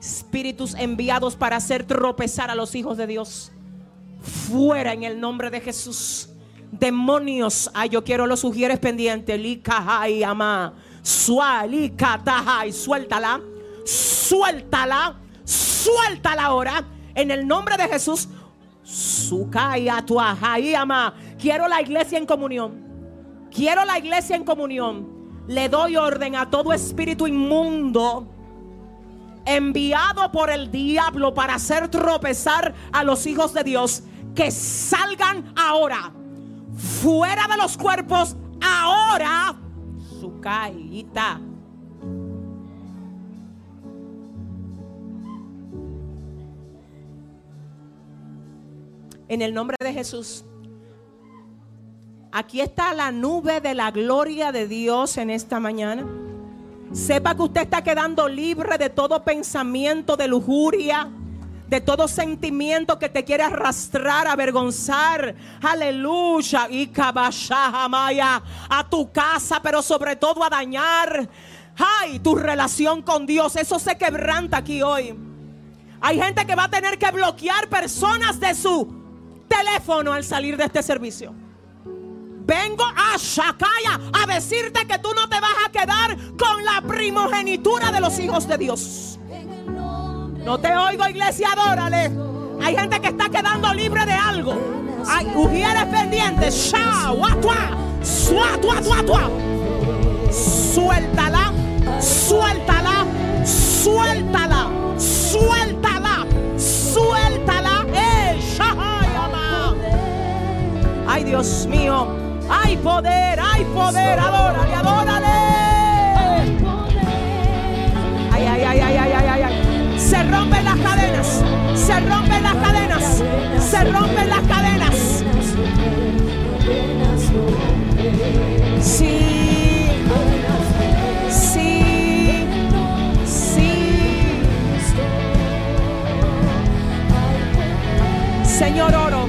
Espíritus enviados para hacer tropezar a los hijos de Dios. Fuera en el nombre de Jesús. Demonios. Ay, yo quiero los sugieres pendientes. Ama. Suéltala. Suéltala. Suéltala ahora. En el nombre de Jesús. Sukaya ama. Quiero la iglesia en comunión. Quiero la iglesia en comunión le doy orden a todo espíritu inmundo enviado por el diablo para hacer tropezar a los hijos de Dios que salgan ahora fuera de los cuerpos ahora su caída. En el nombre de Jesús Aquí está la nube de la gloria de Dios en esta mañana. Sepa que usted está quedando libre de todo pensamiento de lujuria, de todo sentimiento que te quiere arrastrar, avergonzar. Aleluya. Y kabashahamaya a tu casa, pero sobre todo a dañar. Ay, tu relación con Dios. Eso se quebranta aquí hoy. Hay gente que va a tener que bloquear personas de su teléfono al salir de este servicio. Vengo a Shakaya a decirte que tú no te vas a quedar con la primogenitura de los hijos de Dios. No te oigo, iglesia, adórale. Hay gente que está quedando libre de algo. Hay ujieres pendientes. Suéltala, suéltala, suéltala, suéltala, suéltala. Eh. Ay, Dios mío. Hay poder, hay poder. Adórale, adórale. Ay, ay, ay, ay, ay, ay, ay, ay. Se rompen las cadenas. Se rompen las cadenas. Se rompen las cadenas. Sí. Sí. Sí. Señor, oro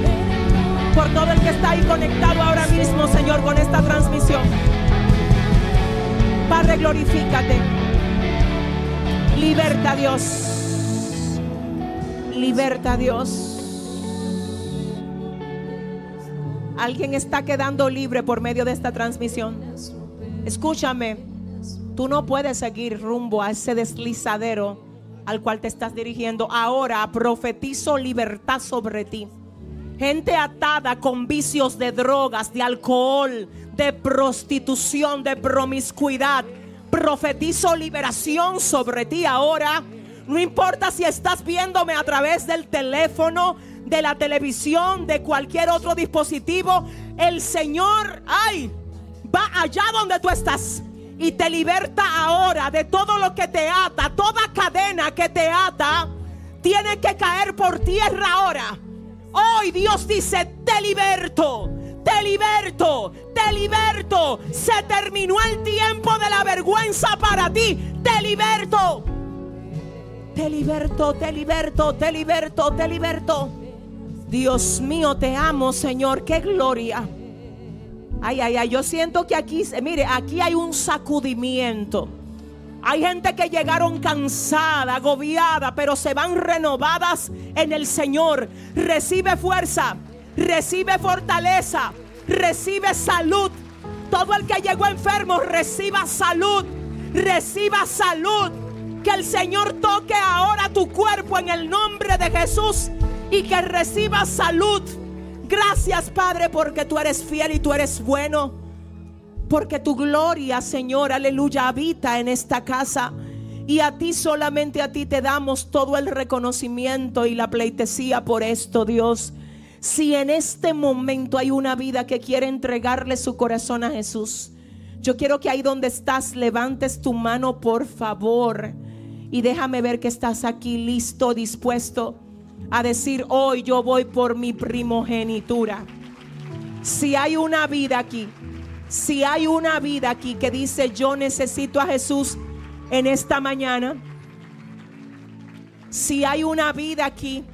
por todo el que está ahí conectado ahora mismo, Señor, con esta transmisión. Padre, glorifícate. Liberta, Dios. Liberta, Dios. Alguien está quedando libre por medio de esta transmisión. Escúchame, tú no puedes seguir rumbo a ese deslizadero al cual te estás dirigiendo. Ahora profetizo libertad sobre ti. Gente atada con vicios de drogas, de alcohol, de prostitución, de promiscuidad. Profetizo liberación sobre ti ahora. No importa si estás viéndome a través del teléfono, de la televisión, de cualquier otro dispositivo. El Señor, ay, va allá donde tú estás y te liberta ahora de todo lo que te ata, toda cadena que te ata, tiene que caer por tierra ahora. Hoy Dios dice, te liberto, te liberto, te liberto. Se terminó el tiempo de la vergüenza para ti, te liberto. Te liberto, te liberto, te liberto, te liberto. Dios mío, te amo, Señor, qué gloria. Ay, ay, ay, yo siento que aquí, mire, aquí hay un sacudimiento. Hay gente que llegaron cansada, agobiada, pero se van renovadas en el Señor. Recibe fuerza, recibe fortaleza, recibe salud. Todo el que llegó enfermo, reciba salud, reciba salud. Que el Señor toque ahora tu cuerpo en el nombre de Jesús y que reciba salud. Gracias Padre porque tú eres fiel y tú eres bueno. Porque tu gloria, Señor, aleluya, habita en esta casa. Y a ti solamente a ti te damos todo el reconocimiento y la pleitesía por esto, Dios. Si en este momento hay una vida que quiere entregarle su corazón a Jesús, yo quiero que ahí donde estás levantes tu mano, por favor. Y déjame ver que estás aquí listo, dispuesto a decir, hoy yo voy por mi primogenitura. Si hay una vida aquí, si hay una vida aquí que dice, yo necesito a Jesús en esta mañana, si hay una vida aquí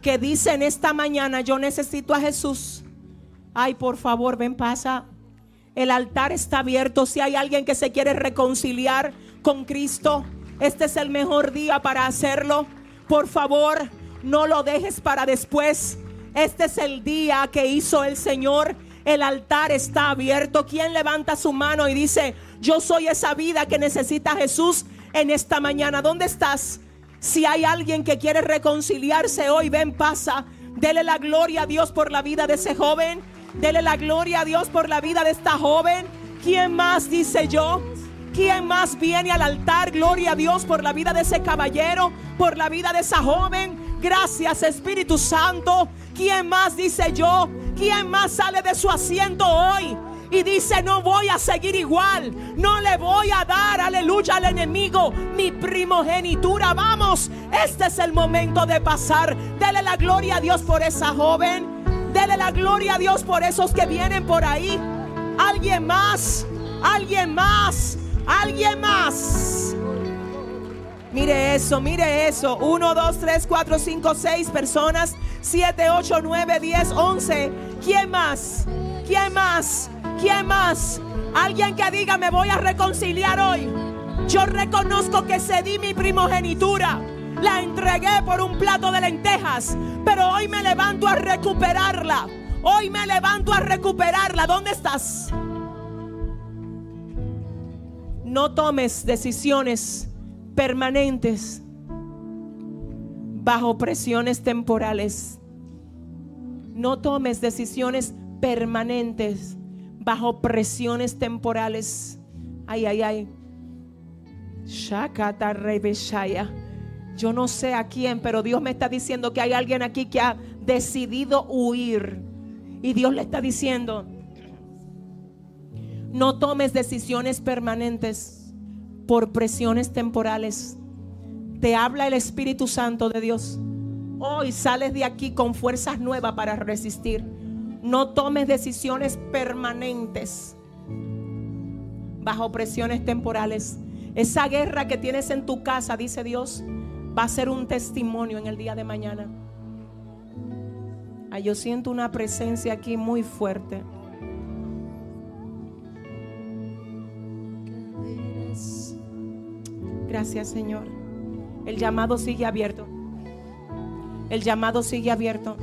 que dice en esta mañana, yo necesito a Jesús, ay, por favor, ven, pasa. El altar está abierto. Si hay alguien que se quiere reconciliar con Cristo, este es el mejor día para hacerlo. Por favor, no lo dejes para después. Este es el día que hizo el Señor. El altar está abierto. ¿Quién levanta su mano y dice, yo soy esa vida que necesita Jesús en esta mañana? ¿Dónde estás? Si hay alguien que quiere reconciliarse hoy, ven, pasa. Dele la gloria a Dios por la vida de ese joven. Dele la gloria a Dios por la vida de esta joven. ¿Quién más dice yo? ¿Quién más viene al altar? Gloria a Dios por la vida de ese caballero, por la vida de esa joven. Gracias Espíritu Santo. ¿Quién más dice yo? ¿Quién más sale de su asiento hoy? Y dice, no voy a seguir igual. No le voy a dar, aleluya, al enemigo mi primogenitura. Vamos, este es el momento de pasar. Dele la gloria a Dios por esa joven. Dele la gloria a Dios por esos que vienen por ahí. Alguien más, alguien más. Alguien más. Mire eso, mire eso. 1, 2, 3, 4, 5, 6 personas. 7, 8, 9, 10, 11. ¿Quién más? ¿Quién más? ¿Quién más? Alguien que diga, me voy a reconciliar hoy. Yo reconozco que cedí mi primogenitura. La entregué por un plato de lentejas. Pero hoy me levanto a recuperarla. Hoy me levanto a recuperarla. ¿Dónde estás? No tomes decisiones permanentes bajo presiones temporales. No tomes decisiones permanentes bajo presiones temporales. Ay, ay, ay. Shakata Rebeshaya. Yo no sé a quién, pero Dios me está diciendo que hay alguien aquí que ha decidido huir. Y Dios le está diciendo, no tomes decisiones permanentes por presiones temporales. Te habla el Espíritu Santo de Dios. Hoy sales de aquí con fuerzas nuevas para resistir. No tomes decisiones permanentes bajo presiones temporales. Esa guerra que tienes en tu casa, dice Dios, va a ser un testimonio en el día de mañana. Ay, yo siento una presencia aquí muy fuerte. Gracias, Señor. El llamado sigue abierto. El llamado sigue abierto.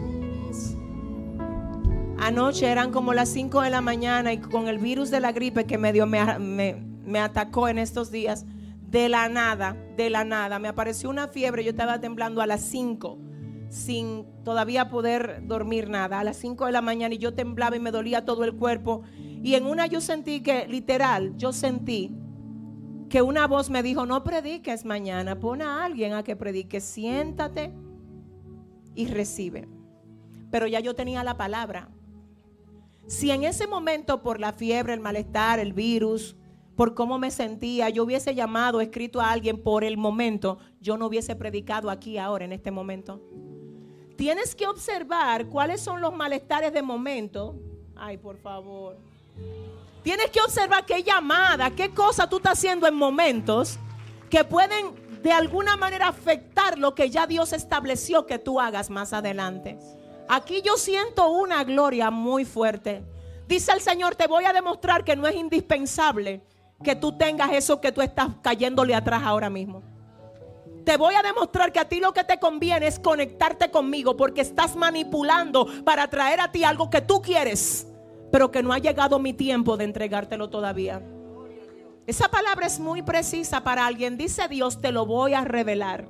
Anoche eran como las 5 de la mañana y con el virus de la gripe que me, me, me atacó en estos días, de la nada, de la nada, me apareció una fiebre, yo estaba temblando a las 5 sin todavía poder dormir nada, a las 5 de la mañana y yo temblaba y me dolía todo el cuerpo. Y en una yo sentí que, literal, yo sentí que una voz me dijo, no prediques mañana, pon a alguien a que predique, siéntate y recibe. Pero ya yo tenía la palabra. Si en ese momento por la fiebre, el malestar, el virus, por cómo me sentía, yo hubiese llamado, escrito a alguien por el momento, yo no hubiese predicado aquí ahora, en este momento. Tienes que observar cuáles son los malestares de momento. Ay, por favor. Tienes que observar qué llamada, qué cosa tú estás haciendo en momentos que pueden de alguna manera afectar lo que ya Dios estableció que tú hagas más adelante. Aquí yo siento una gloria muy fuerte. Dice el Señor, te voy a demostrar que no es indispensable que tú tengas eso que tú estás cayéndole atrás ahora mismo. Te voy a demostrar que a ti lo que te conviene es conectarte conmigo porque estás manipulando para traer a ti algo que tú quieres, pero que no ha llegado mi tiempo de entregártelo todavía. Esa palabra es muy precisa para alguien. Dice Dios, te lo voy a revelar.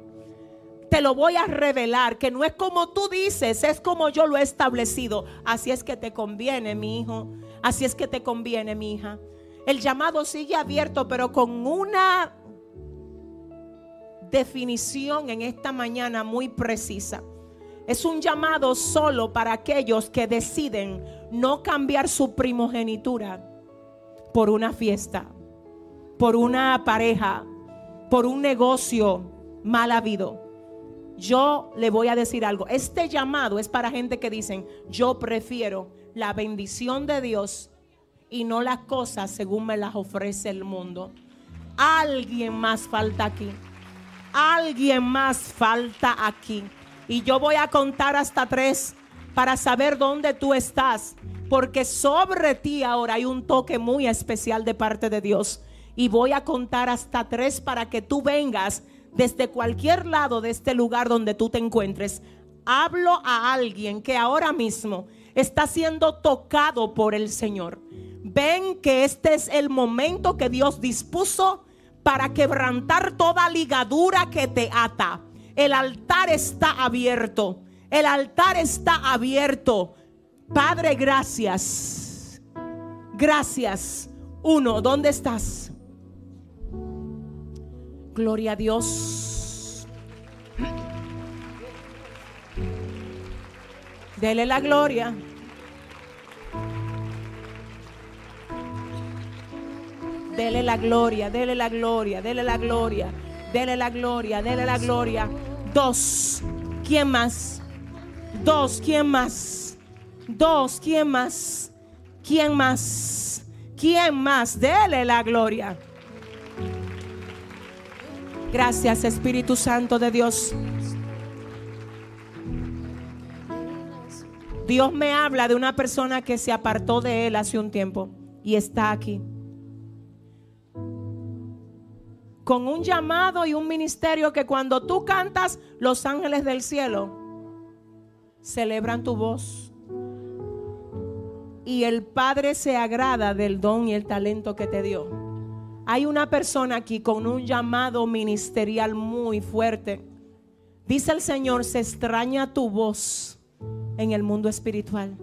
Te lo voy a revelar, que no es como tú dices, es como yo lo he establecido. Así es que te conviene, mi hijo. Así es que te conviene, mi hija. El llamado sigue abierto, pero con una definición en esta mañana muy precisa. Es un llamado solo para aquellos que deciden no cambiar su primogenitura por una fiesta, por una pareja, por un negocio mal habido. Yo le voy a decir algo. Este llamado es para gente que dicen, yo prefiero la bendición de Dios y no las cosas según me las ofrece el mundo. Alguien más falta aquí. Alguien más falta aquí. Y yo voy a contar hasta tres para saber dónde tú estás. Porque sobre ti ahora hay un toque muy especial de parte de Dios. Y voy a contar hasta tres para que tú vengas desde cualquier lado de este lugar donde tú te encuentres. Hablo a alguien que ahora mismo está siendo tocado por el Señor. Ven que este es el momento que Dios dispuso para quebrantar toda ligadura que te ata. El altar está abierto. El altar está abierto. Padre, gracias. Gracias. Uno, ¿dónde estás? Gloria a Dios. Dele la gloria. Dele la gloria, dele la gloria, dele la gloria, dele la gloria, dele la gloria. Dos. ¿Quién más? Dos. ¿Quién más? Dos. ¿Quién más? ¿Quién más? ¿Quién más? Dele la gloria. Gracias Espíritu Santo de Dios. Dios me habla de una persona que se apartó de Él hace un tiempo y está aquí. Con un llamado y un ministerio que cuando tú cantas, los ángeles del cielo celebran tu voz. Y el Padre se agrada del don y el talento que te dio. Hay una persona aquí con un llamado ministerial muy fuerte. Dice el Señor, se extraña tu voz en el mundo espiritual.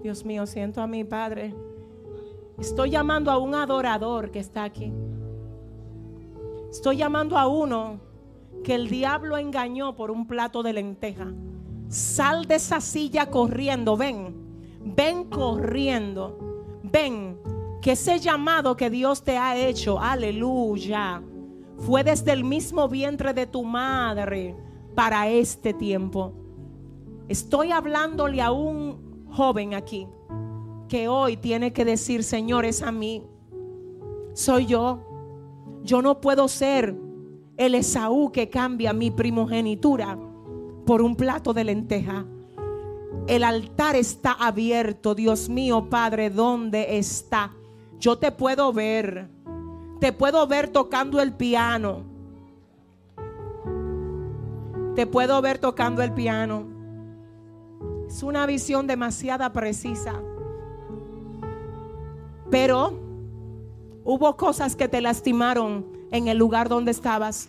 Dios mío, siento a mi Padre. Estoy llamando a un adorador que está aquí. Estoy llamando a uno que el diablo engañó por un plato de lenteja. Sal de esa silla corriendo, ven, ven corriendo, ven, que ese llamado que Dios te ha hecho, aleluya, fue desde el mismo vientre de tu madre para este tiempo. Estoy hablándole a un joven aquí que hoy tiene que decir, Señor, es a mí. Soy yo. Yo no puedo ser el Esaú que cambia mi primogenitura por un plato de lenteja. El altar está abierto, Dios mío, Padre, ¿dónde está? Yo te puedo ver. Te puedo ver tocando el piano. Te puedo ver tocando el piano. Es una visión demasiado precisa. Pero hubo cosas que te lastimaron en el lugar donde estabas.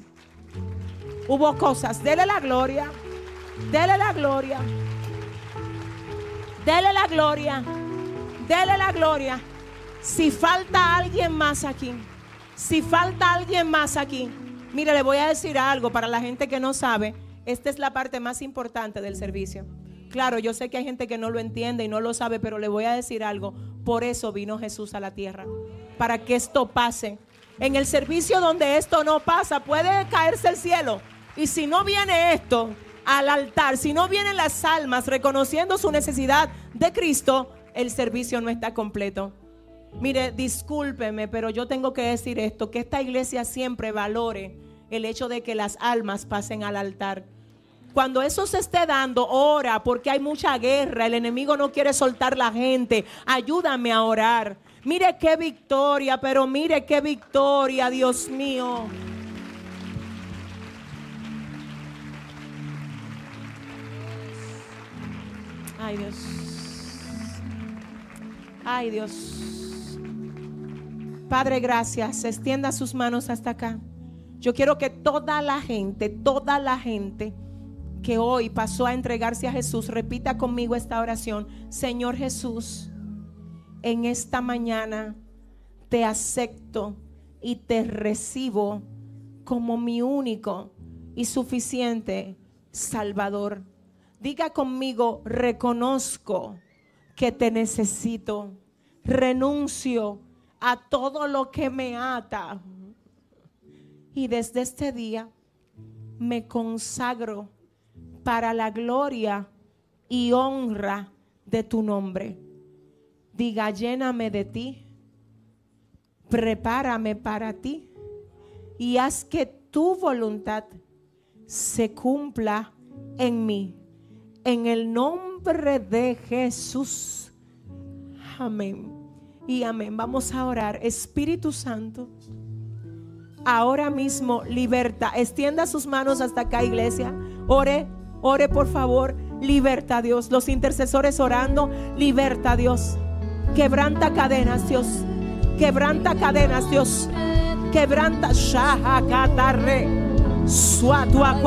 Hubo cosas. Dele la gloria. Dele la gloria. Dele la gloria. Dele la gloria. Si falta alguien más aquí. Si falta alguien más aquí. Mire, le voy a decir algo para la gente que no sabe. Esta es la parte más importante del servicio. Claro, yo sé que hay gente que no lo entiende y no lo sabe, pero le voy a decir algo. Por eso vino Jesús a la tierra. Para que esto pase. En el servicio donde esto no pasa, puede caerse el cielo. Y si no viene esto al altar, si no vienen las almas reconociendo su necesidad de Cristo, el servicio no está completo. Mire, discúlpeme, pero yo tengo que decir esto, que esta iglesia siempre valore el hecho de que las almas pasen al altar. Cuando eso se esté dando, ora, porque hay mucha guerra, el enemigo no quiere soltar la gente. Ayúdame a orar. Mire qué victoria, pero mire qué victoria, Dios mío. Ay Dios. Ay Dios. Padre, gracias. Extienda sus manos hasta acá. Yo quiero que toda la gente, toda la gente que hoy pasó a entregarse a Jesús, repita conmigo esta oración. Señor Jesús, en esta mañana te acepto y te recibo como mi único y suficiente Salvador. Diga conmigo, reconozco que te necesito. Renuncio a todo lo que me ata. Y desde este día me consagro para la gloria y honra de tu nombre. Diga, lléname de ti, prepárame para ti y haz que tu voluntad se cumpla en mí. En el nombre de Jesús. Amén. Y amén. Vamos a orar. Espíritu Santo, ahora mismo liberta. Extienda sus manos hasta acá, iglesia. Ore, ore por favor. Liberta, Dios. Los intercesores orando. Liberta, Dios. Quebranta cadenas, Dios. Quebranta cadenas, Dios. Quebranta. Shahakatarre. Suatua,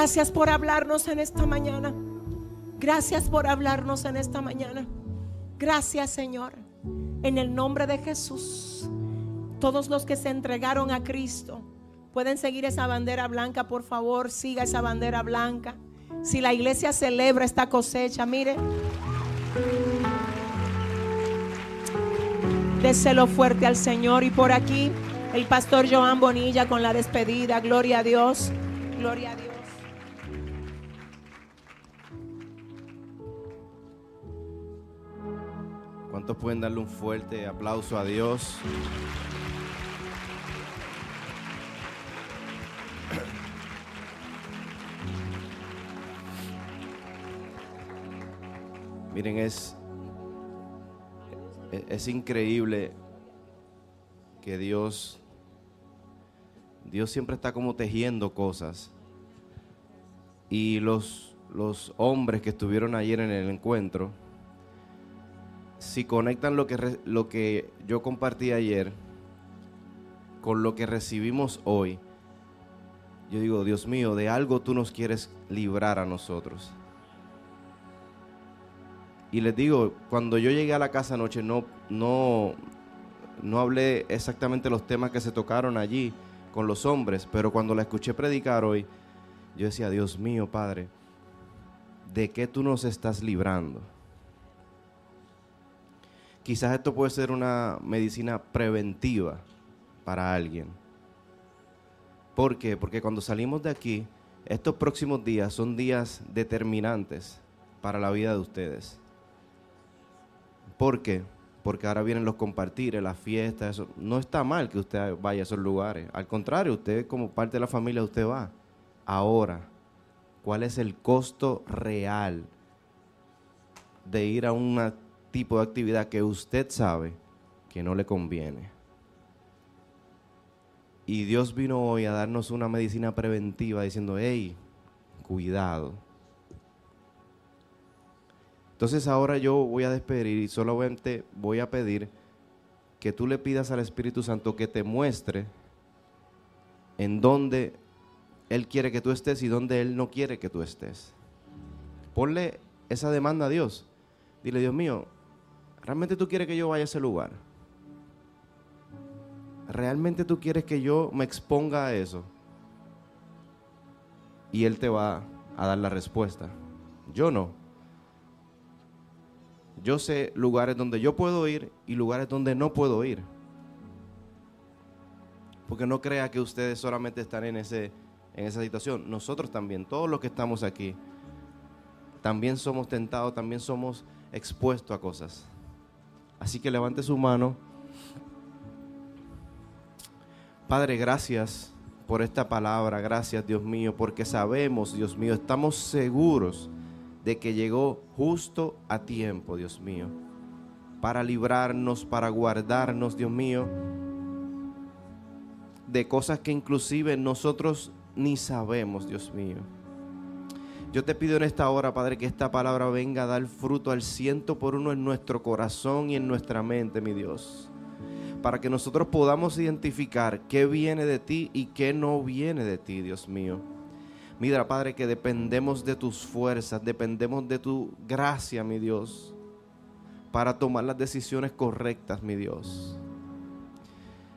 Gracias por hablarnos en esta mañana. Gracias por hablarnos en esta mañana. Gracias Señor. En el nombre de Jesús. Todos los que se entregaron a Cristo pueden seguir esa bandera blanca, por favor. Siga esa bandera blanca. Si la iglesia celebra esta cosecha, mire. Déselo fuerte al Señor. Y por aquí, el pastor Joan Bonilla con la despedida. Gloria a Dios. Gloria a Dios. ¿Cuántos pueden darle un fuerte aplauso a Dios? Miren, es, es increíble que Dios, Dios siempre está como tejiendo cosas. Y los, los hombres que estuvieron ayer en el encuentro, si conectan lo que, lo que yo compartí ayer con lo que recibimos hoy, yo digo, Dios mío, de algo tú nos quieres librar a nosotros. Y les digo, cuando yo llegué a la casa anoche no, no, no hablé exactamente los temas que se tocaron allí con los hombres, pero cuando la escuché predicar hoy, yo decía, Dios mío, Padre, ¿de qué tú nos estás librando? Quizás esto puede ser una medicina preventiva para alguien. ¿Por qué? Porque cuando salimos de aquí, estos próximos días son días determinantes para la vida de ustedes. ¿Por qué? Porque ahora vienen los compartires, las fiestas, eso. No está mal que usted vaya a esos lugares. Al contrario, usted como parte de la familia, usted va. Ahora, ¿cuál es el costo real de ir a un tipo de actividad que usted sabe que no le conviene? Y Dios vino hoy a darnos una medicina preventiva diciendo, hey, cuidado. Entonces ahora yo voy a despedir y solamente voy a pedir que tú le pidas al Espíritu Santo que te muestre en dónde Él quiere que tú estés y dónde Él no quiere que tú estés. Ponle esa demanda a Dios. Dile, Dios mío, ¿realmente tú quieres que yo vaya a ese lugar? ¿Realmente tú quieres que yo me exponga a eso? Y Él te va a dar la respuesta. Yo no. Yo sé lugares donde yo puedo ir y lugares donde no puedo ir. Porque no crea que ustedes solamente están en, ese, en esa situación. Nosotros también, todos los que estamos aquí, también somos tentados, también somos expuestos a cosas. Así que levante su mano. Padre, gracias por esta palabra. Gracias, Dios mío, porque sabemos, Dios mío, estamos seguros de que llegó justo a tiempo, Dios mío, para librarnos, para guardarnos, Dios mío, de cosas que inclusive nosotros ni sabemos, Dios mío. Yo te pido en esta hora, Padre, que esta palabra venga a dar fruto al ciento por uno en nuestro corazón y en nuestra mente, mi Dios. Para que nosotros podamos identificar qué viene de ti y qué no viene de ti, Dios mío. Mira, Padre, que dependemos de tus fuerzas, dependemos de tu gracia, mi Dios, para tomar las decisiones correctas, mi Dios.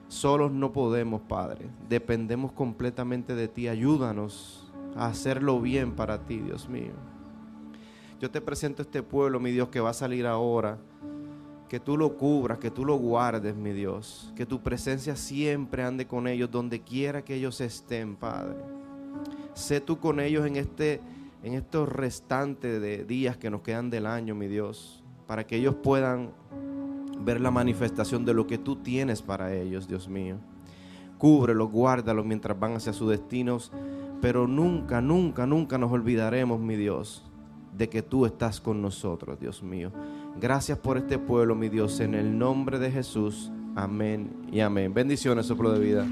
Solos no podemos, Padre. Dependemos completamente de ti. Ayúdanos a hacerlo bien para ti, Dios mío. Yo te presento este pueblo, mi Dios, que va a salir ahora. Que tú lo cubras, que tú lo guardes, mi Dios. Que tu presencia siempre ande con ellos, donde quiera que ellos estén, Padre. Sé tú con ellos en, este, en estos restantes de días que nos quedan del año, mi Dios. Para que ellos puedan ver la manifestación de lo que tú tienes para ellos, Dios mío. Cúbrelos, guárdalos mientras van hacia sus destinos, pero nunca, nunca, nunca nos olvidaremos, mi Dios, de que tú estás con nosotros, Dios mío. Gracias por este pueblo, mi Dios, en el nombre de Jesús. Amén y amén. Bendiciones, soplo de vida.